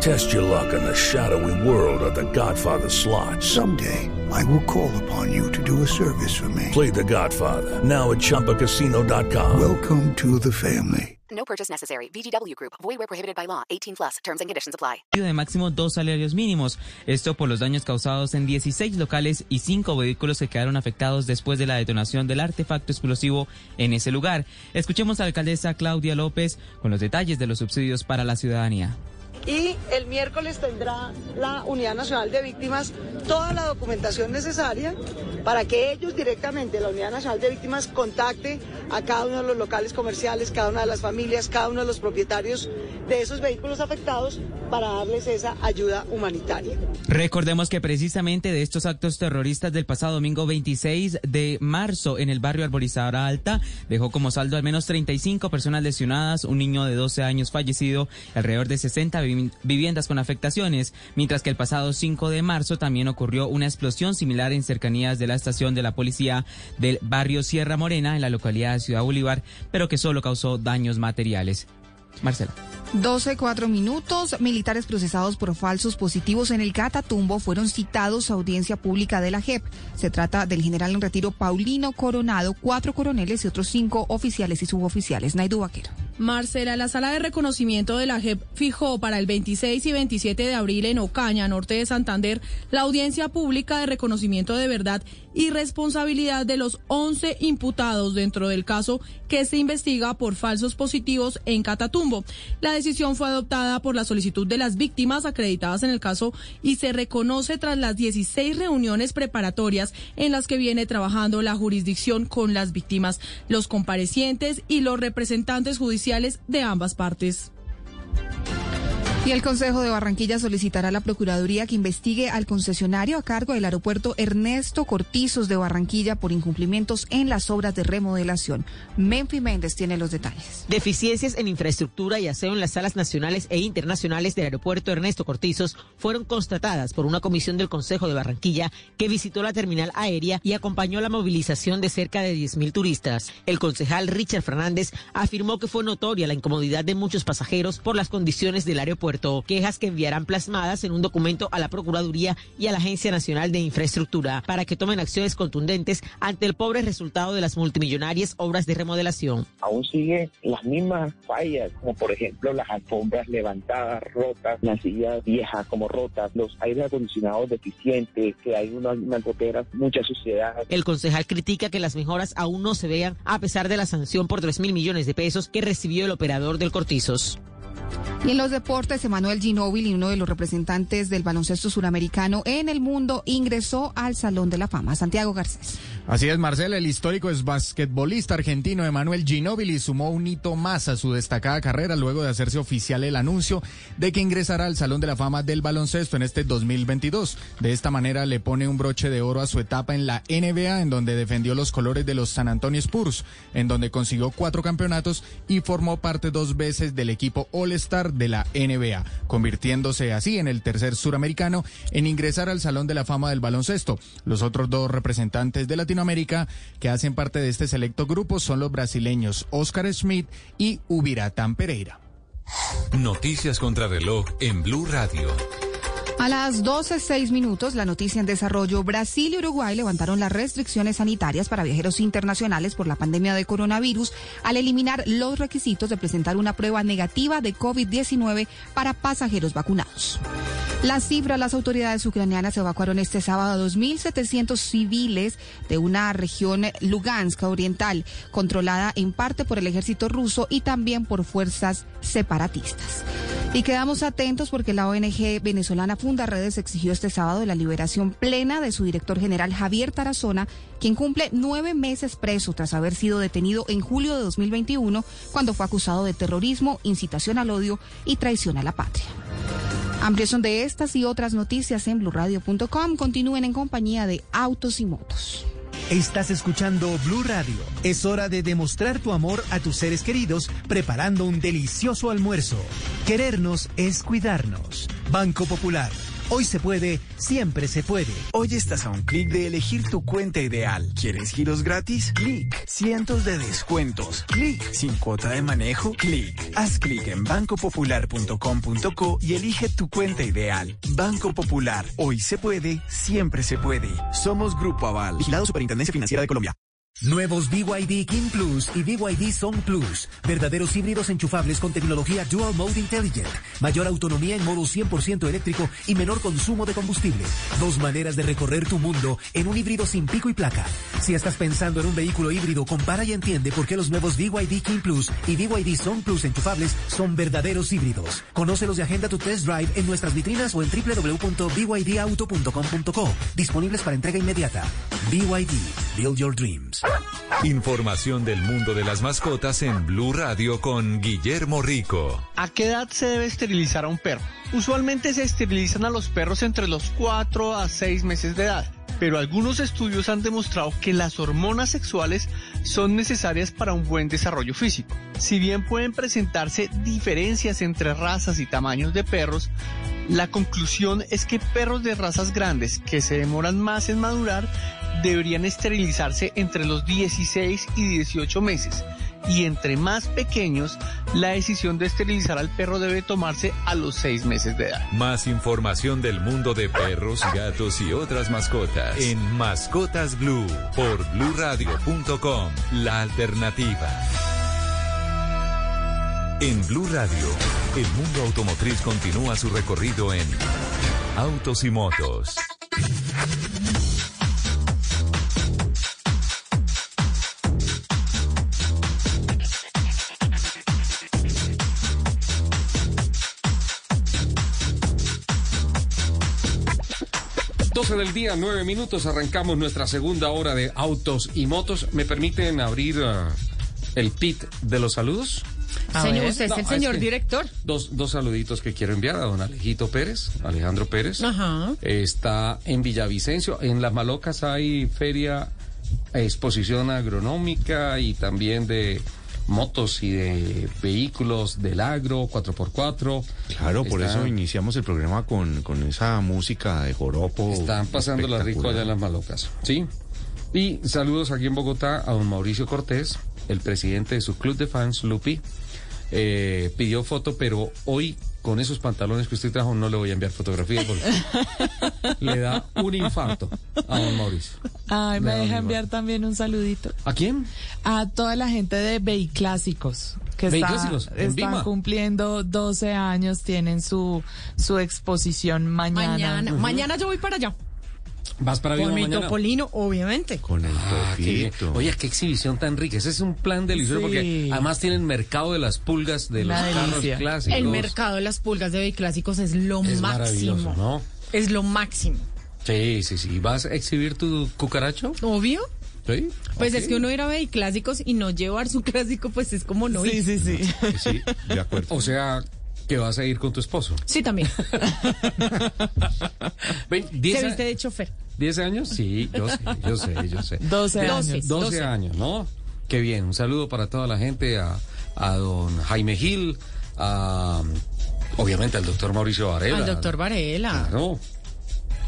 Test your luck in the shadowy world of The Godfather slot. Someday, I will call upon you to do a service for me. Play The Godfather now at Choppacasino.com. Welcome to the family. No purchase necessary. VGW Group. Void where prohibited by law. 18 plus. Terms and conditions apply. De máximo dos salarios mínimos. Esto por los daños causados en 16 locales y 5 vehículos que quedaron afectados después de la detonación del artefacto explosivo en ese lugar. Escuchemos a la alcaldesa Claudia López con los detalles de los subsidios para la ciudadanía y el miércoles tendrá la Unidad Nacional de Víctimas toda la documentación necesaria para que ellos directamente, la Unidad Nacional de Víctimas, contacte a cada uno de los locales comerciales, cada una de las familias, cada uno de los propietarios de esos vehículos afectados para darles esa ayuda humanitaria. Recordemos que precisamente de estos actos terroristas del pasado domingo 26 de marzo en el barrio Arborizadora Alta dejó como saldo al menos 35 personas lesionadas, un niño de 12 años fallecido, alrededor de 60 viviendas con afectaciones, mientras que el pasado 5 de marzo también ocurrió una explosión similar en cercanías de la estación de la policía del barrio Sierra Morena en la localidad de Ciudad Bolívar, pero que solo causó daños materiales. Marcela. 12, 4 minutos. Militares procesados por falsos positivos en el Catatumbo fueron citados a audiencia pública de la JEP. Se trata del general en retiro Paulino Coronado, cuatro coroneles y otros cinco oficiales y suboficiales. Naidu Vaquero. Marcela, la sala de reconocimiento de la JEP fijó para el 26 y 27 de abril en Ocaña, norte de Santander, la audiencia pública de reconocimiento de verdad y responsabilidad de los 11 imputados dentro del caso que se investiga por falsos positivos en Catatumbo. La decisión fue adoptada por la solicitud de las víctimas acreditadas en el caso y se reconoce tras las 16 reuniones preparatorias en las que viene trabajando la jurisdicción con las víctimas, los comparecientes y los representantes judiciales de ambas partes. Y el Consejo de Barranquilla solicitará a la Procuraduría que investigue al concesionario a cargo del aeropuerto Ernesto Cortizos de Barranquilla por incumplimientos en las obras de remodelación. Menfi Méndez tiene los detalles. Deficiencias en infraestructura y aseo en las salas nacionales e internacionales del aeropuerto Ernesto Cortizos fueron constatadas por una comisión del Consejo de Barranquilla que visitó la terminal aérea y acompañó la movilización de cerca de 10.000 turistas. El concejal Richard Fernández afirmó que fue notoria la incomodidad de muchos pasajeros por las condiciones del aeropuerto quejas que enviarán plasmadas en un documento a la Procuraduría y a la Agencia Nacional de Infraestructura para que tomen acciones contundentes ante el pobre resultado de las multimillonarias obras de remodelación. Aún siguen las mismas fallas, como por ejemplo las alfombras levantadas, rotas, las sillas viejas como rotas, los aires acondicionados deficientes, que hay unas, unas goteras, mucha suciedad. El concejal critica que las mejoras aún no se vean a pesar de la sanción por 3 mil millones de pesos que recibió el operador del Cortizos. Y en los deportes, Emanuel Ginóbili, uno de los representantes del baloncesto suramericano en el mundo, ingresó al Salón de la Fama. Santiago Garcés. Así es, Marcel, el histórico es basquetbolista argentino Emanuel Ginóbili sumó un hito más a su destacada carrera luego de hacerse oficial el anuncio de que ingresará al Salón de la Fama del baloncesto en este 2022. De esta manera le pone un broche de oro a su etapa en la NBA, en donde defendió los colores de los San Antonio Spurs, en donde consiguió cuatro campeonatos y formó parte dos veces del equipo All-Star de la NBA, convirtiéndose así en el tercer suramericano en ingresar al Salón de la Fama del baloncesto. Los otros dos representantes de Latinoamérica que hacen parte de este selecto grupo son los brasileños Oscar Schmidt y Ubiratan Pereira. Noticias contra reloj en Blue Radio. A las 12.06 minutos, la noticia en desarrollo, Brasil y Uruguay levantaron las restricciones sanitarias para viajeros internacionales por la pandemia de coronavirus al eliminar los requisitos de presentar una prueba negativa de COVID-19 para pasajeros vacunados. La cifra, las autoridades ucranianas evacuaron este sábado a 2.700 civiles de una región Lugansk oriental, controlada en parte por el ejército ruso y también por fuerzas separatistas. Y quedamos atentos porque la ONG venezolana Funda Redes exigió este sábado la liberación plena de su director general Javier Tarazona, quien cumple nueve meses preso tras haber sido detenido en julio de 2021 cuando fue acusado de terrorismo, incitación al odio y traición a la patria. Amplios son de estas y otras noticias en blurradio.com. Continúen en compañía de Autos y Motos. Estás escuchando Blue Radio. Es hora de demostrar tu amor a tus seres queridos preparando un delicioso almuerzo. Querernos es cuidarnos. Banco Popular. Hoy se puede, siempre se puede. Hoy estás a un clic de elegir tu cuenta ideal. ¿Quieres giros gratis? Clic. Cientos de descuentos. Clic. Sin cuota de manejo. Clic. Haz clic en bancopopular.com.co y elige tu cuenta ideal. Banco Popular. Hoy se puede, siempre se puede. Somos Grupo Aval. Vigilado Superintendencia Financiera de Colombia. Nuevos BYD King Plus y BYD Song Plus. Verdaderos híbridos enchufables con tecnología Dual Mode Intelligent. Mayor autonomía en modo 100% eléctrico y menor consumo de combustible. Dos maneras de recorrer tu mundo en un híbrido sin pico y placa. Si estás pensando en un vehículo híbrido, compara y entiende por qué los nuevos BYD King Plus y BYD Song Plus enchufables son verdaderos híbridos. Conócelos y agenda tu test drive en nuestras vitrinas o en www.bydauto.com.co. Disponibles para entrega inmediata. BYD. Build your dreams. Información del mundo de las mascotas en Blue Radio con Guillermo Rico. ¿A qué edad se debe esterilizar a un perro? Usualmente se esterilizan a los perros entre los 4 a 6 meses de edad, pero algunos estudios han demostrado que las hormonas sexuales son necesarias para un buen desarrollo físico. Si bien pueden presentarse diferencias entre razas y tamaños de perros, la conclusión es que perros de razas grandes que se demoran más en madurar deberían esterilizarse entre los 16 y 18 meses. Y entre más pequeños, la decisión de esterilizar al perro debe tomarse a los 6 meses de edad. Más información del mundo de perros, gatos y otras mascotas en Mascotas Blue por bluradio.com. La alternativa. En Blue Radio, el mundo automotriz continúa su recorrido en Autos y Motos. Del día, nueve minutos, arrancamos nuestra segunda hora de autos y motos. ¿Me permiten abrir uh, el pit de los saludos? señor, usted es el señor director. Dos, dos saluditos que quiero enviar a don Alejito Pérez, Alejandro Pérez. Ajá. Está en Villavicencio. En Las Malocas hay feria, exposición agronómica y también de motos y de vehículos del agro, 4x4. Claro, por eso iniciamos el programa con, con esa música de joropo. Están pasando la rico allá en las malocas, ¿sí? Y saludos aquí en Bogotá a don Mauricio Cortés, el presidente de su club de fans, Lupi. Eh, pidió foto, pero hoy con esos pantalones que usted trajo no le voy a enviar fotografía porque le da un infarto a don Mauricio. Ay, me deja enviar también un saludito. ¿A quién? A toda la gente de Clásicos que está, están cumpliendo 12 años, tienen su, su exposición mañana. Mañana, mañana yo voy para allá. ¿Vas para Con mi mañana? topolino, obviamente. Con el Ah, qué. Oye, qué exhibición tan rica. Ese es un plan delicioso Sí. porque además tienen mercado de las pulgas de los carros delicia. clásicos. El mercado de las pulgas de clásicos es lo es maravilloso, máximo. ¿no? Es lo máximo. Sí, sí, sí. ¿Vas a exhibir tu cucaracho? Obvio. Sí. Pues es que uno ir a ver clásicos y no llevar su clásico, pues es como no ir. Sí, de acuerdo. O sea, que vas a ir con tu esposo. Sí, también. Ven, 10 Se viste de chofer. ¿10 años? Sí, yo sé, yo sé, yo sé. 12 Ve- años. 12 12. años, ¿no? Qué bien. Un saludo para toda la gente, a, a don Jaime Gil, a, obviamente al doctor Mauricio Varela. Al doctor Varela. Claro.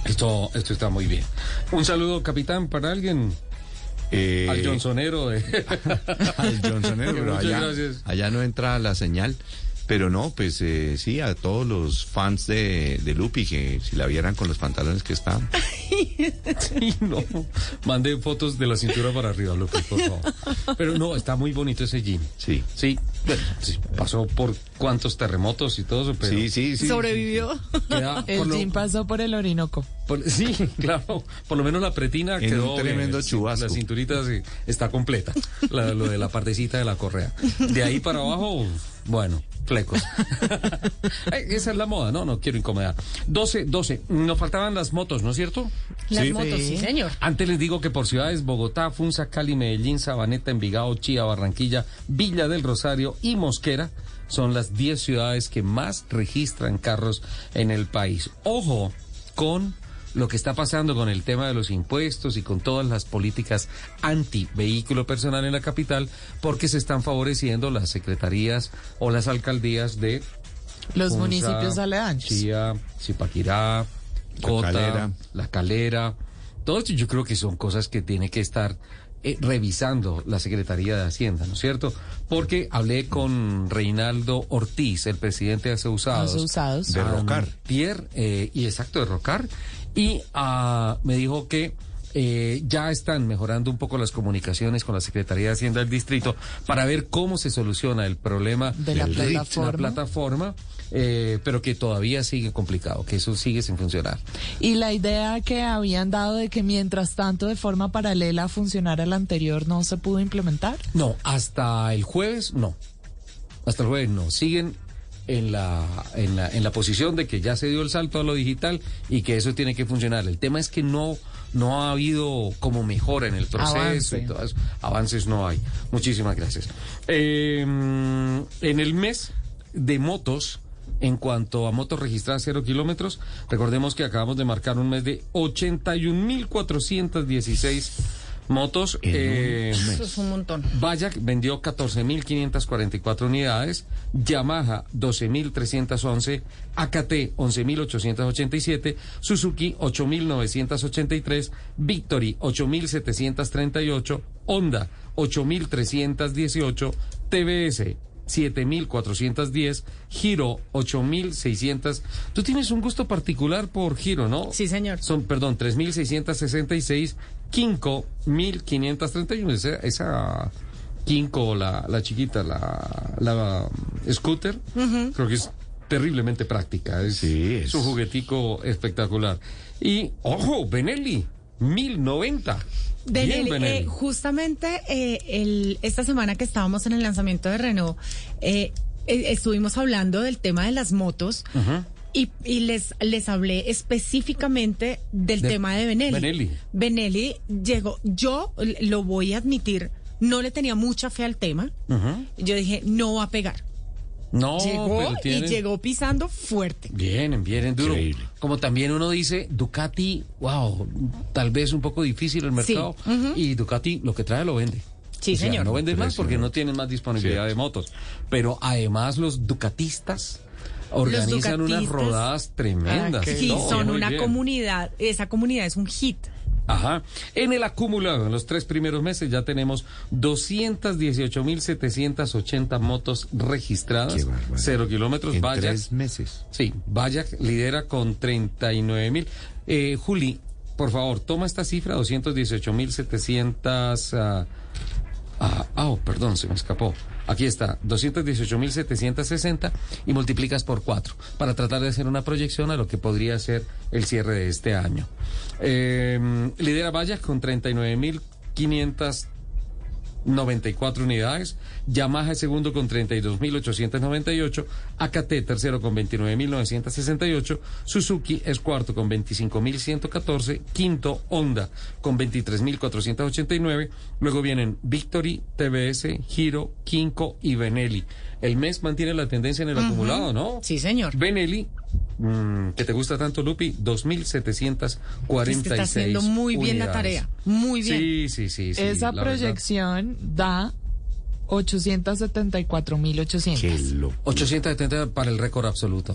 Esto, esto está muy bien. Un saludo, capitán, para alguien. Eh, al Johnsonero. De... al Johnsonero, pero allá, gracias. allá no entra la señal. Pero no, pues eh, sí, a todos los fans de, de Lupi, que si la vieran con los pantalones que están. Sí, no. Mande fotos de la cintura para arriba, López, por favor. Pero no, está muy bonito ese jean. Sí. Sí, pasó por cuántos terremotos y todo eso, pero... Sí, sí, Sobrevivió. Queda El lo- jean pasó por el Orinoco. por- sí, claro. Por lo menos la pretina En quedó un tremendo bien, chubasco. La cinturita sí, está completa. La- lo de la partecita de la correa. De ahí para abajo, bueno, flecos. Esa es la moda, no, no quiero incomodar. 12, 12. Nos faltaban las motos, ¿no es cierto? Las motos, sí, señor. Antes les digo que por ciudades Bogotá, Funza, Cali, Medellín, Sabaneta, Envigado, Chía, Barranquilla, Villa del Rosario y Mosquera son las 10 ciudades que más registran carros en el país. Ojo con lo que está pasando con el tema de los impuestos y con todas las políticas anti vehículo personal en la capital porque se están favoreciendo las secretarías o las alcaldías de Los Funza, municipios aledaños. Chía, Zipaquirá, Cota, Calera. La Calera. Todo esto yo creo que son cosas que tiene que estar eh, revisando la Secretaría de Hacienda, ¿no es cierto? Porque hablé con Reinaldo Ortiz, el presidente de Aceusados. Aceusados. De Rocar. Antier, eh, y exacto, de Rocar. Y ah, me dijo que eh, ya están mejorando un poco las comunicaciones con la Secretaría de Hacienda del Distrito para ver cómo se soluciona el problema De la plataforma. la plataforma, eh, pero que todavía sigue complicado, que eso sigue sin funcionar. Y la idea que habían dado de que mientras tanto de forma paralela funcionara la anterior no se pudo implementar. No, hasta el jueves no. Hasta el jueves no. Siguen en la, en la, en la posición de que ya se dio el salto a lo digital y que eso tiene que funcionar. El tema es que no, no ha habido como mejora en el proceso Avance. y todo eso. Avances no hay. Muchísimas gracias. Eh, en el mes de motos, en cuanto a motos registradas cero kilómetros, recordemos que acabamos de marcar un mes de 81.416 motos. eh, Eso es un montón. Bayak vendió 14.544 unidades, Yamaha 12.311, AKT 11.887, Suzuki 8.983, Victory 8.738, Honda 8.318, TBS 7.410, Giro 8.600. Tú tienes un gusto particular por Giro, ¿no? Sí, señor. Son, perdón, 3.666, Kinko 1.531. Esa, esa Kinko, la, la chiquita, la, la um, scooter, creo que es terriblemente práctica. Es, es. su juguetico espectacular. Y, ojo, Benelli, 1.090. Bien, Benelli, Benelli. eh, justamente eh, el, esta semana que estábamos en el lanzamiento de Renault, eh, eh, estuvimos hablando del tema de las motos y, y les, les hablé específicamente del De tema de Benelli. Benelli. Benelli llegó, yo lo voy a admitir, no le tenía mucha fe al tema. Yo dije, no va a pegar. No, llegó pero y llegó pisando fuerte. Vienen, vienen duro. Increíble. Como también uno dice, Ducati, wow, tal vez un poco difícil el Sí, mercado. Y Ducati lo que trae lo vende. Sí, O sea, señor. No vende más porque no tienen más disponibilidad de motos. Pero además los ducatistas organizan unas ducatistas- rodadas tremendas. Ah, Sí, No, son una bien. comunidad, esa comunidad es un hit. Ajá. En el acumulado, en los tres primeros meses, ya tenemos 218.780 motos registradas, cero kilómetros. En Vaya, tres meses. Sí, Bayak lidera con 39.000. Eh, Juli, por favor, toma esta cifra, 218.700... ah, ah, ah, oh, perdón, se me escapó. Aquí está, 218.760 y multiplicas por 4 para tratar de hacer una proyección a lo que podría ser el cierre de este año. Eh, lidera Vallas con 39.500 94 unidades, Yamaha es segundo con 32.898, AKT tercero con 29.968, Suzuki es cuarto con 25.114, quinto Honda con 23.489, luego vienen Victory, TBS, Giro, Kinko y Benelli. El mes mantiene la tendencia en el acumulado, ¿no? Sí, señor. Benelli que te gusta tanto, Lupi, 2.746. Es que está haciendo muy bien la tarea. Muy bien. Sí, sí, sí. sí, Esa verdad. proyección da 874.800. 870 para el récord absoluto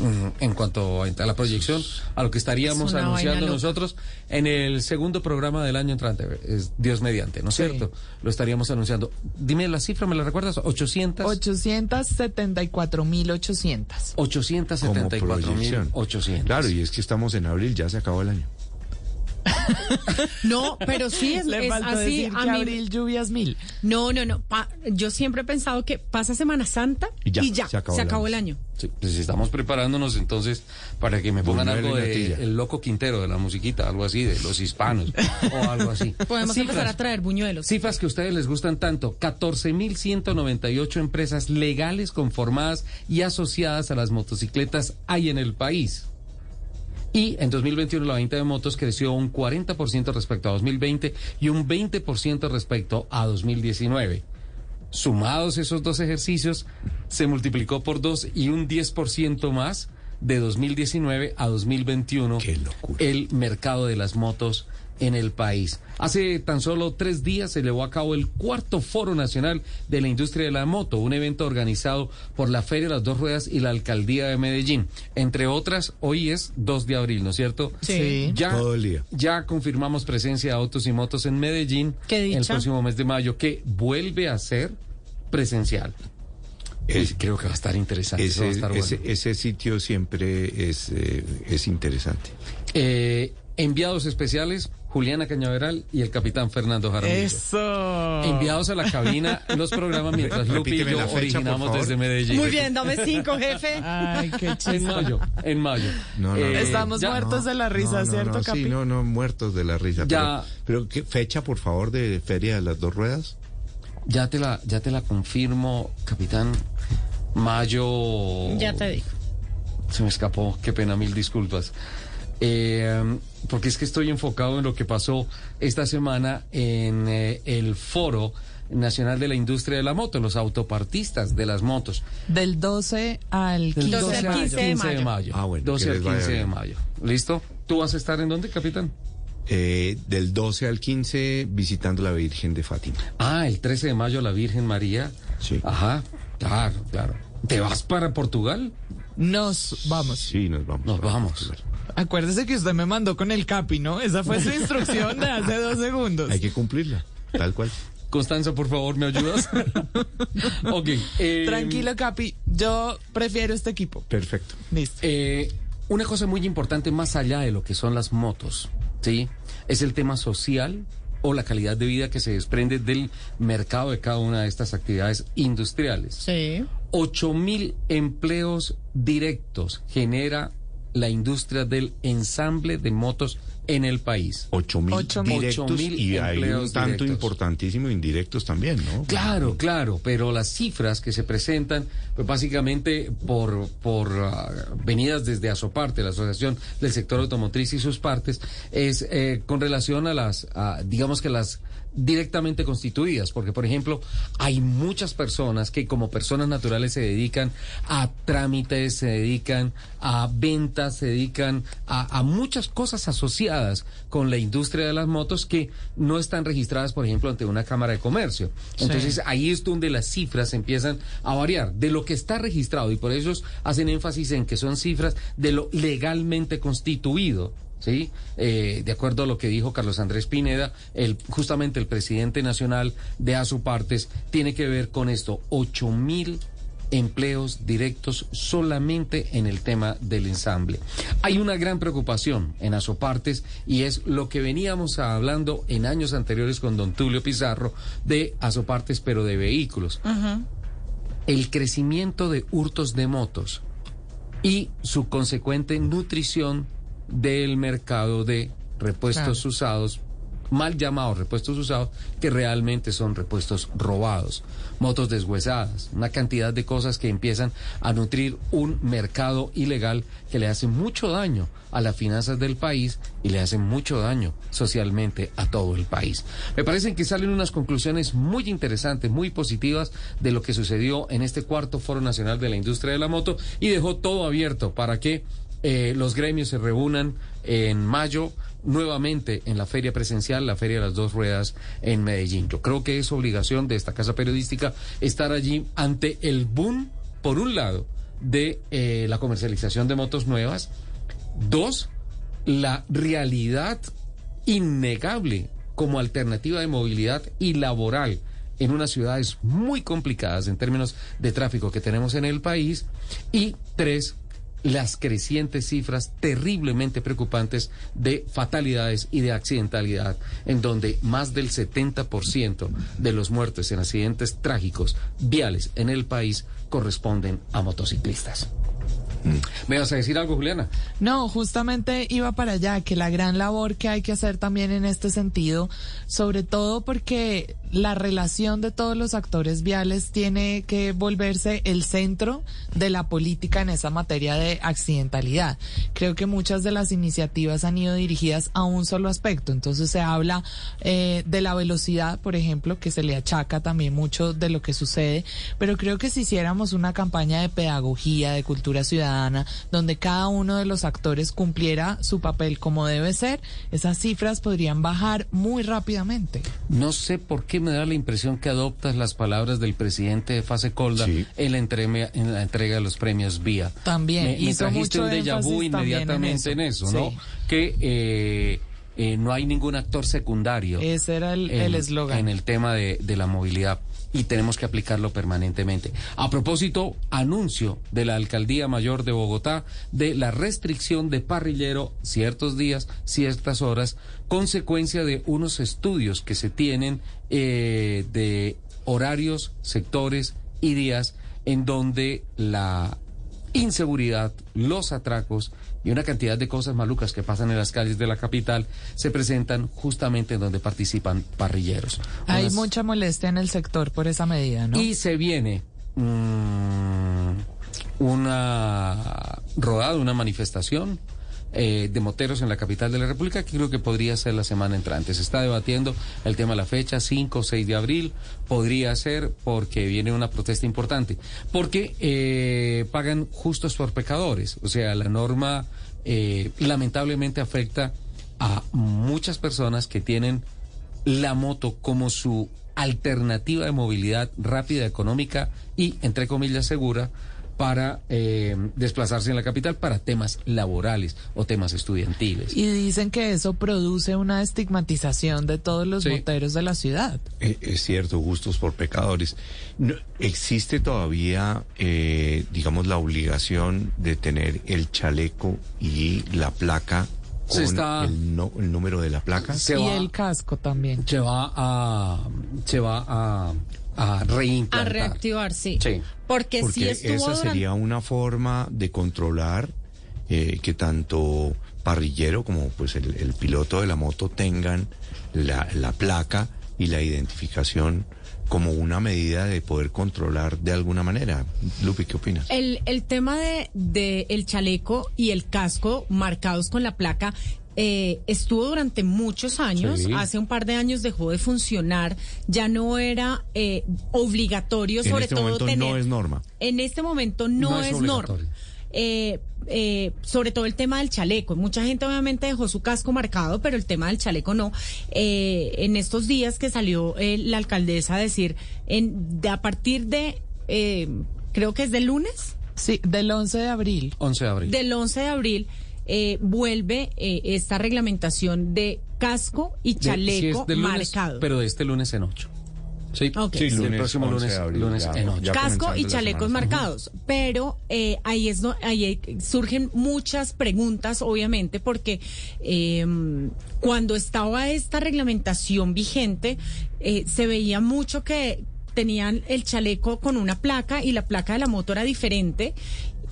en, en cuanto a la proyección, a lo que estaríamos anunciando nosotros en el segundo programa del año entrante, es Dios mediante, ¿no es Sí. cierto? Lo estaríamos anunciando. Dime la cifra, ¿me la recuerdas? 800. 874.800. 874.800. Claro, y es que estamos en abril, ya se acabó el año. No, pero sí es, Le es faltó así. decir a que mí- abril lluvias mil. No, no, no. pa- yo siempre he pensado que pasa Semana Santa Y ya, y ya, se acabó se el acabó año. el año. Sí, pues estamos preparándonos entonces para que me pongan algo de. El Loco Quintero, de la musiquita, algo así, de los hispanos, o algo así. Podemos Cifras. empezar a traer buñuelos. Cifras que a ustedes les gustan tanto. 14.198 empresas legales conformadas y asociadas a las motocicletas hay en el país. Y en 2021 la venta de motos creció un 40% respecto a 2020 y un 20% respecto a 2019. Sumados esos dos ejercicios, se multiplicó por dos y un 10% más de 2019 a 2021 el mercado de las motos en el país. Hace tan solo tres días se llevó a cabo el cuarto Foro Nacional de la Industria de la Moto, un evento organizado por la Feria de las Dos Ruedas y la Alcaldía de Medellín. Entre otras, hoy es 2 de abril, ¿no es cierto? Sí. Ya, Todo el día. ya confirmamos presencia de autos y motos en Medellín Qué en el próximo mes de mayo, que vuelve a ser presencial. Es- creo que va a estar interesante. eso va a Ese, estar bueno. ese, ese sitio siempre es, eh, es interesante. Eh, enviados especiales, Juliana Cañaveral y el capitán Fernando Jaramillo. Eso. Enviados a la cabina los programas mientras Lupi y yo fecha, originamos desde Medellín. Muy bien, dame cinco, jefe. Ay, qué En chiste. mayo, en mayo. No, no, Eh. Estamos ya- muertos de la risa, No, no, ¿cierto, no, Capi? Sí, no, no, muertos de la risa. Ya. Pero, pero ¿qué fecha, por favor, de Feria de las Dos Ruedas? Ya te la, ya te la confirmo, capitán. Mayo. Ya te digo. Se me escapó, qué pena, mil disculpas. Eh, porque es que estoy enfocado en lo que pasó esta semana en eh, el Foro Nacional de la Industria de la Moto, los autopartistas de las motos. Del 12 al 15, Del 12 al de mayo. 15 de mayo. mayo. Ah, bueno, 12 que al les vaya 15 de mayo. ¿Listo? ¿Tú vas a estar en dónde, capitán? Eh, del 12 al 15, visitando la Virgen de Fátima. Ah, el 13 de mayo la Virgen María. Sí. Ajá, claro, claro. ¿Te vas para Portugal? Nos vamos. Sí, nos vamos. Nos vamos. Portugal. Acuérdese que usted me mandó con el Capi, ¿no? Esa fue su instrucción de hace dos segundos. Hay que cumplirla, tal cual. Constanza, por favor, ¿me ayudas? ok. eh, Tranquilo, Capi. Yo prefiero este equipo. Perfecto. Listo. Eh, una cosa muy importante más allá de lo que son las motos, ¿sí? Es el tema social o la calidad de vida que se desprende del mercado de cada una de estas actividades industriales. Sí. 8 mil empleos directos genera la industria del ensamble de motos en el país. 8 mil Ocho mil. directos Ocho mil y hay un tanto directos. importantísimo indirectos también, ¿no? Claro, claro, pero las cifras que se presentan, pues básicamente por, por ah, venidas desde ASOPARTE, la Asociación del Sector Automotriz y sus partes, es eh, con relación a las, a, digamos que las directamente constituidas, porque por ejemplo hay muchas personas que como personas naturales se dedican a trámites, se dedican a ventas, se dedican a, a muchas cosas asociadas con la industria de las motos que no están registradas, por ejemplo, ante una cámara de comercio. Entonces ahí es donde las cifras empiezan a variar de lo que está registrado y por eso hacen énfasis en que son cifras de lo legalmente constituido. ¿Sí? Eh, de acuerdo a lo que dijo Carlos Andrés Pineda, el, justamente el presidente nacional de Asupartes, tiene que ver con esto, 8 mil empleos directos solamente en el tema del ensamble. Hay una gran preocupación en Azopartes y es lo que veníamos hablando en años anteriores con don Tulio Pizarro de Azopartes, pero de vehículos. El crecimiento de hurtos de motos y su consecuente nutrición del mercado de repuestos Claro. usados mal llamados repuestos usados, que realmente son repuestos robados, motos deshuesadas, una cantidad de cosas que empiezan a nutrir un mercado ilegal que le hace mucho daño a las finanzas del país y le hace mucho daño socialmente a todo el país. Me parecen que salen unas conclusiones muy interesantes, muy positivas de lo que sucedió en este cuarto Foro Nacional de la Industria de la Moto y dejó todo abierto para que eh, los gremios se reúnan en mayo nuevamente en la feria presencial, la feria de las dos ruedas en Medellín. Yo creo que es obligación de esta casa periodística estar allí ante el boom, por un lado, de eh, la comercialización de motos nuevas, dos, la realidad innegable como alternativa de movilidad y laboral en unas ciudades muy complicadas en términos de tráfico que tenemos en el país, y tres, las crecientes cifras terriblemente preocupantes de fatalidades y de accidentalidad, en donde más del 70% de los muertos en accidentes trágicos viales en el país corresponden a motociclistas. ¿Me vas a decir algo, Juliana? No, justamente iba para allá, que la gran labor que hay que hacer también en este sentido, sobre todo porque la relación de todos los actores viales tiene que volverse el centro de la política en esa materia de accidentalidad. Creo que muchas de las iniciativas han ido dirigidas a un solo aspecto. Entonces se habla eh, de la velocidad, por ejemplo, que se le achaca también mucho de lo que sucede, pero creo que si hiciéramos una campaña de pedagogía, de cultura ciudadana, donde cada uno de los actores cumpliera su papel como debe ser, esas cifras podrían bajar muy rápidamente. No sé por qué me da la impresión que adoptas las palabras del presidente de Fase Colda en, la entrega, en la entrega de los premios Vía. También Me, trajiste mucho un déjà vu inmediatamente en eso, ¿no? Sí. Que eh, eh, no hay ningún actor secundario. Ese era el eslogan. En el tema de, de la movilidad y tenemos que aplicarlo permanentemente. A propósito, anuncio de la Alcaldía Mayor de Bogotá de la restricción de parrillero ciertos días, ciertas horas, consecuencia de unos estudios que se tienen eh, de horarios, sectores y días en donde la inseguridad, los atracos y una cantidad de cosas malucas que pasan en las calles de la capital se presentan justamente en donde participan parrilleros. Hay Unas- mucha molestia en el sector por esa medida, ¿no? y se viene mm, una rodada, una manifestación eh, de moteros en la capital de la República que creo que podría ser la semana entrante. Se está debatiendo el tema de la fecha, 5 o 6 de abril. Podría ser porque viene una protesta importante. Porque eh, pagan justos por pecadores. O sea, la norma eh, lamentablemente afecta a muchas personas que tienen la moto como su alternativa de movilidad rápida, económica y, entre comillas, segura para eh, desplazarse en la capital para temas laborales o temas estudiantiles. Y dicen que eso produce una estigmatización de todos los Sí. moteros de la ciudad. Eh, Es cierto, gustos por pecadores. No, ¿Existe todavía, eh, digamos, la obligación de tener el chaleco y la placa Se con está- el, no- el número de la placa? Se y va- el casco también. Se va a, se va a, a A reimplantar. reactivar, sí. Sí. Porque, Porque si estuvo esa durante- sería una forma de controlar eh, que tanto parrillero como pues el, el piloto de la moto tengan la, la placa y la identificación como una medida de poder controlar de alguna manera. Lupi, ¿qué opinas? El, el tema de, de el chaleco y el casco marcados con la placa eh, estuvo durante muchos años. Sí. Hace un par de años dejó de funcionar. Ya no era eh, obligatorio, En sobre este todo momento tener. no es norma. En este momento no, No es es, norma. Eh, eh, sobre todo el tema del chaleco. Mucha gente obviamente dejó su casco marcado, pero el tema del chaleco no. Eh, en estos días que salió eh, la alcaldesa a decir, en, de, a partir de, eh, creo que es del lunes. Sí, del 11 de abril. 11 de abril. Del 11 de abril eh, vuelve eh, esta reglamentación de casco y De- chaleco del lunes, marcado. Pero de este lunes en 8. Sí, Ok. sí, el Lunes próximo 11 lunes, de abril, lunes ya. en ocho. Casco y chalecos marcados. Pero eh, ahí es ahí surgen muchas preguntas, obviamente, porque eh, cuando estaba esta reglamentación vigente, eh, se veía mucho que tenían el chaleco con una placa y la placa de la moto era diferente.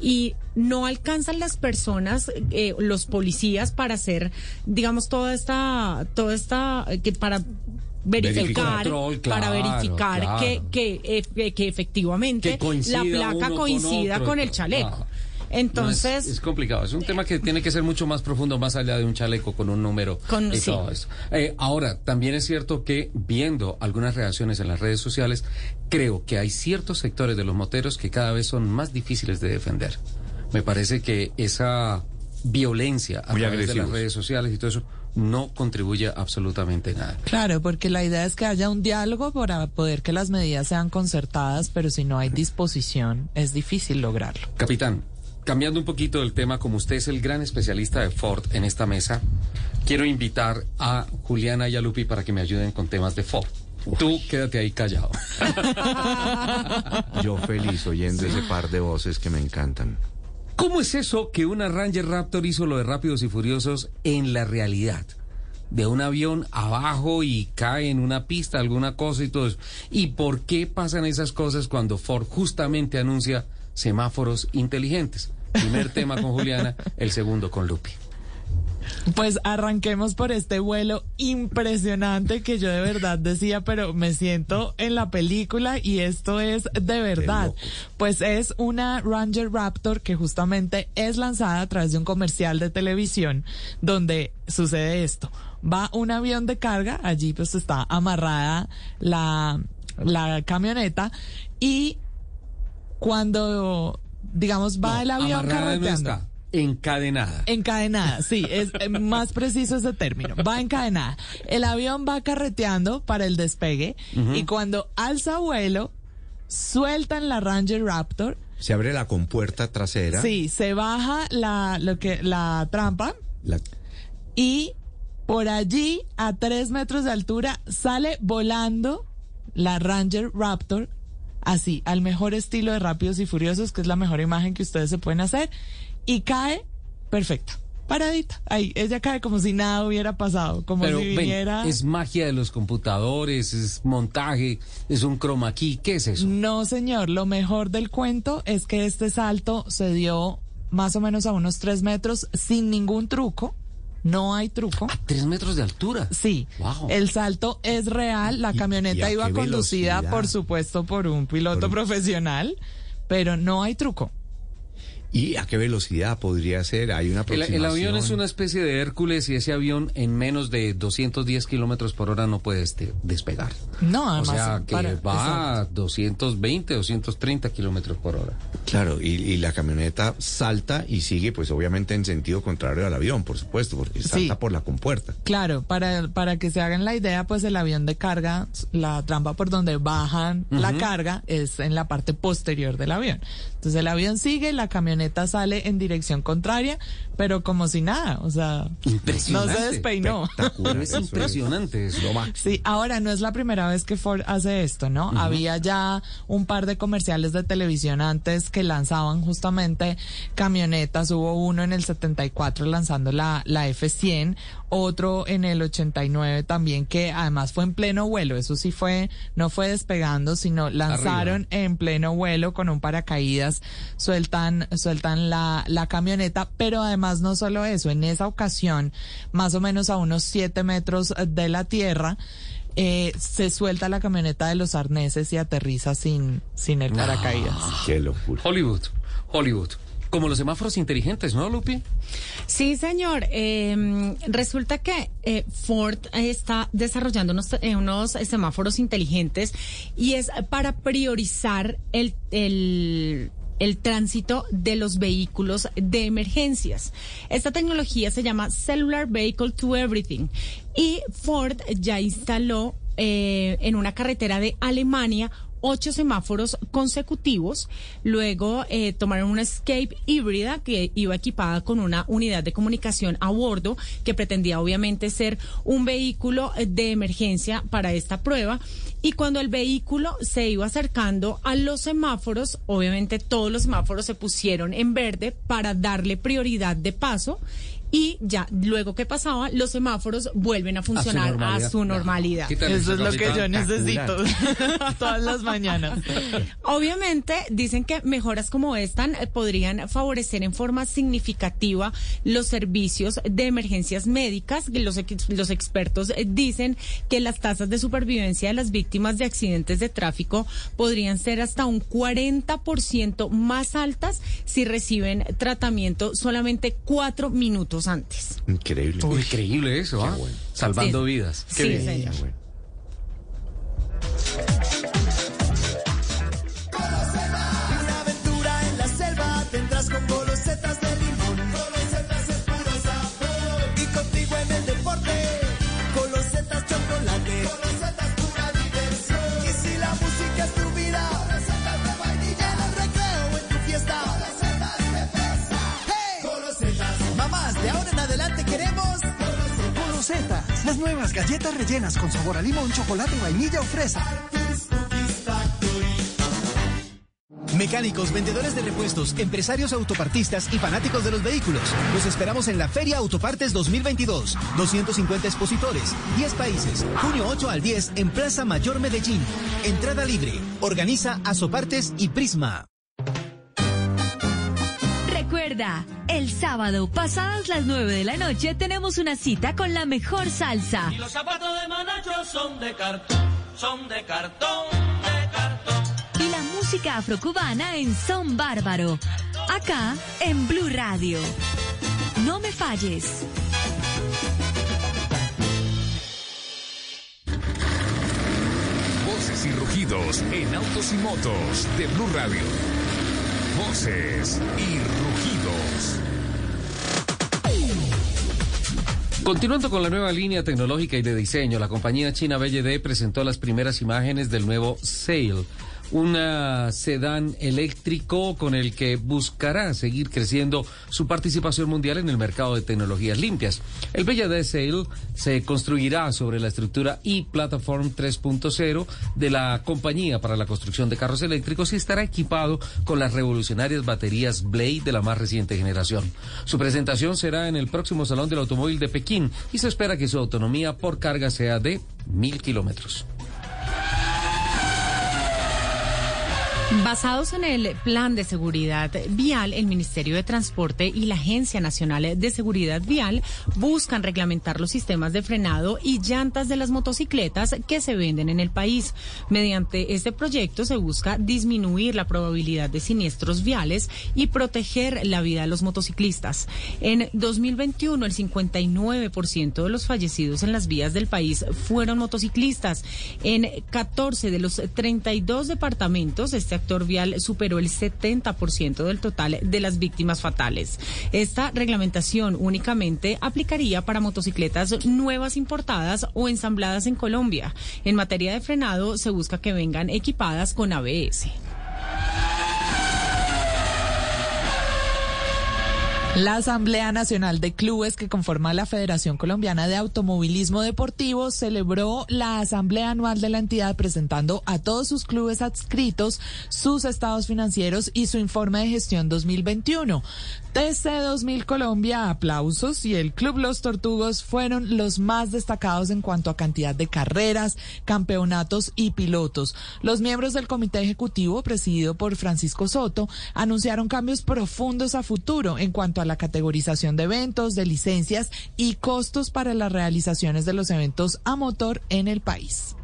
Y no alcanzan las personas, eh, los policías, para hacer, digamos, toda esta, toda esta, eh, que para verificar, Control, para verificar claro. que, que, eh, que efectivamente Que la placa uno con coincida otro, con, el chaleco. Entonces, No, es, es complicado. Es un tema que tiene que ser mucho más profundo, más allá de un chaleco con un número Con- y sí. todo eso. Eh, ahora, también es cierto que viendo algunas reacciones en las redes sociales, creo que hay ciertos sectores de los moteros que cada vez son más difíciles de defender. Me parece que esa violencia a Muy través de las redes sociales y todo eso no contribuye absolutamente nada. Claro, porque la idea es que haya un diálogo para poder que las medidas sean concertadas, pero si no hay disposición, es difícil lograrlo. Capitán, cambiando un poquito del tema, como usted es el gran especialista de Ford en esta mesa, quiero invitar a Juliana y a Lupi para que me ayuden con temas de Ford. Tú quédate ahí callado. Yo feliz oyendo ese par de voces que me encantan. ¿Cómo es eso que una Ranger Raptor hizo lo de Rápidos y Furiosos en la realidad? De un avión abajo y cae en una pista, alguna cosa y todo eso. ¿Y por qué pasan esas cosas cuando Ford justamente anuncia semáforos inteligentes? Primer tema con Juliana, el segundo con Lupi. Pues arranquemos por este vuelo impresionante que yo de verdad decía, pero me siento en la película y esto es de verdad. Pues es una Ranger Raptor que justamente es lanzada a través de un comercial de televisión donde sucede esto. Va un avión de carga, allí pues está amarrada la, la camioneta y cuando digamos va el avión no carreteando. encadenada. Encadenada, sí, es eh, más preciso ese término. Va encadenada. El avión va carreteando para el despegue y cuando alza vuelo, sueltan la Ranger Raptor. Se abre la compuerta trasera. Sí, se baja la, lo que, la trampa La- y por allí, a tres metros de altura, sale volando la Ranger Raptor, así, al mejor estilo de Rápidos y Furiosos, que es la mejor imagen que ustedes se pueden hacer, y cae perfecta, paradita. Ahí, ella cae como si nada hubiera pasado, como Pero si ven, viniera... es magia de los computadores, es montaje, es un chroma key, ¿qué es eso? No, señor, lo mejor del cuento es que este salto se dio más o menos a unos tres metros sin ningún truco. No hay truco. Tres metros de altura. Sí. Wow. El salto es real. La camioneta iba conducida, velocidad? por supuesto, por un piloto Por un- profesional, pero no hay truco. ¿Y a qué velocidad podría ser? Hay una El, aproximación. el avión es una especie de Hércules y ese avión en menos de 210 kilómetros por hora no puede este, despegar. No, O además. sea, que para- va a 220, 230 kilómetros por hora. Claro, y, y la camioneta salta y sigue, pues obviamente en sentido contrario al avión, por supuesto, porque salta Sí. por la compuerta. Claro, para, para que se hagan la idea, pues el avión de carga, la trampa por donde bajan la carga es en la parte posterior del avión. Entonces el avión sigue, la camioneta sale en dirección contraria, pero como si nada, o sea, no se despeinó. Es impresionante eso. Sí, ahora no es la primera vez que Ford hace esto, ¿no? Ujú. Había ya un par de comerciales de televisión antes que lanzaban justamente camionetas. Hubo uno en el 74 lanzando la, la F100, otro en el 89 también que además fue en pleno vuelo. Eso sí fue, no fue despegando, sino lanzaron en pleno vuelo con un paracaídas, sueltan, sueltan la, la camioneta, pero además no solo eso, en esa ocasión, más o menos a unos 7 metros de la tierra, eh, se suelta la camioneta de los arneses y aterriza sin, sin el paracaídas. Qué locura. Hollywood, Hollywood. Como los semáforos inteligentes, ¿no, Lupi? Sí, señor. Eh, resulta que eh, Ford está desarrollando unos, eh, unos semáforos inteligentes y es para priorizar el, el, el tránsito de los vehículos de emergencias. Esta tecnología se llama Cellular Vehicle to Everything y Ford ya instaló eh, en una carretera de Alemania ocho semáforos consecutivos. Luego eh, tomaron una Escape híbrida que iba equipada con una unidad de comunicación a bordo que pretendía obviamente ser un vehículo eh, de emergencia para esta prueba. Y cuando el vehículo se iba acercando a los semáforos, obviamente todos los semáforos se pusieron en verde para darle prioridad de paso y ya luego que pasaba los semáforos vuelven a funcionar a su normalidad. Eso es lo que yo necesito todas las mañanas. Obviamente dicen que mejoras como esta eh, podrían favorecer en forma significativa los servicios de emergencias médicas. Los, los expertos eh, dicen que las tasas de supervivencia de las víctimas de accidentes de tráfico podrían ser hasta un 40% más altas si reciben tratamiento solamente cuatro minutos antes. Increíble. increíble eso, ¿ah? Salvando vidas. Qué sí, señor. Bueno. Las nuevas galletas rellenas con sabor a limón, chocolate, vainilla o fresa. Mecánicos, vendedores de repuestos, empresarios autopartistas y fanáticos de los vehículos. Los esperamos en la Feria Autopartes 2022. 250 expositores, 10 países. Junio 8 al 10 en Plaza Mayor Medellín. Entrada libre. Organiza Azopartes y Prisma. Recuerda, el sábado, pasadas las 9 de la noche, tenemos una cita con la mejor salsa. Y los zapatos de Manacho son de cartón, son de cartón, de cartón. Y la música afrocubana en Son Bárbaro. Acá, en Blue Radio. No me falles. Voces y rugidos en autos y motos de Blue Radio. Voces y rugidos. Continuando con la nueva línea tecnológica y de diseño, la compañía china BYD presentó las primeras imágenes del nuevo Sail, un sedán eléctrico con el que buscará seguir creciendo su participación mundial en el mercado de tecnologías limpias. El BYD Sail se construirá sobre la estructura e-Platform 3.0 de la compañía para la construcción de carros eléctricos y estará equipado con las revolucionarias baterías Blade de la más reciente generación. Su presentación será en el próximo Salón del Automóvil de Pekín y se espera que su autonomía por carga sea de mil kilómetros. Basados en el Plan de Seguridad Vial, el Ministerio de Transporte y la Agencia Nacional de Seguridad Vial buscan reglamentar los sistemas de frenado y llantas de las motocicletas que se venden en el país. Mediante este proyecto se busca disminuir la probabilidad de siniestros viales y proteger la vida de los motociclistas. En 2021, el 59% de los fallecidos en las vías del país fueron motociclistas. En 14 de los 32 departamentos, este sector vial superó el 70% del total de las víctimas fatales. Esta reglamentación únicamente aplicaría para motocicletas nuevas importadas o ensambladas en Colombia. En materia de frenado, se busca que vengan equipadas con ABS. La Asamblea Nacional de Clubes que conforma la Federación Colombiana de Automovilismo Deportivo celebró la asamblea anual de la entidad presentando a todos sus clubes adscritos sus estados financieros y su informe de gestión 2021. TC 2000 Colombia, aplausos y el Club Los Tortugos fueron los más destacados en cuanto a cantidad de carreras, campeonatos y pilotos. Los miembros del comité ejecutivo, presidido por Francisco Soto, anunciaron cambios profundos a futuro en cuanto a la categorización de eventos, de licencias y costos para las realizaciones de los eventos a motor en el país.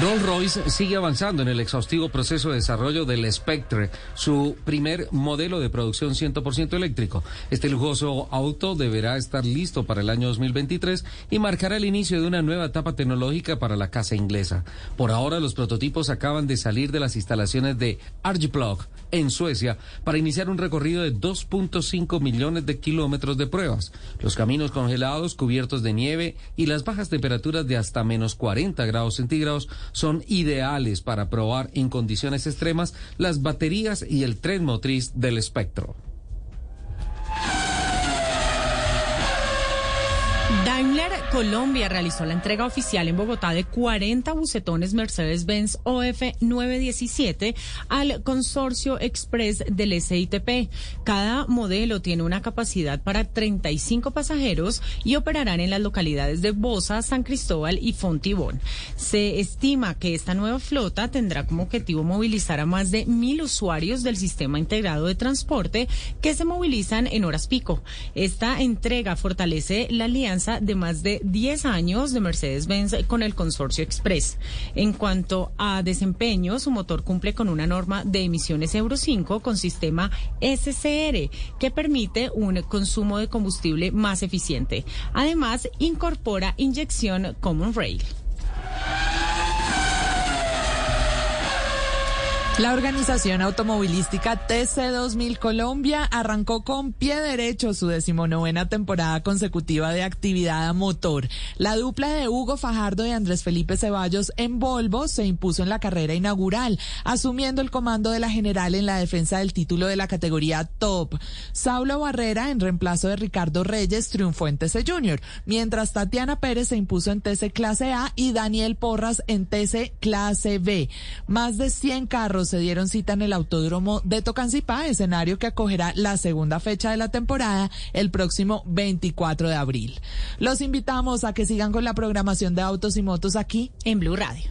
Rolls Royce sigue avanzando en el exhaustivo proceso de desarrollo del Spectre, su primer modelo de producción 100% eléctrico. Este lujoso auto deberá estar listo para el año 2023 y marcará el inicio de una nueva etapa tecnológica para la casa inglesa. Por ahora, los prototipos acaban de salir de las instalaciones de Argyplog en Suecia para iniciar un recorrido de 2.5 millones de kilómetros de pruebas. Los caminos congelados, cubiertos de nieve y las bajas temperaturas de hasta menos 40 grados centígrados son ideales para probar en condiciones extremas las baterías y el tren motriz del espectro. Colombia realizó la entrega oficial en Bogotá de 40 bucetones Mercedes-Benz OF 917 al consorcio Express del SITP. Cada modelo tiene una capacidad para 35 pasajeros y operarán en las localidades de Bosa, San Cristóbal y Fontibón. Se estima que esta nueva flota tendrá como objetivo movilizar a más de mil usuarios del sistema integrado de transporte que se movilizan en horas pico. Esta entrega fortalece la alianza de más de 10 años de Mercedes-Benz con el consorcio Express. En cuanto a desempeño, su motor cumple con una norma de emisiones Euro 5 con sistema SCR que permite un consumo de combustible más eficiente. Además, incorpora inyección Common Rail. La organización automovilística TC2000 Colombia arrancó con pie derecho su decimonovena temporada consecutiva de actividad a motor. La dupla de Hugo Fajardo y Andrés Felipe Ceballos en Volvo se impuso en la carrera inaugural, asumiendo el comando de la general en la defensa del título de la categoría Top. Saulo Barrera, en reemplazo de Ricardo Reyes, triunfó en TC Junior, mientras Tatiana Pérez se impuso en TC Clase A y Daniel Porras en TC Clase B. Más de 100 carros se dieron cita en el Autódromo de Tocancipá, escenario que acogerá la segunda fecha de la temporada el próximo 24 de abril. Los invitamos a que sigan con la programación de autos y motos aquí en Blue Radio.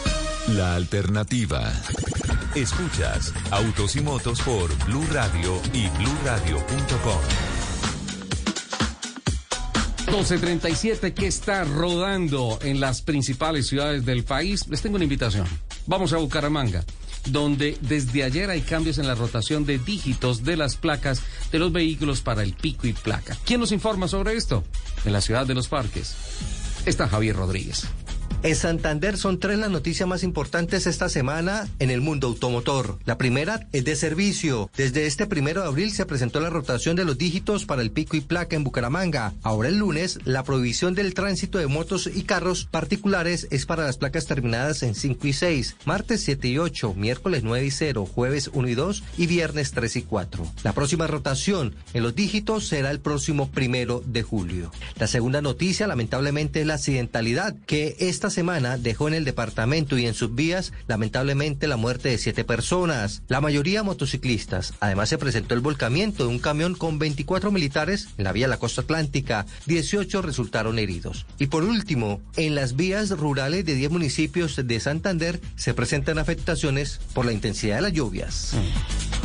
La alternativa. Escuchas Autos y Motos por Blue Radio y bluradio.com. 1237 que está rodando en las principales ciudades del país. Les tengo una invitación. Vamos a Bucaramanga, donde desde ayer hay cambios en la rotación de dígitos de las placas de los vehículos para el pico y placa. ¿Quién nos informa sobre esto? En la ciudad de los parques está Javier Rodríguez. En Santander son tres las noticias más importantes esta semana en el mundo automotor. La primera es de servicio. Desde este primero de abril se presentó la rotación de los dígitos para el pico y placa en Bucaramanga. Ahora el lunes, la prohibición del tránsito de motos y carros particulares es para las placas terminadas en 5 y 6, martes 7 y 8, miércoles 9 y 0, jueves 1 y 2 y viernes 3 y 4. La próxima rotación en los dígitos será el próximo primero de julio. La segunda noticia, lamentablemente, es la accidentalidad que esta semana dejó en el departamento y en sus vías lamentablemente la muerte de siete personas, la mayoría motociclistas. Además se presentó el volcamiento de un camión con 24 militares en la vía de la costa atlántica, 18 resultaron heridos. Y por último, en las vías rurales de 10 municipios de Santander se presentan afectaciones por la intensidad de las lluvias.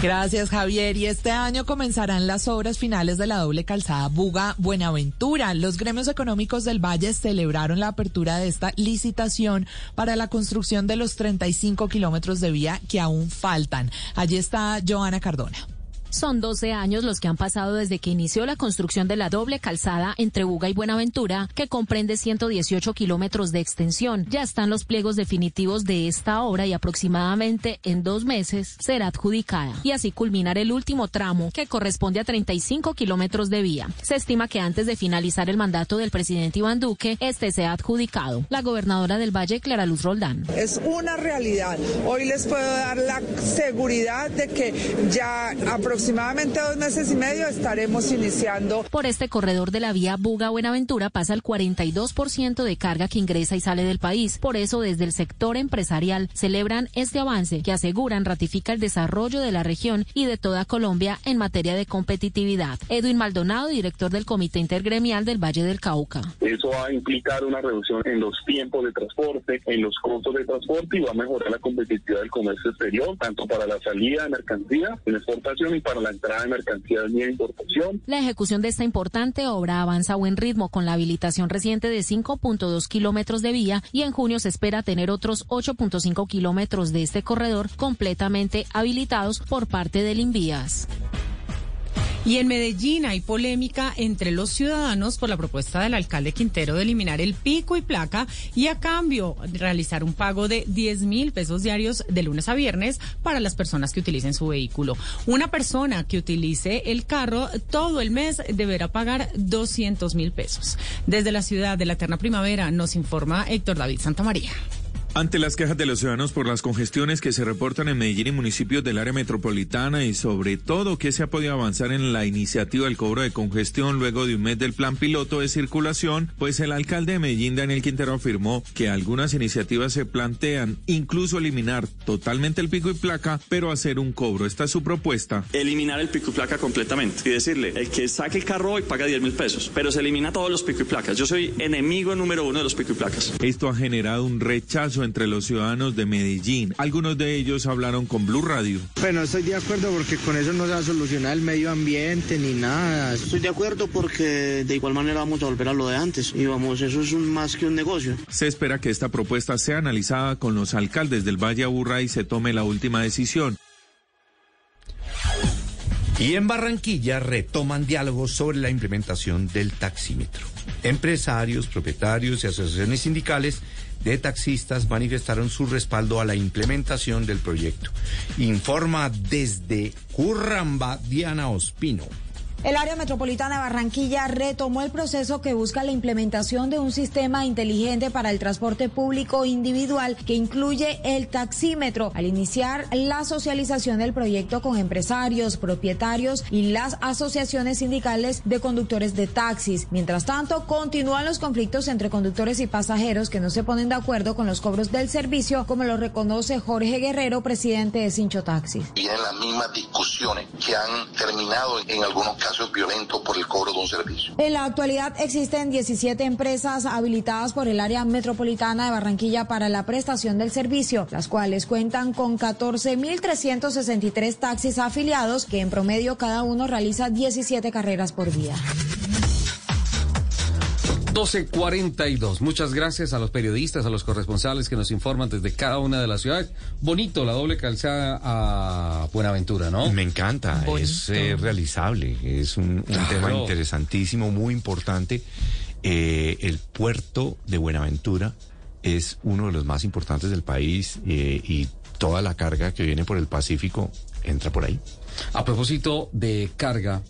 Gracias Javier. Y este año comenzarán las obras finales de la doble calzada Buga Buenaventura. Los gremios económicos del Valle celebraron la apertura de esta licitación para la construcción de los 35 kilómetros de vía que aún faltan. Allí está Joana Cardona. Son 12 años los que han pasado desde que inició la construcción de la doble calzada entre Buga y Buenaventura, que comprende 118 kilómetros de extensión. Ya están los pliegos definitivos de esta obra y aproximadamente en dos meses será adjudicada. Y así culminar el último tramo, que corresponde a 35 kilómetros de vía. Se estima que antes de finalizar el mandato del presidente Iván Duque, este sea adjudicado. La gobernadora del Valle, Clara Luz Roldán. Es una realidad. Hoy les puedo dar la seguridad de que ya aproximadamente aproximadamente dos meses y medio estaremos iniciando. Por este corredor de la vía Buga-Buenaventura pasa el 42% de carga que ingresa y sale del país. Por eso, desde el sector empresarial celebran este avance que aseguran ratifica el desarrollo de la región y de toda Colombia en materia de competitividad. Edwin Maldonado, director del Comité Intergremial del Valle del Cauca. Eso va a implicar una reducción en los tiempos de transporte, en los costos de transporte y va a mejorar la competitividad del comercio exterior, tanto para la salida de mercancías en exportación y para la entrada de mercancías y importación. La ejecución de esta importante obra avanza a buen ritmo con la habilitación reciente de 5.2 kilómetros de vía y en junio se espera tener otros 8.5 kilómetros de este corredor completamente habilitados por parte del Invías. Y en Medellín hay polémica entre los ciudadanos por la propuesta del alcalde Quintero de eliminar el pico y placa y a cambio realizar un pago de 10 mil pesos diarios de lunes a viernes para las personas que utilicen su vehículo. Una persona que utilice el carro todo el mes deberá pagar 200 mil pesos. Desde la ciudad de la Eterna Primavera nos informa Héctor David Santamaría. Ante las quejas de los ciudadanos por las congestiones que se reportan en Medellín y municipios del área metropolitana y sobre todo que se ha podido avanzar en la iniciativa del cobro de congestión luego de un mes del plan piloto de circulación, pues el alcalde de Medellín, Daniel Quintero, afirmó que algunas iniciativas se plantean incluso eliminar totalmente el pico y placa, pero hacer un cobro. Esta es su propuesta. Eliminar el pico y placa completamente y decirle, el que saque el carro hoy paga 10 mil pesos, pero se elimina todos los pico y placas. Yo soy enemigo número uno de los pico y placas. Esto ha generado un rechazo entre los ciudadanos de Medellín. Algunos de ellos hablaron con Blue Radio. Bueno, estoy de acuerdo porque con eso no se va a solucionar el medio ambiente ni nada. Estoy de acuerdo porque de igual manera vamos a volver a lo de antes y vamos, eso es un, más que un negocio. Se espera que esta propuesta sea analizada con los alcaldes del Valle Aburrá y se tome la última decisión. Y en Barranquilla retoman diálogos sobre la implementación del taxímetro. Empresarios, propietarios y asociaciones sindicales de taxistas manifestaron su respaldo a la implementación del proyecto. Informa desde Curramba Diana Ospino. El área metropolitana de Barranquilla retomó el proceso que busca la implementación de un sistema inteligente para el transporte público individual que incluye el taxímetro al iniciar la socialización del proyecto con empresarios, propietarios y las asociaciones sindicales de conductores de taxis. Mientras tanto, continúan los conflictos entre conductores y pasajeros que no se ponen de acuerdo con los cobros del servicio, como lo reconoce Jorge Guerrero, presidente de Cincho Taxis. Las mismas discusiones que han terminado en algunos por el cobro de un servicio. En la actualidad existen 17 empresas habilitadas por el área metropolitana de Barranquilla para la prestación del servicio, las cuales cuentan con 14.363 taxis afiliados que en promedio cada uno realiza 17 carreras por día. 12.42. Muchas gracias a los periodistas, a los corresponsales que nos informan desde cada una de las ciudades. Bonito la doble calzada a Buenaventura, ¿no? Me encanta, es eh, realizable, es un, un tema interesantísimo, muy importante. Eh, el puerto de Buenaventura es uno de los más importantes del país eh, y toda la carga que viene por el Pacífico entra por ahí. A propósito de carga,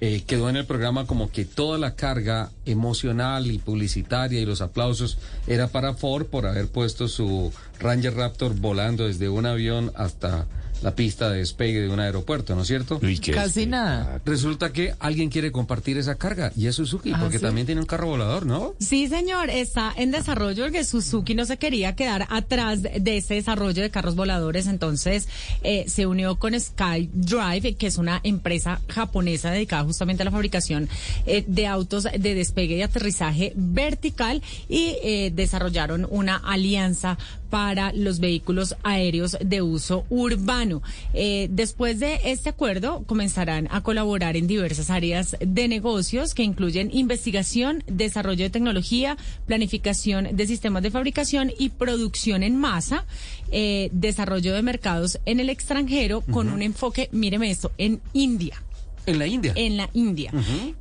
eh, quedó en el programa como que toda la carga emocional y publicitaria y los aplausos era para Ford por haber puesto su Ranger Raptor volando desde un avión hasta la pista de despegue de un aeropuerto, ¿no es cierto? Casi nada. Resulta que alguien quiere compartir esa carga y es Suzuki, ¿Ah, porque sí? también tiene un carro volador, ¿no? Sí, señor, está en desarrollo porque Suzuki no se quería quedar atrás de ese desarrollo de carros voladores, entonces eh, se unió con SkyDrive, que es una empresa japonesa dedicada justamente a la fabricación eh, de autos de despegue y aterrizaje vertical y eh, desarrollaron una alianza para los vehículos aéreos de uso urbano. Eh, después de este acuerdo, comenzarán a colaborar en diversas áreas de negocios que incluyen investigación, desarrollo de tecnología, planificación de sistemas de fabricación y producción en masa, eh, desarrollo de mercados en el extranjero con un enfoque, míreme esto, en India. En la India. En la India.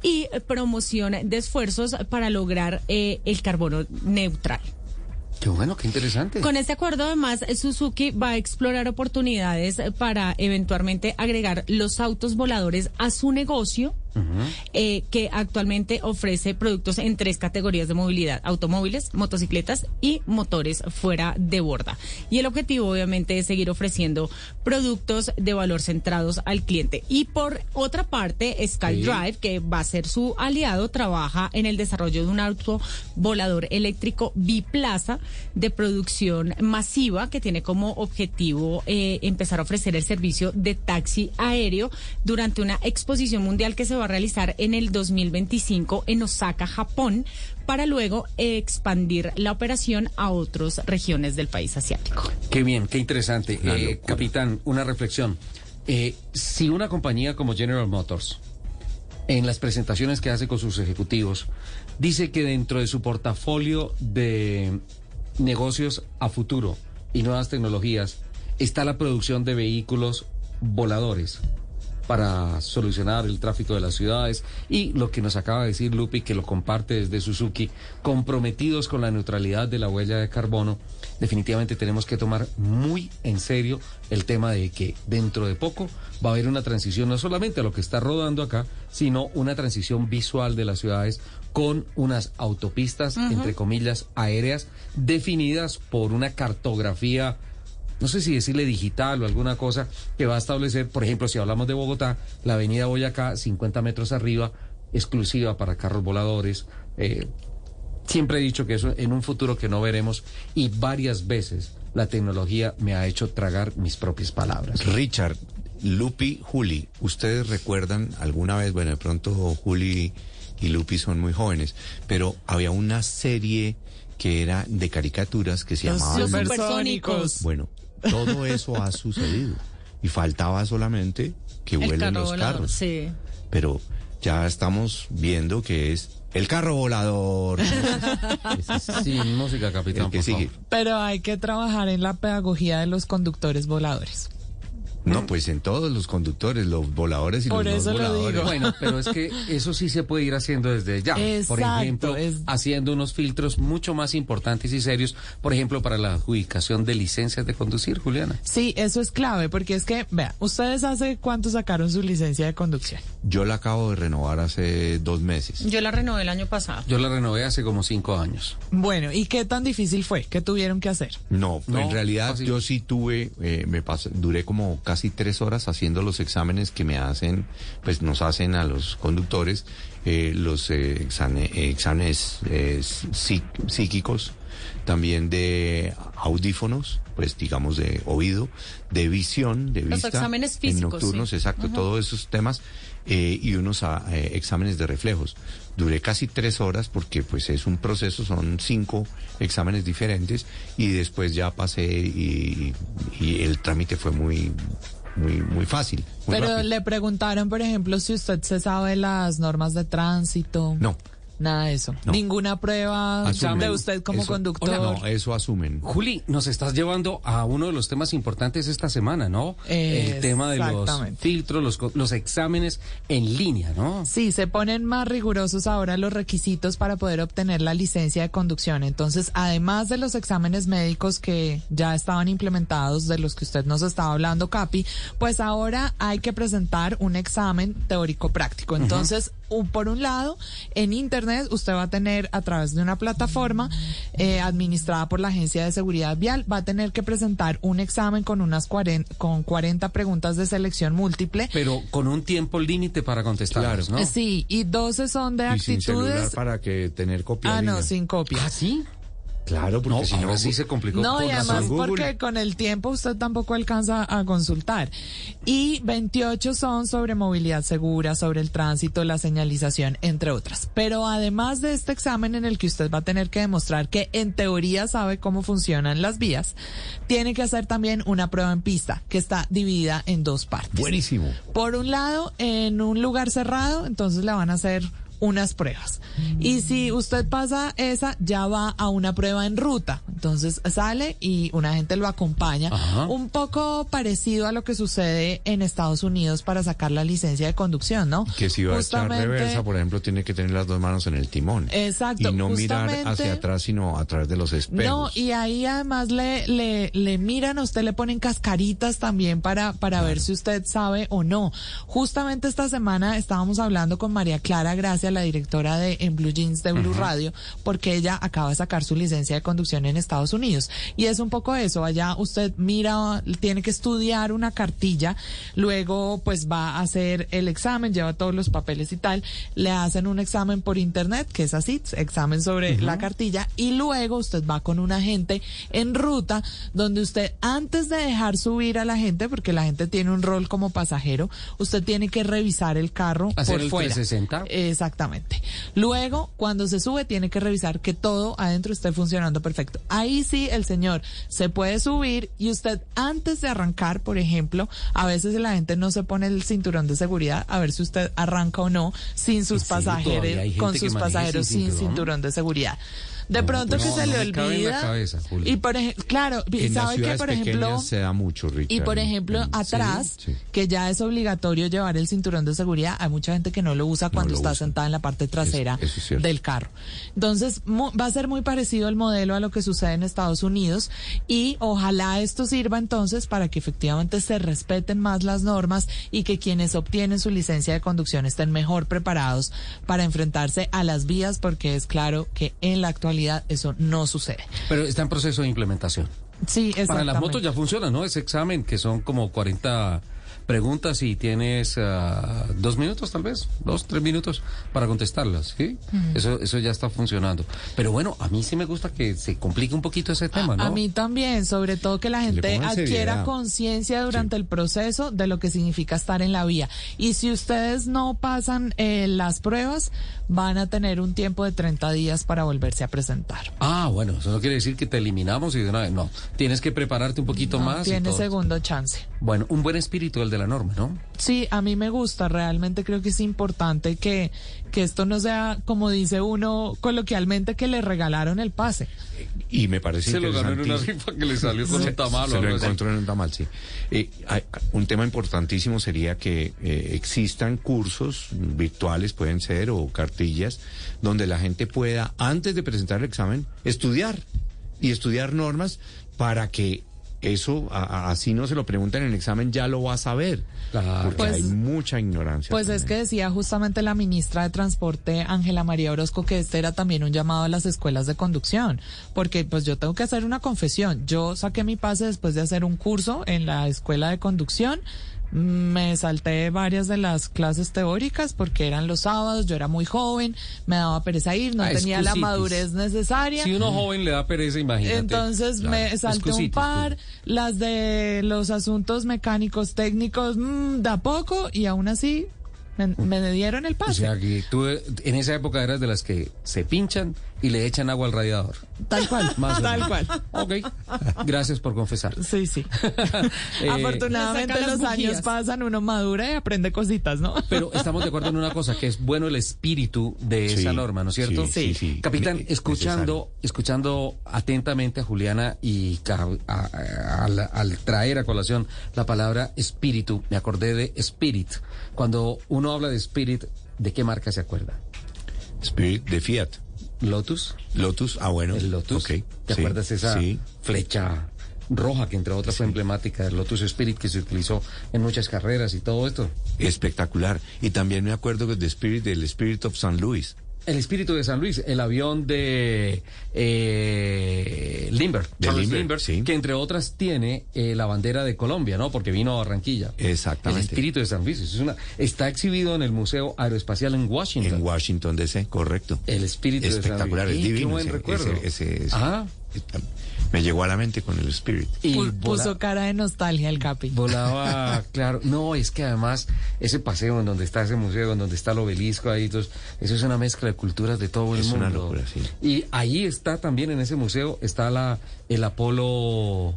Y promoción de esfuerzos para lograr eh, el carbono neutral. Qué bueno, qué interesante. Con este acuerdo, además, Suzuki va a explorar oportunidades para eventualmente agregar los autos voladores a su negocio. Eh, que actualmente ofrece productos en tres categorías de movilidad, automóviles, motocicletas y motores fuera de borda. Y el objetivo obviamente es seguir ofreciendo productos de valor centrados al cliente. Y por otra parte, SkyDrive, que va a ser su aliado, trabaja en el desarrollo de un auto volador eléctrico biplaza de producción masiva que tiene como objetivo eh, empezar a ofrecer el servicio de taxi aéreo durante una exposición mundial que se va a realizar en el 2025 en Osaka, Japón, para luego expandir la operación a otras regiones del país asiático. Qué bien, qué interesante. Eh, capitán, una reflexión. Eh, si una compañía como General Motors, en las presentaciones que hace con sus ejecutivos, dice que dentro de su portafolio de negocios a futuro y nuevas tecnologías está la producción de vehículos voladores para solucionar el tráfico de las ciudades y lo que nos acaba de decir Lupi, que lo comparte desde Suzuki, comprometidos con la neutralidad de la huella de carbono, definitivamente tenemos que tomar muy en serio el tema de que dentro de poco va a haber una transición no solamente a lo que está rodando acá, sino una transición visual de las ciudades con unas autopistas, entre comillas, aéreas definidas por una cartografía no sé si decirle digital o alguna cosa que va a establecer, por ejemplo, si hablamos de Bogotá, la avenida Boyacá, 50 metros arriba, exclusiva para carros voladores. Eh, siempre he dicho que eso en un futuro que no veremos y varias veces la tecnología me ha hecho tragar mis propias palabras. Richard, Lupi, Juli, ¿ustedes recuerdan alguna vez, bueno, de pronto Juli y Lupi son muy jóvenes, pero había una serie que era de caricaturas que se llamaba Los supersónicos. Bueno, todo eso ha sucedido y faltaba solamente que El vuelen carro los volador, carros. Sí. Pero ya estamos viendo que es el carro volador. Sin música, capitán. El que por sigue. favor. Pero hay que trabajar en la pedagogía de los conductores voladores. No, pues en todos los conductores, los voladores y Por los eso no lo voladores. digo. Bueno, pero es que eso sí se puede ir haciendo desde ya. por Exacto, ejemplo, es- haciendo unos filtros mucho más importantes y serios, por ejemplo, para la adjudicación de licencias de conducir, Juliana. Sí, eso es clave, porque es que, vea, ¿ustedes hace cuánto sacaron su licencia de conducción? Yo la acabo de renovar hace dos meses. Yo la renové el año pasado. Yo la renové hace como cinco años. Bueno, ¿y qué tan difícil fue? ¿Qué tuvieron que hacer? No, No, en realidad fácil. yo sí tuve, eh, me pasé, duré como casi tres horas haciendo los exámenes que me hacen, pues nos hacen a los conductores, eh, los eh, eh, exámenes eh, psí- psíquicos, también de audífonos, pues digamos de oído, de visión, de Los vista, exámenes en físicos, nocturnos, sí. exacto, todos esos temas y unos ah, exámenes de reflejos. Duré casi tres horas porque pues es un proceso, son cinco exámenes diferentes y después ya pasé y, y el trámite fue muy, muy, muy fácil. muy Pero rápido. le preguntaron, por ejemplo, si usted se sabe las normas de tránsito. No. Nada de eso. No. Ninguna prueba Asumen. de usted como Eso- conductor. No, eso asumen. Juli, nos estás llevando a uno de los temas importantes esta semana, ¿no? El tema de los filtros, los, co- los exámenes en línea, ¿no? Sí, se ponen más rigurosos ahora los requisitos para poder obtener la licencia de conducción. Entonces, además de los exámenes médicos que ya estaban implementados, de los que usted nos estaba hablando, Capi, pues ahora hay que presentar un examen teórico práctico. Entonces, por un lado, en Internet usted va a tener a través de una plataforma eh, administrada por la Agencia de Seguridad Vial, va a tener que presentar un examen con unas 40, con 40 preguntas de selección múltiple. Pero con un tiempo límite para contestarlas, ¿no? Sí, y 12 son de Y sin celular actitudes. para que tener copia. Ah, no, sin copia. ¿Ah, sí? Claro, porque No, si no, sí se complicó. No, y Con además porque con el tiempo usted tampoco alcanza a consultar. Y 28 son sobre movilidad segura, sobre el tránsito, la señalización, entre otras. Pero además de este examen en el que usted va a tener que demostrar que en teoría sabe cómo funcionan las vías, tiene que hacer también una prueba en pista, que está dividida en dos partes. Buenísimo. Por un lado, en un lugar cerrado, entonces le van a hacer unas pruebas. Y si usted pasa esa, ya va a una prueba en ruta. Entonces sale y una gente lo acompaña. Ajá. Un poco parecido a lo que sucede en Estados Unidos para sacar la licencia de conducción, ¿no? Que si va a echar Justamente- reversa, por ejemplo, tiene que tener las dos manos en el timón. Exacto, Y no mirar justamente- hacia atrás, sino a través de los No, espejos. y ahí además le, le, le miran, a usted le ponen cascaritas también para, para ver si usted sabe o no. Justamente esta semana estábamos hablando con María Clara Gracia, la directora de En Blue Jeans de Blue Radio, porque ella acaba de sacar su licencia de conducción en Estados Unidos. Y es un poco eso, allá usted mira, tiene que estudiar una cartilla, luego pues va a hacer el examen, lleva todos los papeles y tal, le hacen un examen por internet, que es así, examen sobre la cartilla, y luego usted va con un agente en ruta, donde usted antes de dejar subir a la gente, porque la gente tiene un rol como pasajero, usted tiene que revisar el carro Hacer por el fuera. 360. Exactamente. Luego, cuando se sube, tiene que revisar que todo adentro esté funcionando perfecto. Ahí sí, el señor se puede subir y usted antes de arrancar, por ejemplo, a veces la gente no se pone el cinturón de seguridad a ver si usted arranca o no sin sus pasajeros, con sus pasajeros sin cinturón de seguridad. De pronto que se le olvida. y por ejemplo, claro, sabe que por ejemplo se da mucho, Y por ejemplo, atrás, que ya es obligatorio llevar el cinturón de seguridad, hay mucha gente que no lo usa cuando está sentada en la parte trasera del carro. Entonces, va a ser muy parecido el modelo a lo que sucede en Estados Unidos y ojalá esto sirva entonces para que efectivamente se respeten más las normas y que quienes obtienen su licencia de conducción estén mejor preparados para enfrentarse a las vías porque es claro que en la actualidad eso no sucede. Pero está en proceso de implementación. Sí. Para las motos ya funciona, ¿no? Ese examen que son como 40 preguntas y tienes uh, dos minutos tal vez, dos, tres minutos para contestarlas, ¿sí? Eso, eso ya está funcionando. Pero bueno, a mí sí me gusta que se complique un poquito ese tema, ¿no? A, mí también, sobre todo que la gente adquiera conciencia durante el proceso de lo que significa estar en la vía. Y si ustedes no pasan eh, las pruebas, van a tener un tiempo de 30 días para volverse a presentar. Ah, bueno, eso no quiere decir que te eliminamos y de una vez, no. Tienes que prepararte un poquito más. Tienes segundo chance. Bueno, un buen espíritu el de la norma, ¿no? Sí, a mí me gusta, realmente creo que es importante que, que esto no sea, como dice uno coloquialmente, que le regalaron el pase. Y me parece Se lo ganó en una rifa que le salió con un tamal. Se, lo encontró en un tamal, sí. Eh, un tema importantísimo sería que eh, existan cursos virtuales, pueden ser, o cartillas, donde la gente pueda, antes de presentar el examen, estudiar y estudiar normas para que eso así no se lo preguntan en el examen, ya lo va a saber. Porque pues, hay mucha ignorancia. Pues es que decía justamente la ministra de Transporte, Ángela María Orozco, que este era también un llamado a las escuelas de conducción. Porque pues yo tengo que hacer una confesión. Yo saqué mi pase después de hacer un curso en la escuela de conducción me salté varias de las clases teóricas porque eran los sábados, yo era muy joven, me daba pereza ir, no ah, tenía la madurez necesaria. Si uno joven le da pereza, imagínate. Entonces me salté un par, las de los asuntos mecánicos técnicos, mmm, da poco y aún así me, dieron el pase. O sea, que tú en esa época eras de las que se pinchan y le echan agua al radiador. Tal cual, Más tal cual. Ok, gracias por confesar. Sí, sí. Eh, Afortunadamente los años pasan, uno madura y aprende cositas, ¿no? Pero estamos de acuerdo en una cosa, que es bueno el espíritu de esa norma, ¿no es cierto? Sí, sí. Capitán, escuchando, escuchando atentamente a Juliana y al traer a colación la palabra espíritu, me acordé de spirit. Cuando uno habla de spirit, ¿de qué marca se acuerda? Spirit de Fiat. Lotus. Lotus, ah bueno. El Lotus. ¿Te acuerdas esa flecha roja que entre otras fue emblemática del Lotus Spirit que se utilizó en muchas carreras y todo esto? Espectacular. Y también me acuerdo de Spirit del Spirit of St. Louis. El espíritu de San Luis, el avión de eh, Limber, de Limber, que entre otras tiene eh, la bandera de Colombia, ¿no? Porque vino a Barranquilla. Exactamente. El espíritu de San Luis. Es una, está exhibido en el Museo Aeroespacial en Washington. En Washington DC, correcto. El espíritu de San Luis. Espectacular, es divino. Qué buen recuerdo. Ese, me llegó a la mente con el Spirit. Y puso cara de nostalgia el Capi. Volaba, claro. No, es que además ese paseo en donde está ese museo, en donde está el obelisco, ahí, eso es una mezcla de culturas de todo el mundo. Es una locura, sí. Y ahí está también en ese museo, está la el Apolo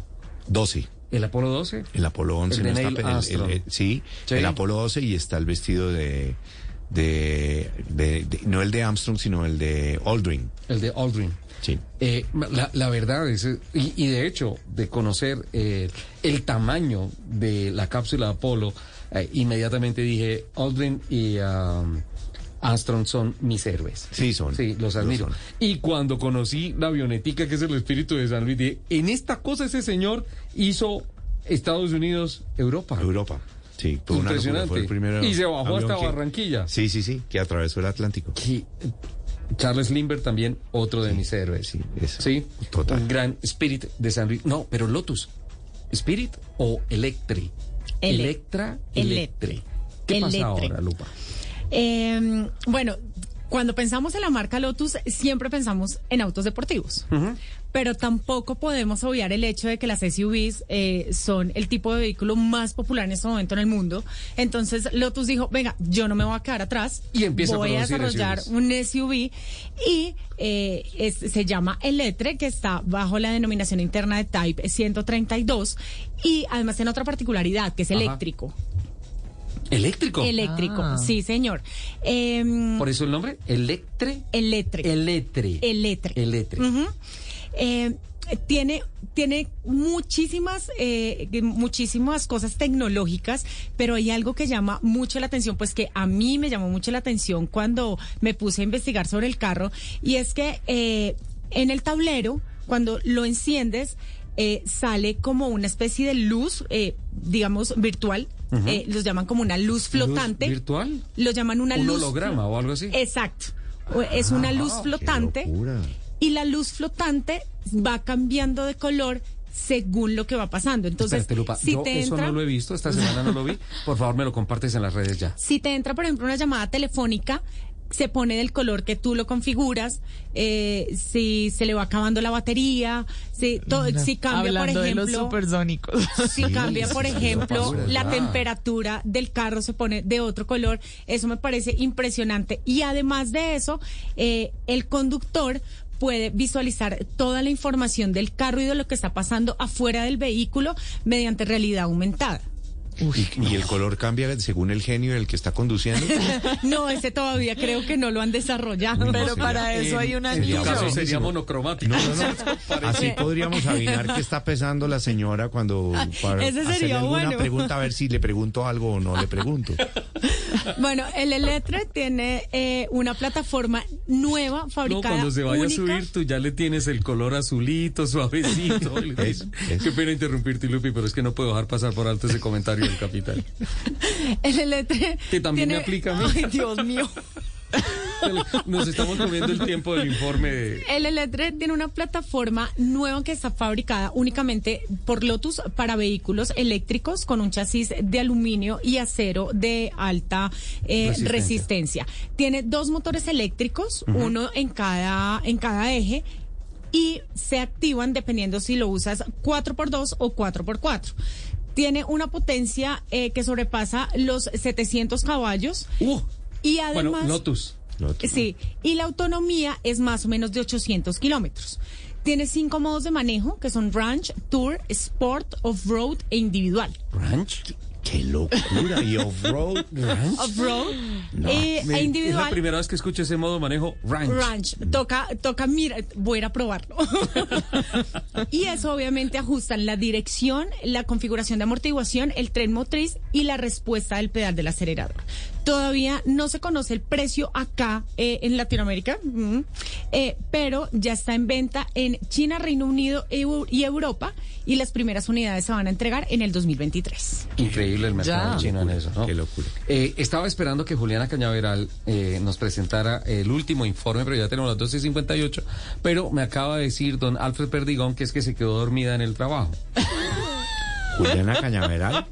12. ¿El Apolo 12? El Apolo 11 no está, el, sí, el Apolo 12 y está el vestido de, de, no el de Armstrong, sino el de Aldrin. El de Aldrin. Sí. Eh, la, verdad es, y, de hecho, de conocer eh, el tamaño de la cápsula Apolo, eh, inmediatamente dije, Aldrin y um, Armstrong son mis héroes. Sí, son. Sí, los admiro. Y cuando conocí la avionetica, que es el espíritu de San Luis, dije, en esta cosa ese señor hizo Estados Unidos, Europa. Europa. Sí, Impresionante. fue el primero y se bajó hasta Barranquilla. Sí, sí, sí, que atravesó el Atlántico. Charles Lindbergh también, otro de mis héroes. Sí, sí, total. Un gran Spirit de San Luis. No, pero Lotus. ¿Spirit o Electri? Electra, Electri. ¿Qué pasa ahora, Lupa? Em, bueno, Cuando pensamos en la marca Lotus, siempre pensamos en autos deportivos. Pero tampoco podemos obviar el hecho de que las SUVs eh, son el tipo de vehículo más popular en este momento en el mundo. Entonces Lotus dijo, venga, yo no me voy a quedar atrás. Y empieza a voy a, desarrollar SUVs. un SUV y eh, es- se llama Electre, que está bajo la denominación interna de Type 132 y además tiene otra particularidad, que es Ajá. eléctrico. ¿Eléctrico? Eléctrico, Ah. sí, señor. Em, Por eso el nombre, Electre. Electre. Electre. Electre. Electre. Ujú. Eh, tiene tiene muchísimas eh, muchísimas cosas tecnológicas pero hay algo que llama mucho la atención pues que a mí me llamó mucho la atención cuando me puse a investigar sobre el carro y es que eh, en el tablero cuando lo enciendes eh, sale como una especie de luz eh, digamos virtual eh, los llaman como una luz flotante ¿Luz virtual? lo llaman una ¿Un luz holograma o algo así? Exacto. Es una luz Ah, flotante y la luz flotante va cambiando de color según lo que va pasando. Entonces, Espérate, Lupa, si yo te eso entra, no lo he visto, esta semana no lo vi. Por favor, me lo compartes en las redes ya. si te entra, por ejemplo, una llamada telefónica, se pone del color que tú lo configuras, eh, si se le va acabando la batería, si, to- si cambia, Hablando por de ejemplo, los supersónicos. si cambia, por sí, ejemplo, la temperatura del carro se pone de otro color, eso me parece impresionante. Y además de eso, eh, el conductor puede visualizar toda la información del carro y de lo que está pasando afuera del vehículo mediante realidad aumentada. Y, y el color cambia según el genio del que está conduciendo. No, ese todavía creo que no lo han desarrollado. Uy, no, Pero sería- para eso hay un En tu anillo. caso sería monocromático. No, no, no. Así podríamos adivinar qué está pesando la señora cuando para ese sería hacerle alguna bueno. pregunta a ver si le pregunto algo o no le pregunto. Bueno, el Electre tiene eh, una plataforma nueva No, fabricada cuando se vaya única. a subir, tú ya le tienes el color azulito, suavecito. Le dices, Qué pena interrumpirte, Lupi, pero es que no puedo dejar pasar por alto ese comentario del capitán. El Electre Que también me tiene- aplica a mí. Ay, Dios mío. Nos estamos comiendo el tiempo del informe de... El Electre tiene una plataforma nueva que está fabricada únicamente por Lotus para vehículos eléctricos con un chasis de aluminio y acero de alta eh, Resistencia. resistencia. Tiene dos motores eléctricos, uno en cada, en cada eje y se activan dependiendo si lo usas 4x2 o 4x4. Tiene una potencia eh, que sobrepasa los 700 caballos. y además... Uh. Bueno, Lotus. Sí, y la autonomía es más o menos de 800 kilómetros. Tiene cinco modos de manejo, que son Ranch, Tour, Sport, Off-Road e individual. ¿Ranch? Qué locura. Y off-road. Off-Road No. eh, Me- e individual. Es la primera vez que escucho ese modo de manejo ranch. Ranch. Toca, toca, mira, voy a ir a probarlo. y eso obviamente ajustan la dirección, la configuración de amortiguación, el tren motriz y la respuesta del pedal del acelerador. Todavía no se conoce el precio acá eh, en Latinoamérica, mm, eh, pero ya está en venta en China, Reino Unido Eu- y Europa y las primeras unidades se van a entregar en el 2023. Increíble el mercado Ya. chino en eso, ¿no? Qué locura. estaba esperando que Juliana Cañaveral eh, nos presentara el último informe, pero ya tenemos las 12.58. Pero me acaba de decir don Alfred Perdigón que es que se quedó dormida en el trabajo. Juliana Cañaveral.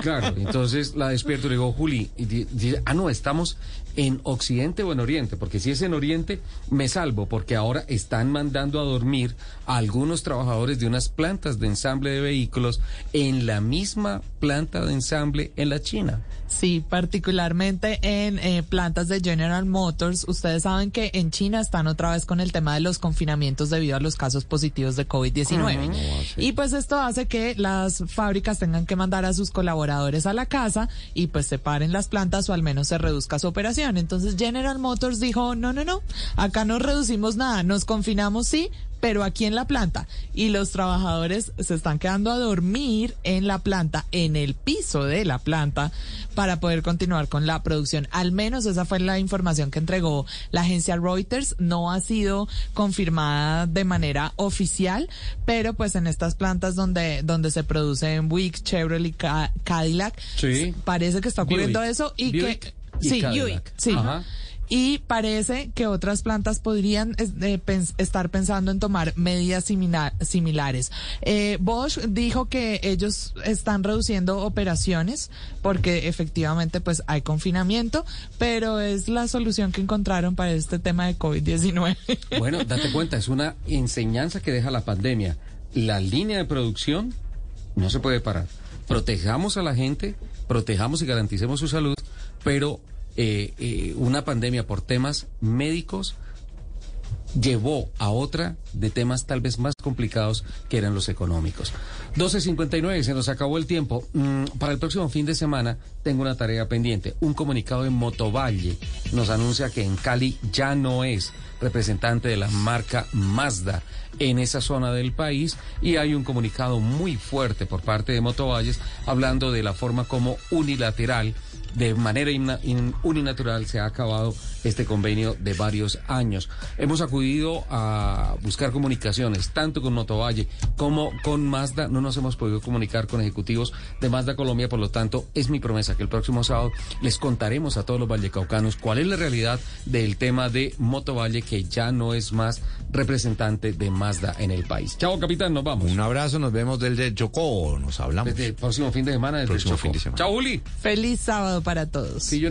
Claro, entonces la despierto y le digo, Juli, y ah, no, estamos en Occidente o en Oriente, porque si es en Oriente, me salvo, porque ahora están mandando a dormir a algunos trabajadores de unas plantas de ensamble de vehículos en la misma planta de ensamble en la China. Sí, particularmente en eh, plantas de General Motors. Ustedes saben que en China están otra vez con el tema de los confinamientos debido a los casos positivos de COVID-19. Y pues esto hace que las fábricas tengan que mandar a sus colaboradores a la casa y pues se paren las plantas o al menos se reduzca su operación. Entonces General Motors dijo, no, no, no, acá no reducimos nada, nos confinamos sí, pero aquí en la planta. Y los trabajadores se están quedando a dormir en la planta, en el piso de la planta, para poder continuar con la producción. Al menos esa fue la información que entregó la agencia Reuters. No ha sido confirmada de manera oficial, pero pues en estas plantas donde, donde se producen Buick, Chevrolet y Ca- Cadillac, Sí. parece que está ocurriendo Buick. eso y Buick que... y sí. Buick, sí. Ajá. Y parece que otras plantas podrían eh, estar pensando en tomar medidas similar similares. Eh, Bosch dijo que ellos están reduciendo operaciones porque efectivamente pues hay confinamiento, pero es la solución que encontraron para este tema de COVID-19. Bueno, date cuenta, es una enseñanza que deja la pandemia. La línea de producción no se puede parar. Protejamos a la gente, protejamos y garanticemos su salud, pero eh, eh, una pandemia por temas médicos llevó a otra de temas tal vez más complicados que eran los económicos. 12.59, se nos acabó el tiempo. Mm, para el próximo fin de semana tengo una tarea pendiente. Un comunicado de Motovalle nos anuncia que en Cali ya no es representante de la marca Mazda en esa zona del país y hay un comunicado muy fuerte por parte de Motovalles hablando de la forma como unilateral de manera uninatural se ha acabado este convenio de varios años. Hemos acudido a buscar comunicaciones, tanto con Motovalle como con Mazda. No nos hemos podido comunicar con ejecutivos de Mazda Colombia, por lo tanto, es mi promesa que el próximo sábado les contaremos a todos los vallecaucanos cuál es la realidad del tema de Motovalle, que ya no es más representante de Mazda en el país. Chao, capitán, nos vamos. Un abrazo, nos vemos desde Chocó, nos hablamos. Desde el próximo fin de semana, desde Próximo Chocó. fin de semana. Chao, Juli. Feliz sábado para todos. Sí, yo